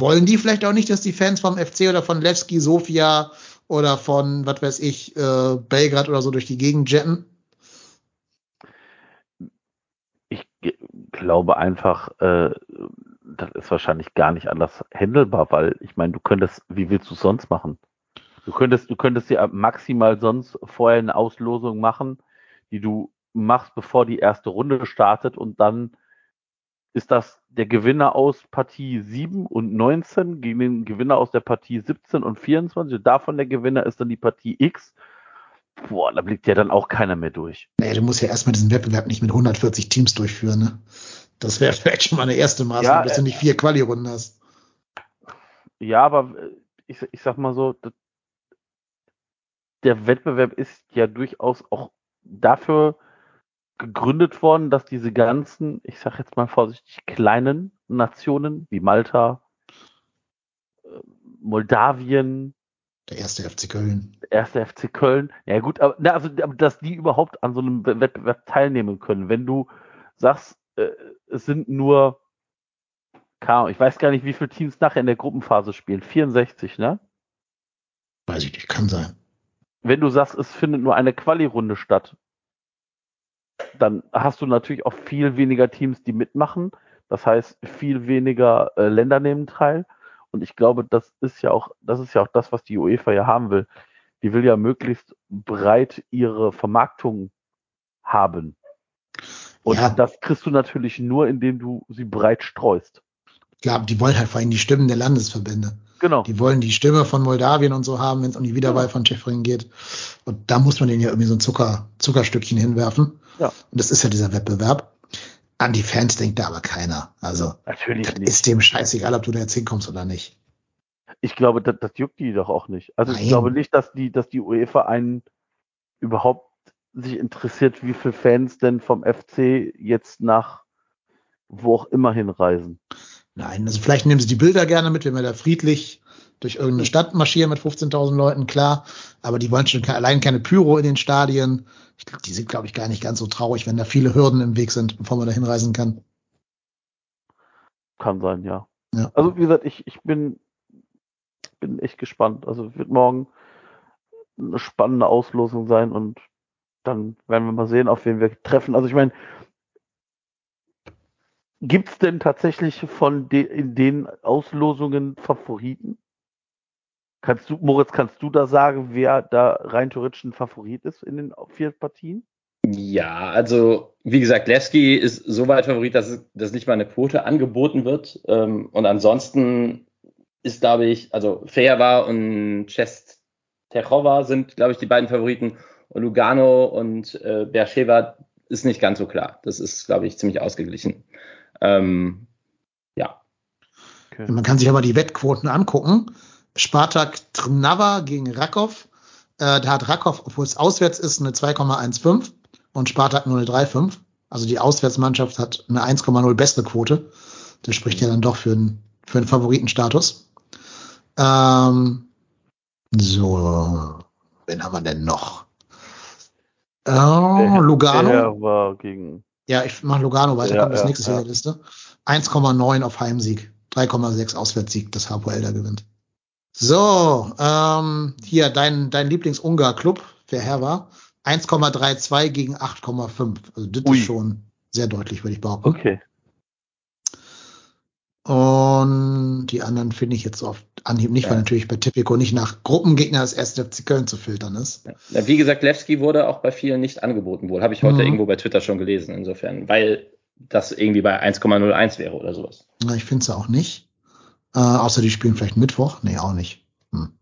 wollen die vielleicht auch nicht, dass die Fans vom FC oder von Levski, Sofia oder von, was weiß ich, äh, Belgrad oder so durch die Gegend jetten? Ich glaube einfach, äh, das ist wahrscheinlich gar nicht anders handelbar, weil ich meine, du könntest, wie willst du es sonst machen? Du könntest, du könntest ja maximal sonst vorher eine Auslosung machen, die du machst, bevor die erste Runde startet und dann ist das der Gewinner aus Partie 7 und 19 gegen den Gewinner aus der Partie 17 und 24. Davon der Gewinner ist dann die Partie X. Boah, da blickt ja dann auch keiner mehr durch. Nee, du musst ja erstmal diesen Wettbewerb nicht mit 140 Teams durchführen, ne? Das wäre vielleicht schon mal eine erste Maßnahme, ja, dass du nicht vier Quali-Runden hast. Ja, aber äh, ich, ich sag mal so, der Wettbewerb ist ja durchaus auch dafür gegründet worden, dass diese ganzen, ich sag jetzt mal vorsichtig, kleinen Nationen wie Malta, äh, Moldawien, der erste FC Köln. Der erste FC Köln. Ja gut, aber, also, dass die überhaupt an so einem Wettbewerb teilnehmen können. Wenn du sagst, äh, es sind nur, ich weiß gar nicht, wie viele Teams nachher in der Gruppenphase spielen. 64, ne? Weiß ich nicht, kann sein wenn du sagst, es findet nur eine Quali-Runde statt, dann hast du natürlich auch viel weniger Teams, die mitmachen. Das heißt, viel weniger äh, Länder nehmen teil. Und ich glaube, das ist ja auch, das ist ja auch das, was die UEFA ja haben will. Die will ja möglichst breit ihre Vermarktung haben. Und ja. das kriegst du natürlich nur, indem du sie breit streust. Klar, die wollen halt vor allem die Stimmen der Landesverbände. Genau. Die wollen die Stimme von Moldawien und so haben, wenn es um die Wiederwahl Ja. von Schäffering geht. Und da muss man denen ja irgendwie so ein Zucker, Zuckerstückchen hinwerfen. Ja. Und das ist ja dieser Wettbewerb. An die Fans denkt da aber keiner. Also, Natürlich nicht. ist dem scheißegal, ob du da jetzt hinkommst oder nicht. Ich glaube, das, das juckt die doch auch nicht. Also Nein. ich glaube nicht, dass die, dass die UEFA einen überhaupt sich interessiert, wie viele Fans denn vom FC jetzt nach wo auch immer hinreisen. Nein, also vielleicht nehmen sie die Bilder gerne mit, wenn wir da friedlich durch irgendeine Stadt marschieren mit 15.000 Leuten, klar. Aber die wollen schon ke- allein keine Pyro in den Stadien. Ich, die sind, glaube ich, gar nicht ganz so traurig, wenn da viele Hürden im Weg sind, bevor man da hinreisen kann. Kann sein, ja. Ja. Also wie gesagt, ich, ich bin, bin echt gespannt. Also wird morgen eine spannende Auslosung sein und dann werden wir mal sehen, auf wen wir treffen. Also ich meine, gibt es denn tatsächlich von de in den Auslosungen Favoriten? Kannst du, Moritz, kannst du da sagen, wer da rein theoretisch ein Favorit ist in den vier Partien? Ja, also wie gesagt, Lewski ist so weit Favorit, dass, dass nicht mal eine Quote angeboten wird. Ähm, und ansonsten ist, glaube ich, also Fejava und Chest Techova sind, glaube ich, die beiden Favoriten. Und Lugano und äh, Bercheva ist nicht ganz so klar. Das ist, glaube ich, ziemlich ausgeglichen. Ähm, ja. Man kann sich aber die Wettquoten angucken. Spartak Trnava gegen Rakov. Äh, da hat Rakov, obwohl es auswärts ist, eine 2,15 und Spartak 0,35. Also die Auswärtsmannschaft hat eine 1,0 bessere Quote. Das spricht ja dann doch für einen, für einen Favoritenstatus. Ähm, so, wen haben wir denn noch? Oh, Lugano. Der war gegen. Ja, ich mache Lugano weiter, Ja, kommt das ja, nächste ja. Liste. 1,9 auf Heimsieg, 3,6 Auswärtssieg, das Hapoel da gewinnt. So, ähm, hier dein, dein Lieblings-Ungar-Club, wer Herr war, 1,32 gegen 8,5. Also das Ui. ist schon sehr deutlich, würde ich behaupten. Okay. Und die anderen finde ich jetzt auf Anhieb nicht, Ja. weil natürlich bei Tipico nicht nach Gruppengegner des 1. FC Köln zu filtern ist. Ja, Wie gesagt, Lewski wurde auch bei vielen nicht angeboten wohl. Habe ich heute Mhm. irgendwo bei Twitter schon gelesen, insofern, weil das irgendwie bei 1,01 wäre oder sowas. Na, ich finde es auch nicht. Äh, außer die spielen vielleicht Mittwoch. Nee, auch nicht. Hm.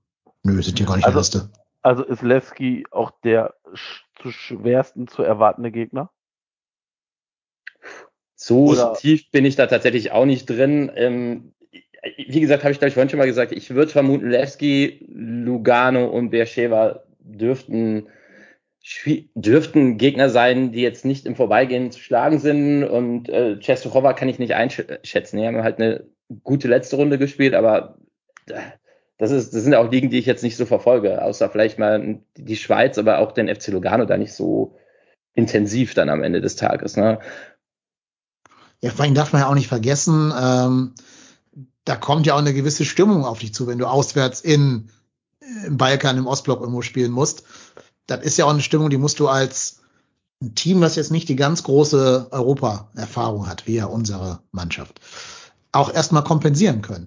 Nö, sind hier gar nicht in der Also- Liste. Also ist Lewski auch der sch zu schwersten zu erwartende Gegner? So Oder- tief bin ich da tatsächlich auch nicht drin. Ähm, wie gesagt, habe ich glaube ich vorhin schon mal gesagt, ich würde vermuten, Lewski, Lugano und Beersheva dürften dürften Gegner sein, die jetzt nicht im Vorbeigehen zu schlagen sind. Und äh, Czestochowa kann ich nicht einschätzen. Die haben halt eine gute letzte Runde gespielt, aber äh, das, ist, das sind auch Ligen, die ich jetzt nicht so verfolge, außer vielleicht mal die Schweiz, aber auch den FC Lugano da nicht so intensiv dann am Ende des Tages. Ne? Ja, vor allem darf man ja auch nicht vergessen, ähm, da kommt ja auch eine gewisse Stimmung auf dich zu, wenn du auswärts in, im Balkan, im Ostblock irgendwo spielen musst. Das ist ja auch eine Stimmung, die musst du als ein Team, was jetzt nicht die ganz große Europa-Erfahrung hat, wie ja unsere Mannschaft, auch erstmal kompensieren können.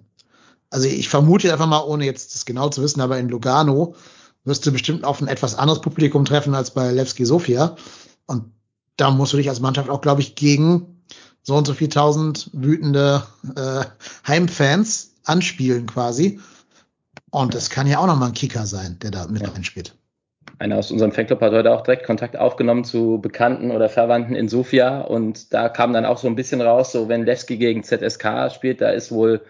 Also ich vermute einfach mal, ohne jetzt das genau zu wissen, aber in Lugano wirst du bestimmt auf ein etwas anderes Publikum treffen als bei Levski Sofia. Und da musst du dich als Mannschaft auch, glaube ich, gegen so und so viel tausend wütende äh, Heimfans anspielen quasi. Und das kann ja auch nochmal ein Kicker sein, der da mit Ja. reinspielt. Einer aus unserem Fanclub hat heute auch direkt Kontakt aufgenommen zu Bekannten oder Verwandten in Sofia und da kam dann auch so ein bisschen raus, so wenn Lewski gegen ZSK spielt, da ist wohl,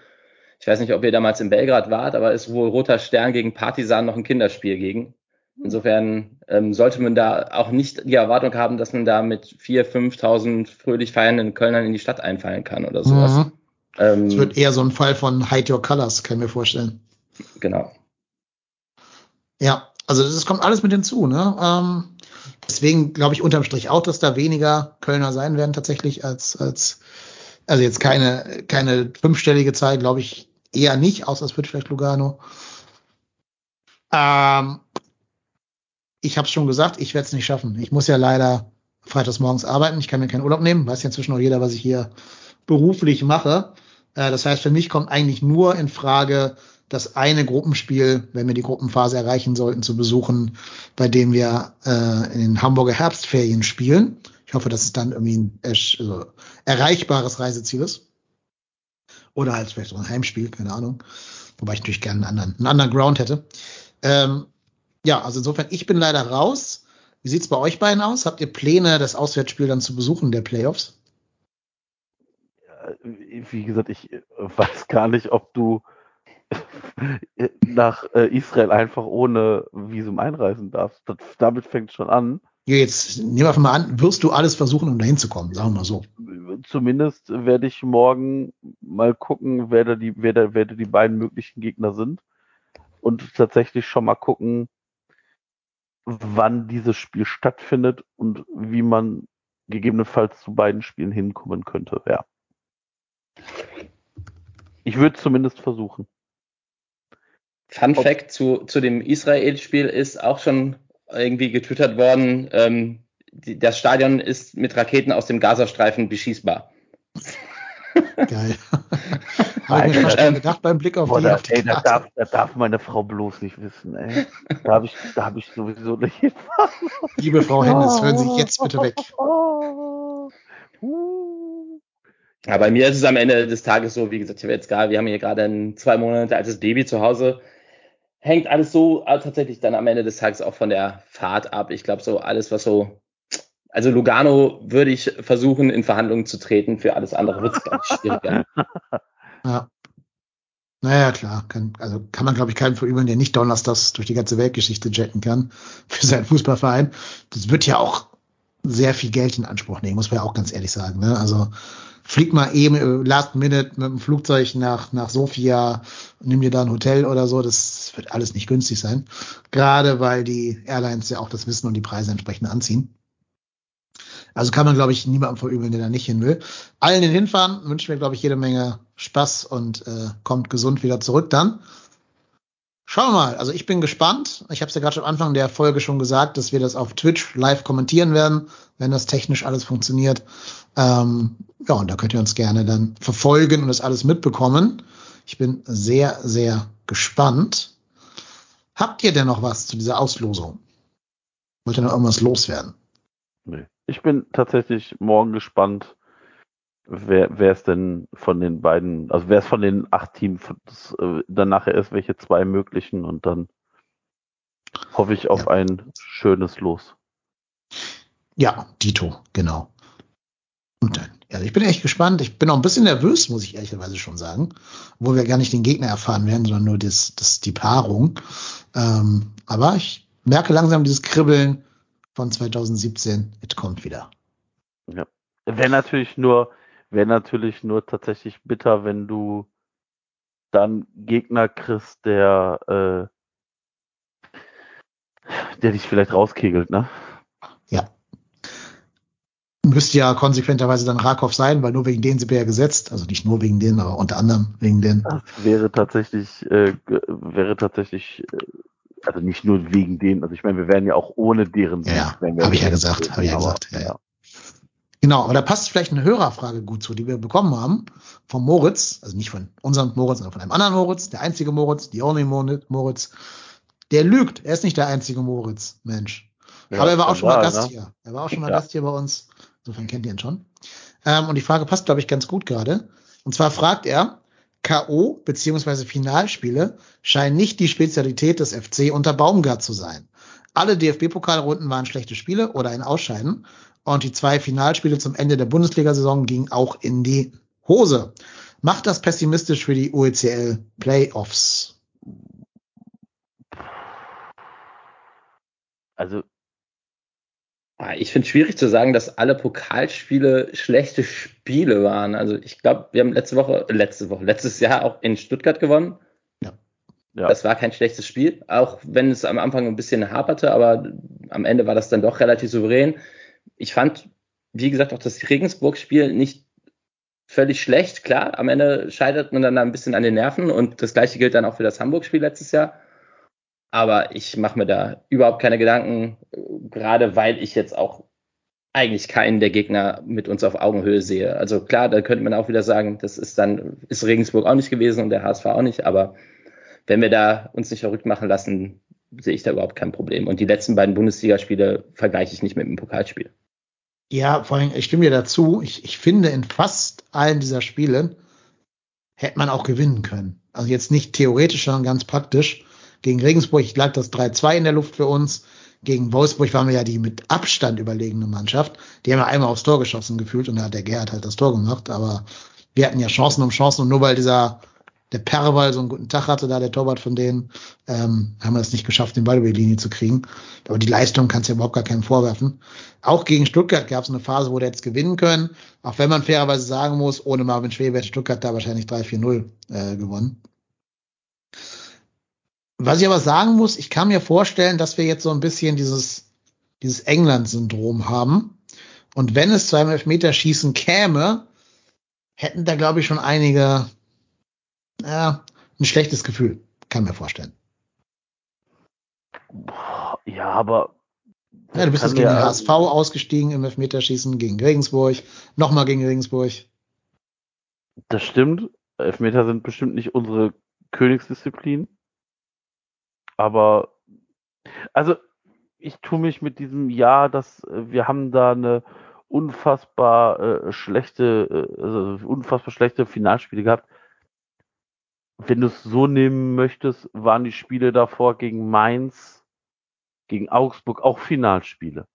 ich weiß nicht, ob ihr damals in Belgrad wart, aber ist wohl Roter Stern gegen Partisan noch ein Kinderspiel gegen. Insofern ähm, sollte man da auch nicht die Erwartung haben, dass man da mit 4.000, 5.000 fröhlich feiernden Kölnern in die Stadt einfallen kann oder sowas. Mhm. Ähm, Es wird eher so ein Fall von Hide Your Colors, kann ich mir vorstellen. genau. Ja, also das kommt alles mit hinzu. Ne? Ähm, deswegen glaube ich unterm Strich auch, dass da weniger Kölner sein werden tatsächlich als als also jetzt keine keine fünfstellige Zahl, glaube ich eher nicht, außer es wird vielleicht Lugano. Ähm, ich habe schon gesagt, ich werde es nicht schaffen. Ich muss ja leider freitags morgens arbeiten. Ich kann mir keinen Urlaub nehmen. Weiß ja inzwischen auch jeder, was ich hier beruflich mache. Äh, das heißt, für mich kommt eigentlich nur in Frage, das eine Gruppenspiel, wenn wir die Gruppenphase erreichen sollten, zu besuchen, bei dem wir äh, in den Hamburger Herbstferien spielen. Ich hoffe, dass es dann irgendwie ein also, erreichbares Reiseziel ist. Oder halt vielleicht so ein Heimspiel, keine Ahnung. Wobei ich natürlich gerne einen anderen, einen anderen Ground hätte. Ähm, ja, also insofern, ich bin leider raus. Wie sieht's bei euch beiden aus? Habt ihr Pläne, das Auswärtsspiel dann zu besuchen, der Playoffs? Wie gesagt, ich äh, weiß gar nicht, ob du nach äh, Israel einfach ohne Visum einreisen darfst. Das, damit fängt schon an. Ja, jetzt nehmen wir einfach mal an, wirst du alles versuchen, um dahin zu kommen, sagen wir mal so. Zumindest werde ich morgen mal gucken, wer da die, wer da, wer da die beiden möglichen Gegner sind. Und tatsächlich schon mal gucken, wann dieses Spiel stattfindet und wie man gegebenenfalls zu beiden Spielen hinkommen könnte. Ja. Ich würde zumindest versuchen. Fun Fact zu, zu dem Israel-Spiel ist auch schon irgendwie getwittert worden, ähm, die, das Stadion ist mit Raketen aus dem Gazastreifen beschießbar. Geil. [laughs] Habe ich mir fast schon gedacht beim Blick auf Boah, die, da, auf die ey, da, Karte. darf, da darf meine Frau bloß nicht wissen, ey. Da habe ich, da hab ich sowieso nicht. Liebe Frau Hennes, hören Sie jetzt bitte [laughs] weg. Ja, bei mir ist es am Ende des Tages so, wie gesagt, ich habe jetzt gerade, wir haben hier gerade ein zwei Monate altes Baby zu Hause. Hängt alles so äh, tatsächlich dann am Ende des Tages auch von der Fahrt ab. Ich glaube, so alles, was so, also Lugano würde ich versuchen, in Verhandlungen zu treten. Für alles andere wird es, glaube ich, schwieriger. [laughs] Ja. Naja, klar. Kann, also kann man, glaube ich, keinen verübeln, der nicht donnerstags durch die ganze Weltgeschichte jetten kann [laughs] für seinen Fußballverein. Das wird ja auch sehr viel Geld in Anspruch nehmen, muss man ja auch ganz ehrlich sagen. Ne? Also flieg mal eben äh, last minute mit dem Flugzeug nach, nach Sofia, nimm dir da ein Hotel oder so. Das wird alles nicht günstig sein. Gerade weil die Airlines ja auch das wissen und die Preise entsprechend anziehen. Also kann man, glaube ich, niemandem verübeln, der da nicht hin will. Allen, den hinfahren, wünschen wir, glaube ich, jede Menge Spaß und äh, kommt gesund wieder zurück dann. Schauen wir mal. Also ich bin gespannt. Ich habe es ja gerade schon am Anfang der Folge schon gesagt, dass wir das auf Twitch live kommentieren werden, wenn das technisch alles funktioniert. Ähm, ja, und da könnt ihr uns gerne dann verfolgen und das alles mitbekommen. Ich bin sehr, sehr gespannt. Habt ihr denn noch was zu dieser Auslosung? Wollt ihr noch irgendwas loswerden? Nee. Ich bin tatsächlich morgen gespannt, wer, es denn von den beiden, also wer es von den acht Teams das, äh, dann nachher ist, welche zwei möglichen und dann hoffe ich auf Ja. ein schönes Los. Ja, Dito, genau. Und dann, also ich bin echt gespannt. Ich bin auch ein bisschen nervös, muss ich ehrlicherweise schon sagen. Obwohl wir gar nicht den Gegner erfahren werden, sondern nur das, das, die Paarung. Ähm, aber ich merke langsam dieses Kribbeln von 2017. Es kommt wieder. Wäre natürlich nur, wäre natürlich nur tatsächlich bitter, wenn du dann Gegner kriegst, der, äh, der dich vielleicht rauskegelt, ne? Ja. Müsste ja konsequenterweise dann Rakov sein, weil nur wegen denen sind wir ja gesetzt. Also nicht nur wegen denen, aber unter anderem wegen denen. Das wäre tatsächlich, äh, wäre tatsächlich, äh, also nicht nur wegen denen, also ich meine, wir wären ja auch ohne deren Ja, ja, wären wir hab ich ja gesagt, hab ich ja gesagt, ja, ja. Genau, aber da passt vielleicht eine Hörerfrage gut zu, die wir bekommen haben vom Moritz, also nicht von unserem Moritz, sondern von einem anderen Moritz, der einzige Moritz, the only Mo- Moritz. Der lügt, er ist nicht der einzige Moritz, Mensch. Ja, aber er war auch schon mal Skandal, Gast ne? hier. Er war auch schon mal Ja. Gast hier bei uns. Insofern kennt ihr ihn schon. Ähm, und die Frage passt, glaube ich, ganz gut gerade. Und zwar fragt er, K.O. beziehungsweise Finalspiele scheinen nicht die Spezialität des FC unter Baumgart zu sein. Alle DFB-Pokalrunden waren schlechte Spiele oder ein Ausscheiden. Und die zwei Finalspiele zum Ende der Bundesliga-Saison gingen auch in die Hose. Macht das pessimistisch für die UECL Playoffs? Also, Ich finde es schwierig zu sagen, dass alle Pokalspiele schlechte Spiele waren. Also ich glaube, wir haben letzte Woche, äh, letzte Woche, letztes Jahr auch in Stuttgart gewonnen. ja. Das war kein schlechtes Spiel, auch wenn es am Anfang ein bisschen haperte, aber am Ende war das dann doch relativ souverän. Ich fand, wie gesagt, auch das Regensburg-Spiel nicht völlig schlecht. Klar, am Ende scheitert man dann ein bisschen an den Nerven und das gleiche gilt dann auch für das Hamburg-Spiel letztes Jahr. Aber ich mache mir da überhaupt keine Gedanken, gerade weil ich jetzt auch eigentlich keinen der Gegner mit uns auf Augenhöhe sehe. Also klar, da könnte man auch wieder sagen, das ist dann, ist Regensburg auch nicht gewesen und der HSV auch nicht, aber wenn wir da uns nicht verrückt machen lassen, sehe ich da überhaupt kein Problem. Und die letzten beiden Bundesligaspiele vergleiche ich nicht mit dem Pokalspiel. Ja, vor allem, ich stimme dir dazu. Ich, ich finde, in fast allen dieser Spielen hätte man auch gewinnen können. Also jetzt nicht theoretisch, sondern ganz praktisch. Gegen Regensburg lag das 3-2 in der Luft für uns. Gegen Wolfsburg waren wir ja die mit Abstand überlegene Mannschaft. Die haben ja einmal aufs Tor geschossen gefühlt und da hat der Gerhard halt das Tor gemacht. Aber wir hatten ja Chancen um Chancen und nur weil dieser der Perwal so einen guten Tag hatte, da der Torwart von denen, ähm, haben wir es nicht geschafft, den Ball über die Linie zu kriegen. Aber die Leistung kannst du ja überhaupt gar keinen vorwerfen. Auch gegen Stuttgart gab es eine Phase, wo der jetzt gewinnen können. Auch wenn man fairerweise sagen muss, ohne Marvin Schwebe hätte Stuttgart da wahrscheinlich 3-4-0 äh, gewonnen. Was ich aber sagen muss, ich kann mir vorstellen, dass wir jetzt so ein bisschen dieses, dieses England-Syndrom haben. Und wenn es zu einem Elfmeterschießen käme, hätten da, glaube ich, schon einige ja, ein schlechtes Gefühl. Kann mir vorstellen. Ja, aber. Ja, du bist jetzt gegen den HSV ausgestiegen im Elfmeterschießen gegen Regensburg, nochmal gegen Regensburg. Das stimmt. Elfmeter sind bestimmt nicht unsere Königsdisziplin. Aber, also, ich tue mich mit diesem Jahr, dass wir haben da eine unfassbar äh, schlechte, äh, also unfassbar schlechte Finalspiele gehabt wenn du es so nehmen möchtest, waren die Spiele davor gegen Mainz, gegen Augsburg auch Finalspiele.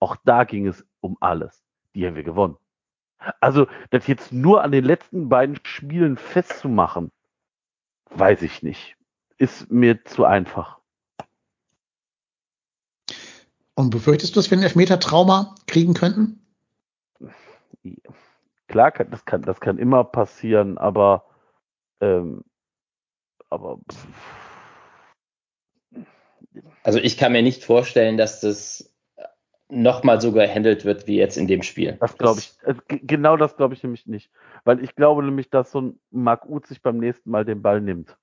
Auch da ging es um alles. Die haben wir gewonnen. Also, das jetzt nur an den letzten beiden Spielen festzumachen, weiß ich nicht. Ist mir zu einfach. Und befürchtest du, dass wir ein Elfmeter-Trauma kriegen könnten? Klar, das kann, das kann immer passieren, aber ähm, aber. Also ich kann mir nicht vorstellen, dass das nochmal so gehandelt wird wie jetzt in dem Spiel. Das glaube ich. Das, genau das glaube ich nämlich nicht. Weil ich glaube nämlich, dass so ein Marc Uth sich beim nächsten Mal den Ball nimmt.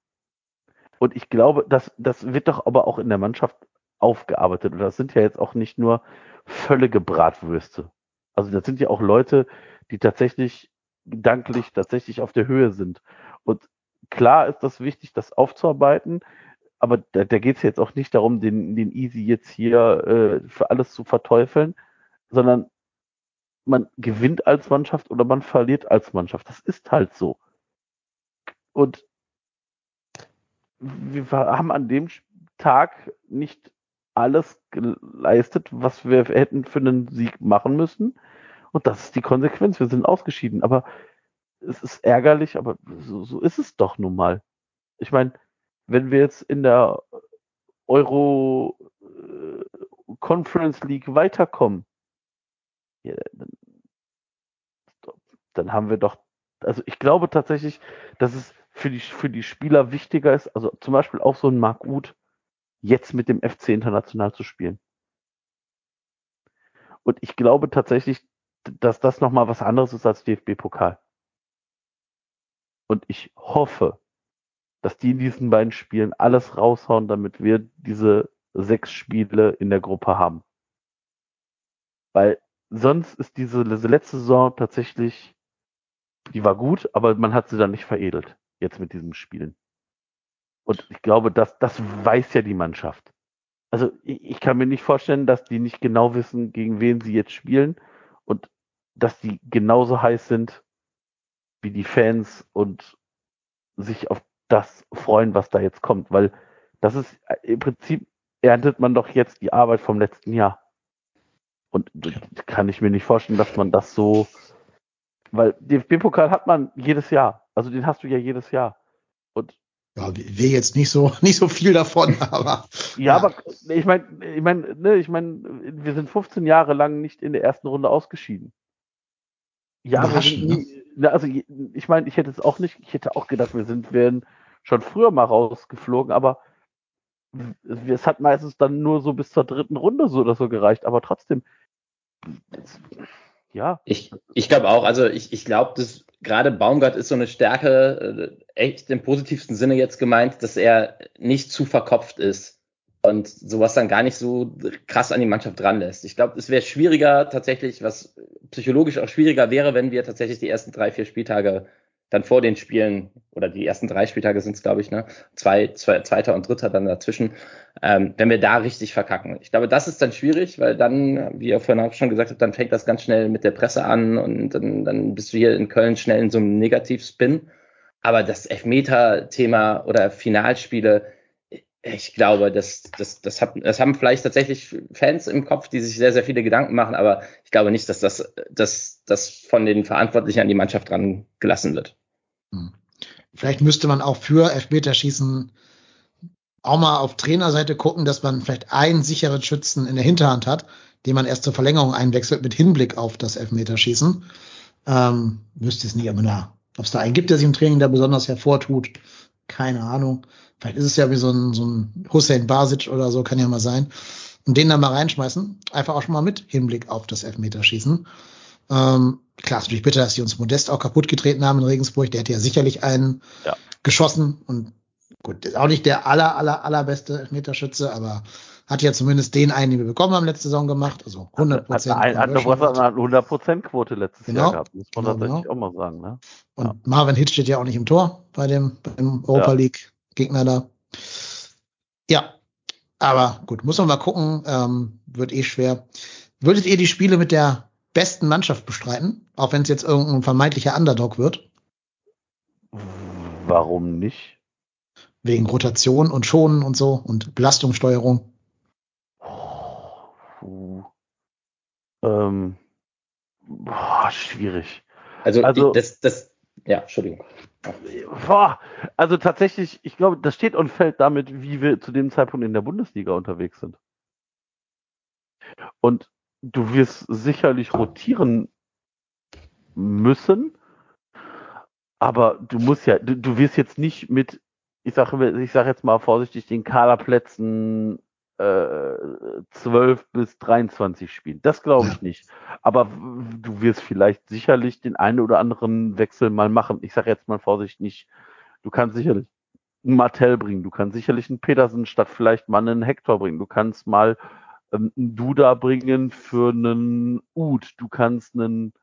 Und ich glaube, das, das wird doch aber auch in der Mannschaft aufgearbeitet. Und das sind ja jetzt auch nicht nur völlige Bratwürste. Also das sind ja auch Leute, die tatsächlich gedanklich tatsächlich auf der Höhe sind. Und klar ist das wichtig, das aufzuarbeiten, aber da, da geht es jetzt auch nicht darum, den, den Easy jetzt hier äh, für alles zu verteufeln, sondern man gewinnt als Mannschaft oder man verliert als Mannschaft. Das ist halt so. Und wir haben an dem Tag nicht alles geleistet, was wir hätten für einen Sieg machen müssen. Und das ist die Konsequenz. Wir sind ausgeschieden. Aber es ist ärgerlich, aber so, so ist es doch nun mal. Ich meine, wenn wir jetzt in der Euro äh, Conference League weiterkommen, ja, dann, dann haben wir doch, also ich glaube tatsächlich, dass es für die, für die Spieler wichtiger ist, also zum Beispiel auch so ein Mark Uth, jetzt mit dem FC international zu spielen. Und ich glaube tatsächlich, dass das nochmal was anderes ist als DFB-Pokal. Und ich hoffe, dass die in diesen beiden Spielen alles raushauen, damit wir diese sechs Spiele in der Gruppe haben. Weil sonst ist diese letzte Saison tatsächlich, die war gut, aber man hat sie dann nicht veredelt, jetzt mit diesen Spielen. Und ich glaube, dass das weiß ja die Mannschaft. Also ich, ich kann mir nicht vorstellen, dass die nicht genau wissen, gegen wen sie jetzt spielen und dass die genauso heiß sind wie die Fans und sich auf das freuen, was da jetzt kommt, weil das ist im Prinzip erntet man doch jetzt die Arbeit vom letzten Jahr. Und kann ich mir nicht vorstellen, dass man das so, weil DFB-Pokal hat man jedes Jahr. Also den hast du ja jedes Jahr. Und ja, wir jetzt nicht so [laughs] nicht so viel davon, [laughs] aber ja, ja. aber ich meine, ich meine, ne, ich meine, wir sind 15 Jahre lang nicht in der ersten Runde ausgeschieden. Ja, sind nie, ne? also ich meine, ich hätte es auch nicht, ich hätte auch gedacht, wir sind, wären schon früher mal rausgeflogen, aber es hat meistens dann nur so bis zur dritten Runde so oder so gereicht, aber trotzdem, ja. Ich, ich glaube auch, also ich, ich glaube, dass gerade Baumgart ist so eine Stärke, äh, echt im positivsten Sinne jetzt gemeint, dass er nicht zu verkopft ist und sowas dann gar nicht so krass an die Mannschaft dran lässt. Ich glaube, es wäre schwieriger tatsächlich, was psychologisch auch schwieriger wäre, wenn wir tatsächlich die ersten drei, vier Spieltage dann vor den Spielen, oder die ersten drei Spieltage sind es, glaube ich, ne? Zwei, zwei, zweiter und dritter dann dazwischen, ähm, wenn wir da richtig verkacken. Ich glaube, das ist dann schwierig, weil dann, wie ihr vorhin auch schon gesagt habt, dann fängt das ganz schnell mit der Presse an und dann, dann bist du hier in Köln schnell in so einem Negativspin. aber das Elfmeter-Thema oder Finalspiele, ich glaube, das, das, das, hat, das haben vielleicht tatsächlich Fans im Kopf, die sich sehr, sehr viele Gedanken machen, aber ich glaube nicht, dass das, dass das von den Verantwortlichen an die Mannschaft dran gelassen wird. Hm. Vielleicht müsste man auch für Elfmeterschießen auch mal auf Trainerseite gucken, dass man vielleicht einen sicheren Schützen in der Hinterhand hat, den man erst zur Verlängerung einwechselt mit Hinblick auf das Elfmeterschießen. Ähm, wüsste es nicht, aber na, ob es da einen gibt, der sich im Training da besonders hervortut, keine Ahnung. Vielleicht ist es ja wie so ein, so ein Hussein Basic oder so, kann ja mal sein. Und den dann mal reinschmeißen, einfach auch schon mal mit Hinblick auf das Elfmeterschießen. Ähm, klar, ist natürlich bitter, dass die uns Modest auch kaputt getreten haben in Regensburg. Der hätte ja sicherlich einen ja. geschossen und gut, ist auch nicht der aller, aller, allerbeste Elfmeterschütze, aber hat ja zumindest den einen, den wir bekommen haben letzte Saison gemacht, also 100 Prozent. Hat, hat, hat eine 100 Prozent Quote letztes genau. Jahr gehabt, muss man genau, tatsächlich genau. auch mal sagen. Ne? Und ja. Marvin Hitch steht ja auch nicht im Tor bei dem beim Europa League Gegner da. Ja, aber gut, muss man mal gucken, ähm, wird eh schwer. Würdet ihr die Spiele mit der besten Mannschaft bestreiten, auch wenn es jetzt irgendein vermeintlicher Underdog wird? Warum nicht? Wegen Rotation und Schonen und so und Belastungssteuerung. Puh. Ähm, boah, schwierig. Also, also das, das, ja, Entschuldigung. Boah, also tatsächlich, ich glaube, das steht und fällt damit, wie wir zu dem Zeitpunkt in der Bundesliga unterwegs sind. Und du wirst sicherlich rotieren müssen, aber du musst ja, du, du wirst jetzt nicht mit, ich sage ich sag jetzt mal vorsichtig, den Kaderplätzen äh, 12 bis 23 spielen. Das glaube ich nicht. Aber du wirst vielleicht sicherlich den einen oder anderen Wechsel mal machen. Ich sage jetzt mal vorsichtig nicht, du kannst sicherlich einen Martell bringen, du kannst sicherlich einen Petersen statt vielleicht mal einen Hector bringen, du kannst mal ähm, einen Duda bringen für einen Ud, du kannst einen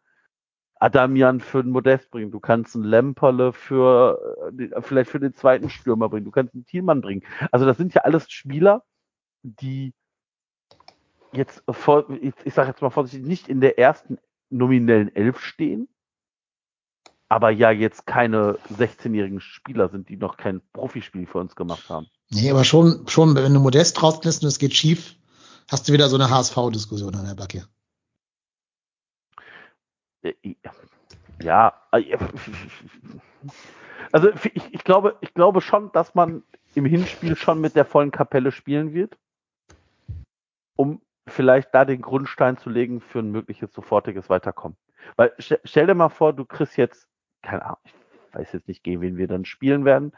Adamian für einen Modest bringen, du kannst einen Lemperle für äh, vielleicht für den zweiten Stürmer bringen, du kannst einen Thielmann bringen. Also das sind ja alles Spieler, die jetzt, ich, ich sage jetzt mal vorsichtig, nicht in der ersten nominellen Elf stehen, aber ja jetzt keine 16-jährigen Spieler sind, die noch kein Profispiel für uns gemacht haben. Nee, aber schon, schon, wenn du Modest rauslässt und es geht schief, hast du wieder so eine HSV-Diskussion an der Backe. Äh, ja, äh, also ich, ich, glaube, ich glaube schon, dass man im Hinspiel schon mit der vollen Kapelle spielen wird um vielleicht da den Grundstein zu legen für ein mögliches sofortiges Weiterkommen. Weil stell dir mal vor, du kriegst jetzt, keine Ahnung, ich weiß jetzt nicht, gegen wen wir dann spielen werden.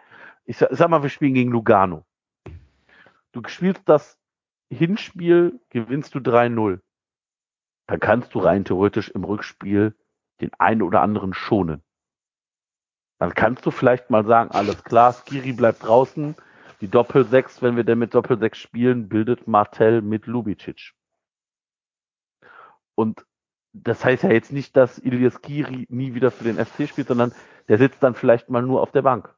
Ich sag, sag mal, wir spielen gegen Lugano. Du spielst das Hinspiel, gewinnst du 3-0. Dann kannst du rein theoretisch im Rückspiel den einen oder anderen schonen. Dann kannst du vielleicht mal sagen, alles klar, Skiri bleibt draußen, die Doppel-6, wenn wir denn mit Doppel-6 spielen, bildet Martell mit Lubicic. Und das heißt ja jetzt nicht, dass Ilias Kiri nie wieder für den FC spielt, sondern der sitzt dann vielleicht mal nur auf der Bank.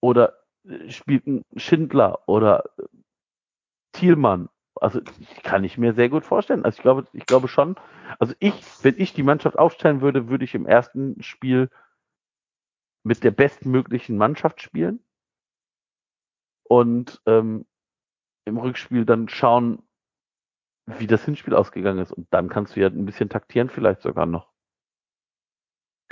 Oder spielt ein Schindler oder Thielmann. Also kann ich mir sehr gut vorstellen. Also ich glaube, ich glaube schon, also ich, wenn ich die Mannschaft aufstellen würde, würde ich im ersten Spiel mit der bestmöglichen Mannschaft spielen und ähm, im Rückspiel dann schauen, wie das Hinspiel ausgegangen ist. Und dann kannst du ja ein bisschen taktieren, vielleicht sogar noch.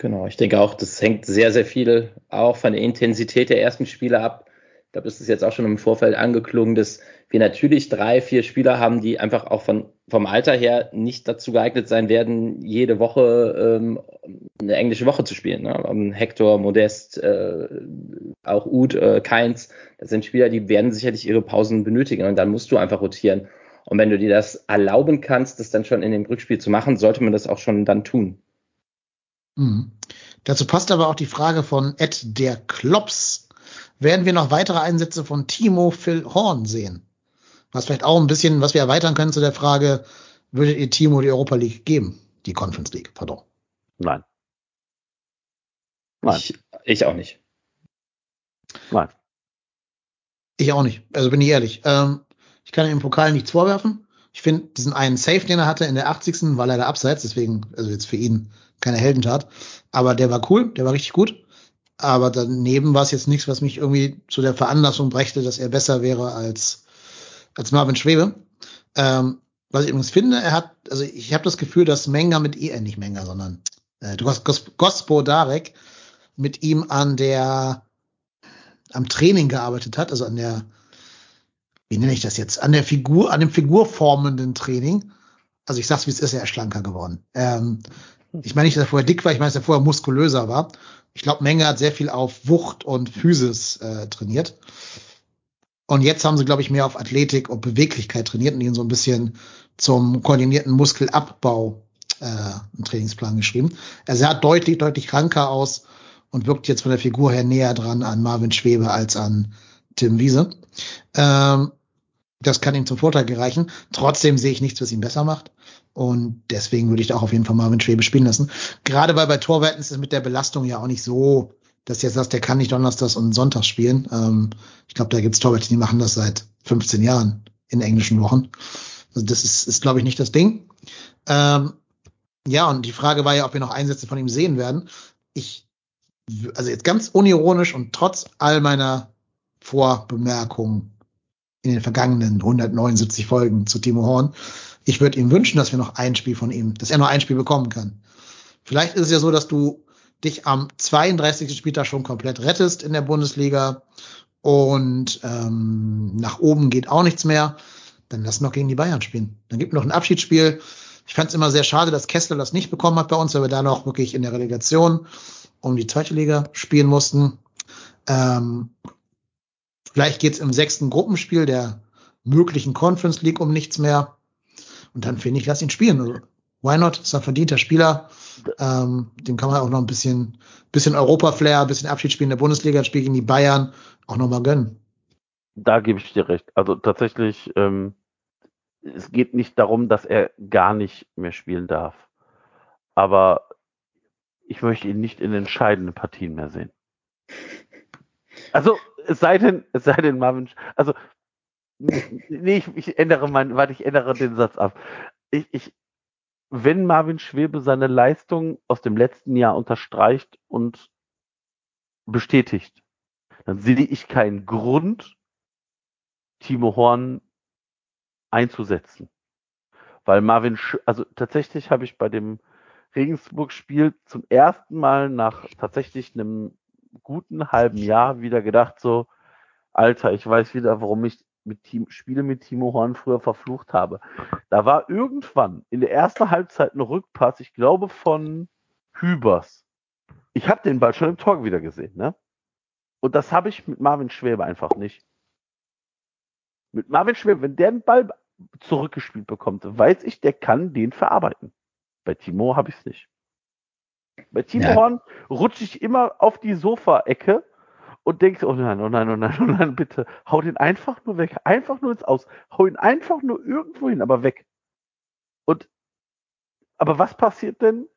Genau, ich denke auch, das hängt sehr, sehr viel auch von der Intensität der ersten Spiele ab ich glaube, das ist jetzt auch schon im Vorfeld angeklungen, dass wir natürlich drei, vier Spieler haben, die einfach auch von, vom Alter her nicht dazu geeignet sein werden, jede Woche ähm, eine englische Woche zu spielen. Ne? Hector, Modest, äh, auch Ud, äh, Keins, das sind Spieler, die werden sicherlich ihre Pausen benötigen und dann musst du einfach rotieren. Und wenn du dir das erlauben kannst, das dann schon in dem Rückspiel zu machen, sollte man das auch schon dann tun. Mhm. Dazu passt aber auch die Frage von Ed der Klops werden wir noch weitere Einsätze von Timo Phil Horn sehen. Was vielleicht auch ein bisschen, was wir erweitern können zu der Frage, würdet ihr Timo die Europa League geben? Die Conference League, pardon. Nein. Nein. Ich, ich auch nicht. Nein. Ich auch nicht. Also bin ich ehrlich. Ähm, ich kann ihm im Pokal nichts vorwerfen. Ich finde diesen einen Safe, den er hatte in der 80. war leider abseits, deswegen, also jetzt für ihn keine Heldentat. Aber der war cool, der war richtig gut. Aber daneben war es jetzt nichts, was mich irgendwie zu der Veranlassung brächte, dass er besser wäre als, als Marvin Schwebe. Ähm, was ich übrigens finde, er hat, also ich habe das Gefühl, dass Menga mit ihr, äh, nicht Menga, sondern äh, Gos, Gospo Darek mit ihm an der am Training gearbeitet hat, also an der, wie nenne ich das jetzt, an der Figur, an dem figurformenden Training. Also ich sag's, wie es ist, er ist schlanker geworden. Ähm, ich meine nicht, dass er vorher dick war, ich meine, dass er vorher muskulöser war. Ich glaube, Menge hat sehr viel auf Wucht und Physis äh, trainiert. Und jetzt haben sie, glaube ich, mehr auf Athletik und Beweglichkeit trainiert und ihn so ein bisschen zum koordinierten Muskelabbau äh, einen Trainingsplan geschrieben. Er sah deutlich, deutlich kranker aus und wirkt jetzt von der Figur her näher dran an Marvin Schwebe als an Tim Wiese. Ähm, das kann ihm zum Vorteil gereichen. Trotzdem sehe ich nichts, was ihn besser macht. Und deswegen würde ich da auch auf jeden Fall Marvin Schwebe spielen lassen. Gerade weil bei Torwerten ist es mit der Belastung ja auch nicht so, dass jetzt sagst, der kann nicht Donnerstags und Sonntags spielen. Ähm, ich glaube, da gibt es Torwärter, die machen das seit 15 Jahren in englischen Wochen. Also das ist, ist glaube ich, nicht das Ding. Ähm, ja, und die Frage war ja, ob wir noch Einsätze von ihm sehen werden. Ich, also jetzt ganz unironisch und trotz all meiner Vorbemerkungen in den vergangenen 179 Folgen zu Timo Horn, ich würde ihm wünschen, dass wir noch ein Spiel von ihm, dass er noch ein Spiel bekommen kann. Vielleicht ist es ja so, dass du dich am 32. Spieltag schon komplett rettest in der Bundesliga und ähm, nach oben geht auch nichts mehr. Dann lass noch gegen die Bayern spielen. Dann gibt noch ein Abschiedsspiel. Ich fand es immer sehr schade, dass Kessler das nicht bekommen hat bei uns, weil wir da noch wirklich in der Relegation um die zweite Liga spielen mussten. Ähm, vielleicht geht's im sechsten Gruppenspiel der möglichen Conference League um nichts mehr. Und dann finde ich, lass ihn spielen. Also, why not? Ist ein verdienter Spieler. Ähm, dem kann man auch noch ein bisschen, bisschen Europa-Flair, ein bisschen Abschiedsspiel in der Bundesliga, Spiel gegen die Bayern auch noch mal gönnen. Da gebe ich dir recht. Also tatsächlich, ähm, es geht nicht darum, dass er gar nicht mehr spielen darf. Aber ich möchte ihn nicht in entscheidenden Partien mehr sehen. Also, es sei denn, es sei denn, Marvin, also, nee, ich, ich ändere mein, warte, ich ändere den Satz ab. Ich, ich, wenn Marvin Schwebe seine Leistung aus dem letzten Jahr unterstreicht und bestätigt, dann sehe ich keinen Grund, Timo Horn einzusetzen. Weil Marvin, Sch also tatsächlich habe ich bei dem Regensburg-Spiel zum ersten Mal nach tatsächlich einem guten halben Jahr wieder gedacht, so, Alter, ich weiß wieder, warum ich mit Team, Spiele mit Timo Horn früher verflucht habe. Da war irgendwann in der ersten Halbzeit ein Rückpass, ich glaube von Hübers. Ich habe den Ball schon im Tor wieder gesehen, ne? Und das habe ich mit Marvin Schwäbe einfach nicht. Mit Marvin Schwäbe, wenn der den Ball zurückgespielt bekommt, weiß ich, der kann den verarbeiten. Bei Timo habe ich es nicht. Bei Timo ja. Horn rutsche ich immer auf die Sofa-Ecke und denkst, oh nein, oh nein, oh nein, oh nein, bitte, hau den einfach nur weg, einfach nur ins Aus, hau ihn einfach nur irgendwo hin, aber weg. Und, aber was passiert denn,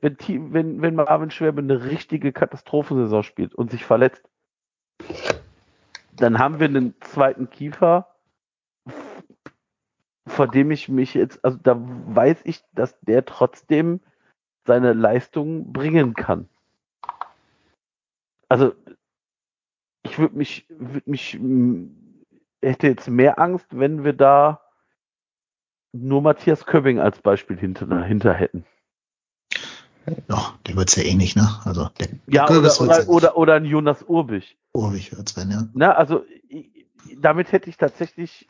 wenn, wenn, wenn Marvin Schwerbe eine richtige Katastrophensaison spielt und sich verletzt? Dann haben wir einen zweiten Kiefer, vor dem ich mich jetzt, also da weiß ich, dass der trotzdem seine Leistung bringen kann. Also ich würde mich, würde mich, hätte jetzt mehr Angst, wenn wir da nur Matthias Köbbing als Beispiel hinter, hinter hätten. Ja, der wird's ja eh nicht, ne? Also der, ja, der oder, oder, ja oder, oder ein Jonas Urbich. Urbich wird's werden, ja. Na, also damit hätte ich tatsächlich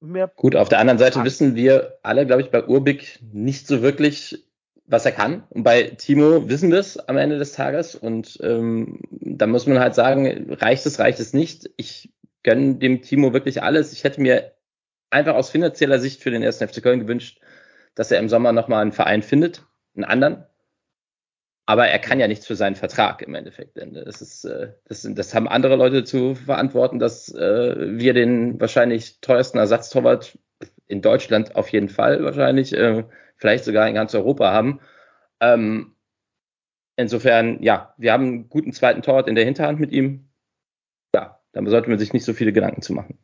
mehr. Gut, auf der anderen Seite wissen wir alle, glaube ich, bei Urbich nicht so wirklich, was er kann. Und bei Timo wissen wir es am Ende des Tages. Und ähm, da muss man halt sagen, reicht es, reicht es nicht. Ich gönne dem Timo wirklich alles. Ich hätte mir einfach aus finanzieller Sicht für den ersten FC Köln gewünscht, dass er im Sommer nochmal einen Verein findet, einen anderen. Aber er kann ja nichts für seinen Vertrag im Endeffekt. Das, ist, äh, das, das haben andere Leute zu verantworten, dass äh, wir den wahrscheinlich teuersten Ersatztorwart in Deutschland auf jeden Fall wahrscheinlich äh, vielleicht sogar in ganz Europa haben. Ähm, insofern, ja, wir haben einen guten zweiten Torwart in der Hinterhand mit ihm. Ja, da sollte man sich nicht so viele Gedanken zu machen.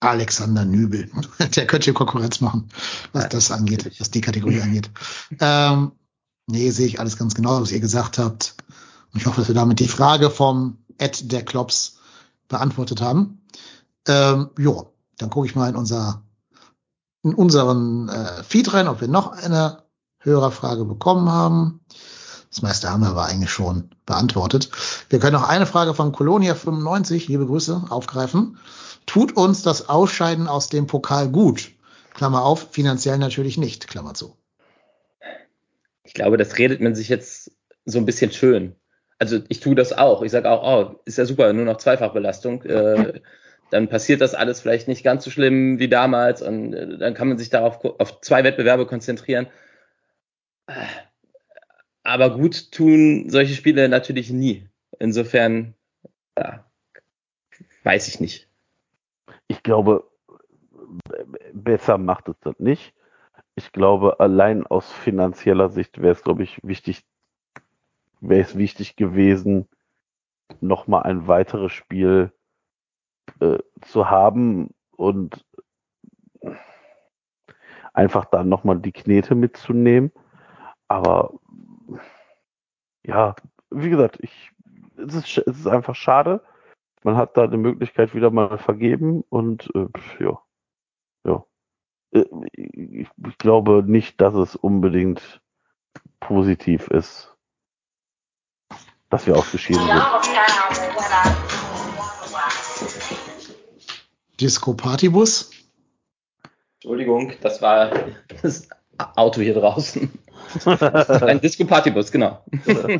Alexander Nübel. [laughs] Der könnte Konkurrenz machen, was das angeht, was die Kategorie angeht. Ähm, nee, sehe ich alles ganz genau, was ihr gesagt habt. Und ich hoffe, dass wir damit die Frage vom Ed der Klops beantwortet haben. Ähm, jo, dann gucke ich mal in unser in unseren äh, Feed rein, ob wir noch eine Hörerfrage bekommen haben. Das meiste haben wir aber eigentlich schon beantwortet. Wir können noch eine Frage von Colonia 95, liebe Grüße, aufgreifen. Tut uns das Ausscheiden aus dem Pokal gut? Klammer auf, finanziell natürlich nicht, Klammer zu. Ich glaube, das redet man sich jetzt so ein bisschen schön. Also ich tue das auch. Ich sage auch, oh, ist ja super, nur noch Zweifachbelastung. Äh, dann passiert das alles vielleicht nicht ganz so schlimm wie damals und äh, dann kann man sich darauf auf zwei Wettbewerbe konzentrieren. Aber gut tun solche Spiele natürlich nie. Insofern, ja, weiß ich nicht. Ich glaube, besser macht es das nicht. Ich glaube, allein aus finanzieller Sicht wäre es, glaube ich, wichtig, wäre es wichtig gewesen, nochmal ein weiteres Spiel äh, zu haben und einfach dann nochmal die Knete mitzunehmen. Aber ja, wie gesagt, ich, es, ist, es ist einfach schade. Man hat da eine Möglichkeit wieder mal vergeben und äh, ja, ja. Äh, ich, ich glaube nicht, dass es unbedingt positiv ist, dass wir ausgeschieden sind. Disco Partybus. Entschuldigung, das war [laughs] das Auto hier draußen. [laughs] Ein Disco Partybus, genau.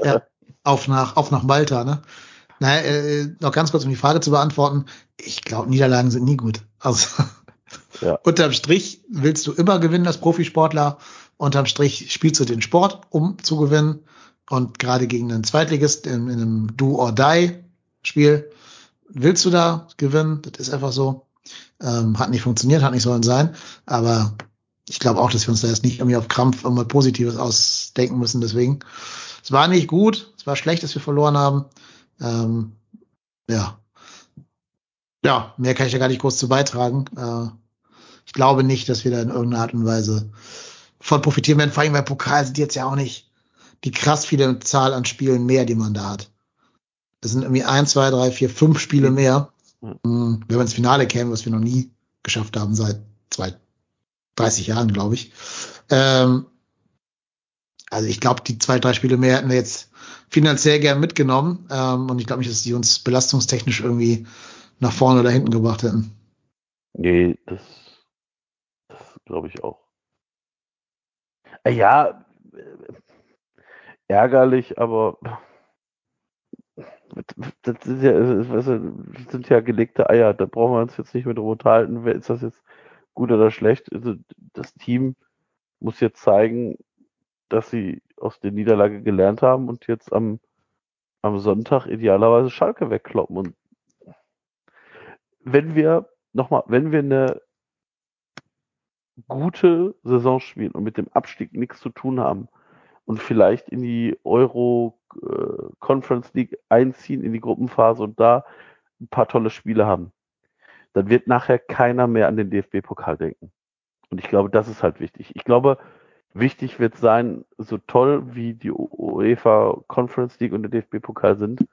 ja, auf nach, auf nach Malta, ne? Na, äh, noch ganz kurz, um die Frage zu beantworten. Ich glaube, Niederlagen sind nie gut. Also ja. [laughs] unterm Strich willst du immer gewinnen als Profisportler. Unterm Strich spielst du den Sport, um zu gewinnen. Und gerade gegen einen Zweitligist in, in einem Do-or-Die-Spiel willst du da gewinnen. Das ist einfach so. Ähm, hat nicht funktioniert, hat nicht sollen sein. Aber ich glaube auch, dass wir uns da jetzt nicht irgendwie auf Krampf immer Positives ausdenken müssen. Deswegen, es war nicht gut, es war schlecht, dass wir verloren haben. Ähm, ja. Ja, mehr kann ich ja gar nicht groß zu beitragen. Äh, ich glaube nicht, dass wir da in irgendeiner Art und Weise von profitieren werden. Vor allem, weil Pokal sind jetzt ja auch nicht die krass viele Zahl an Spielen mehr, die man da hat. Es sind irgendwie ein, zwei, drei, vier, fünf Spiele mehr. Mhm. Wenn wir ins Finale kämen, was wir noch nie geschafft haben seit zwei, 30 Jahren, glaube ich. Ähm, also ich glaube, die zwei, drei Spiele mehr hätten wir jetzt finanziell gern mitgenommen. Ähm, und ich glaube nicht, dass die uns belastungstechnisch irgendwie nach vorne oder hinten gebracht hätten. Nee, das, das glaube ich auch. Äh, ja, ärgerlich, aber das sind ja, das sind ja gelegte Eier. Da brauchen wir uns jetzt nicht mehr drüber unterhalten. Ist das jetzt gut oder schlecht? Also das Team muss jetzt zeigen, dass sie aus der Niederlage gelernt haben und jetzt am, am Sonntag idealerweise Schalke wegkloppen. Und wenn wir nochmal, wenn wir eine gute Saison spielen und mit dem Abstieg nichts zu tun haben und vielleicht in die Euro Conference League einziehen, in die Gruppenphase und da ein paar tolle Spiele haben, dann wird nachher keiner mehr an den DFB-Pokal denken. Und ich glaube, das ist halt wichtig. Ich glaube, wichtig wird sein, so toll wie die UEFA Conference League und der DFB-Pokal sind,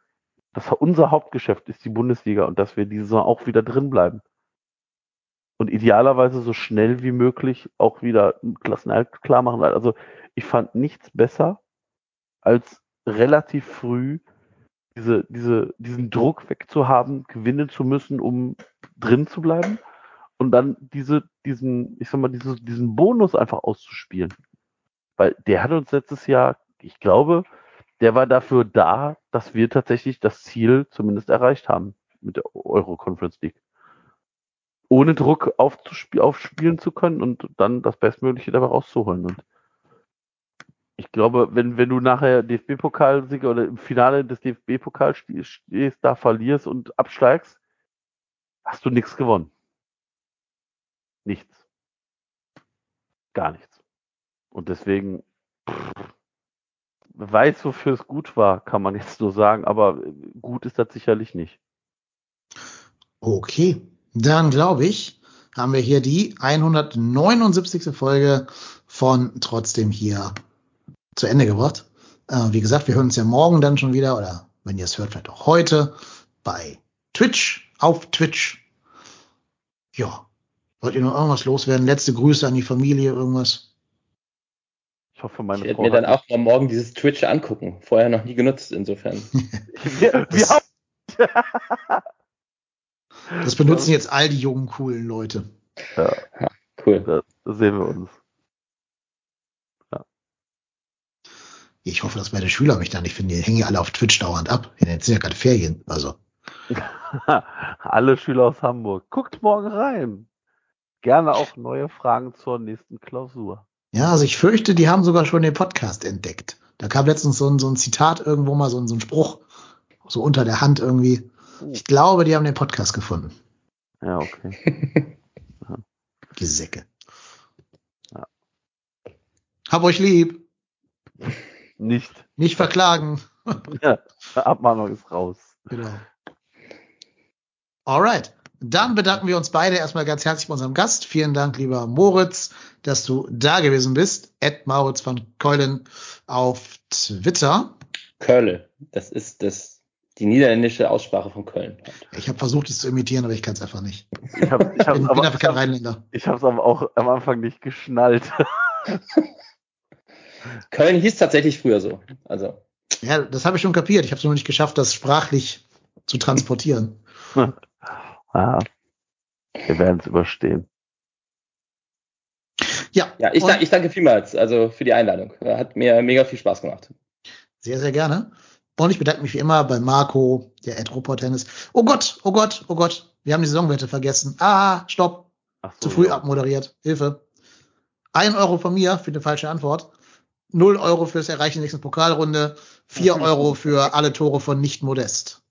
dass unser Hauptgeschäft ist die Bundesliga und dass wir diese Saison auch wieder drin bleiben. Und idealerweise so schnell wie möglich auch wieder Klassenerhalt klar machen. Also ich fand nichts besser, als relativ früh diese, diese, diesen Druck wegzuhaben, gewinnen zu müssen, um drin zu bleiben. Und dann diese, diesen, ich sag mal, diese, diesen Bonus einfach auszuspielen. Weil der hat uns letztes Jahr, ich glaube, der war dafür da, dass wir tatsächlich das Ziel zumindest erreicht haben mit der Euro Conference League. Ohne Druck aufspielen zu können und dann das Bestmögliche dabei rauszuholen. Und ich glaube, wenn, wenn du nachher DFB-Pokalsieger oder im Finale des DFB-Pokals stehst, da verlierst und absteigst, hast du nichts gewonnen. Nichts. Gar nichts. Und deswegen, pff, weiß, wofür es gut war, kann man jetzt nur sagen, aber gut ist das sicherlich nicht. Okay, dann glaube ich, haben wir hier die 179. Folge von Trotzdem hier zu Ende gebracht. Äh, wie gesagt, wir hören uns ja morgen dann schon wieder oder wenn ihr es hört, vielleicht auch heute bei Twitch, auf Twitch. Ja. Wollt ihr noch irgendwas loswerden? Letzte Grüße an die Familie, irgendwas? Ich hoffe, meine Ich werde Frau mir dann auch mal morgen dieses Twitch angucken. Vorher noch nie genutzt, insofern. [laughs] wir, wir Das- haben [laughs] Das benutzen jetzt all die jungen, coolen Leute. Cool. da, da sehen wir uns. Ich hoffe, dass meine Schüler mich da nicht finden. Die hängen ja alle auf Twitch dauernd ab. Jetzt sind ja gerade Ferien. Also, [laughs] Alle Schüler aus Hamburg. Guckt morgen rein. Gerne auch neue Fragen zur nächsten Klausur. ja, also ich fürchte, die haben sogar schon den Podcast entdeckt. Da kam letztens so ein, so ein Zitat irgendwo mal, so ein, so ein Spruch, so unter der Hand irgendwie. Ich glaube, die haben den Podcast gefunden. Ja, okay. [laughs] Die Säcke. Ja. Hab euch lieb. Nicht. Nicht verklagen. [laughs] Ja, Abmahnung ist raus. Genau. Alright. Dann bedanken wir uns beide erstmal ganz herzlich bei unserem Gast. Vielen Dank, lieber Moritz, dass du da gewesen bist. Ed Moritz von Keulen auf Twitter. Köln. Das ist das, die niederländische Aussprache von Köln. Ich habe versucht, es zu imitieren, aber ich kann es einfach nicht. Ich habe ich bin, aber, einfach kein Rheinländer. ich hab's aber auch am Anfang nicht geschnallt. [laughs] Köln hieß tatsächlich früher so. Also, Ja, das habe ich schon kapiert. Ich habe es nur nicht geschafft, das sprachlich zu transportieren. [laughs] ah, wir werden es überstehen. Ja, ja, ich, ich danke vielmals, also für die Einladung. Hat mir mega viel Spaß gemacht. Sehr, sehr gerne. Und ich bedanke mich wie immer bei Marco, der Ed Ruppert Tennis. Oh Gott, oh Gott, oh Gott. Wir haben die Saisonwette vergessen. Ah, stopp. Ach Zu so, früh ja. abmoderiert. Hilfe. Ein Euro von mir für die falsche Antwort. Null Euro fürs Erreichen der nächsten Pokalrunde. Vier Euro für alle Tore von nicht modest.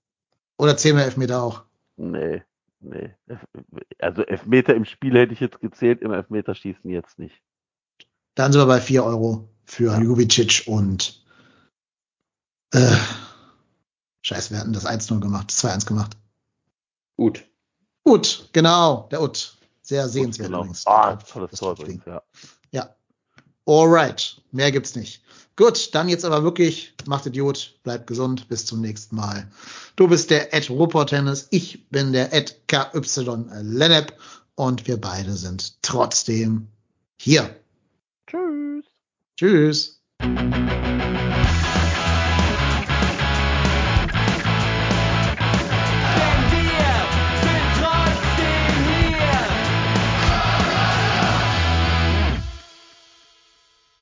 Oder zehn mehr Elfmeter auch. Nee, nee. Also Elfmeter im Spiel hätte ich jetzt gezählt, im Elfmeterschießen jetzt nicht. Dann sind wir bei vier Euro für Ja. Juvicic und äh, Scheiße, wir hatten das 1-0 gemacht, das 2-1 gemacht. Gut. Ut, genau, der Ut. Sehr sehenswert genau. übrigens. Ah, tolles Tor übrigens, ja. Ja. Alright. Mehr gibt's nicht. Gut, dann jetzt aber wirklich, macht Idiot, bleibt gesund, bis zum nächsten Mal. Du bist der Ed Ruppert Tennis, ich bin der Ed KY Lennep und wir beide sind trotzdem hier. Tschüss. Tschüss.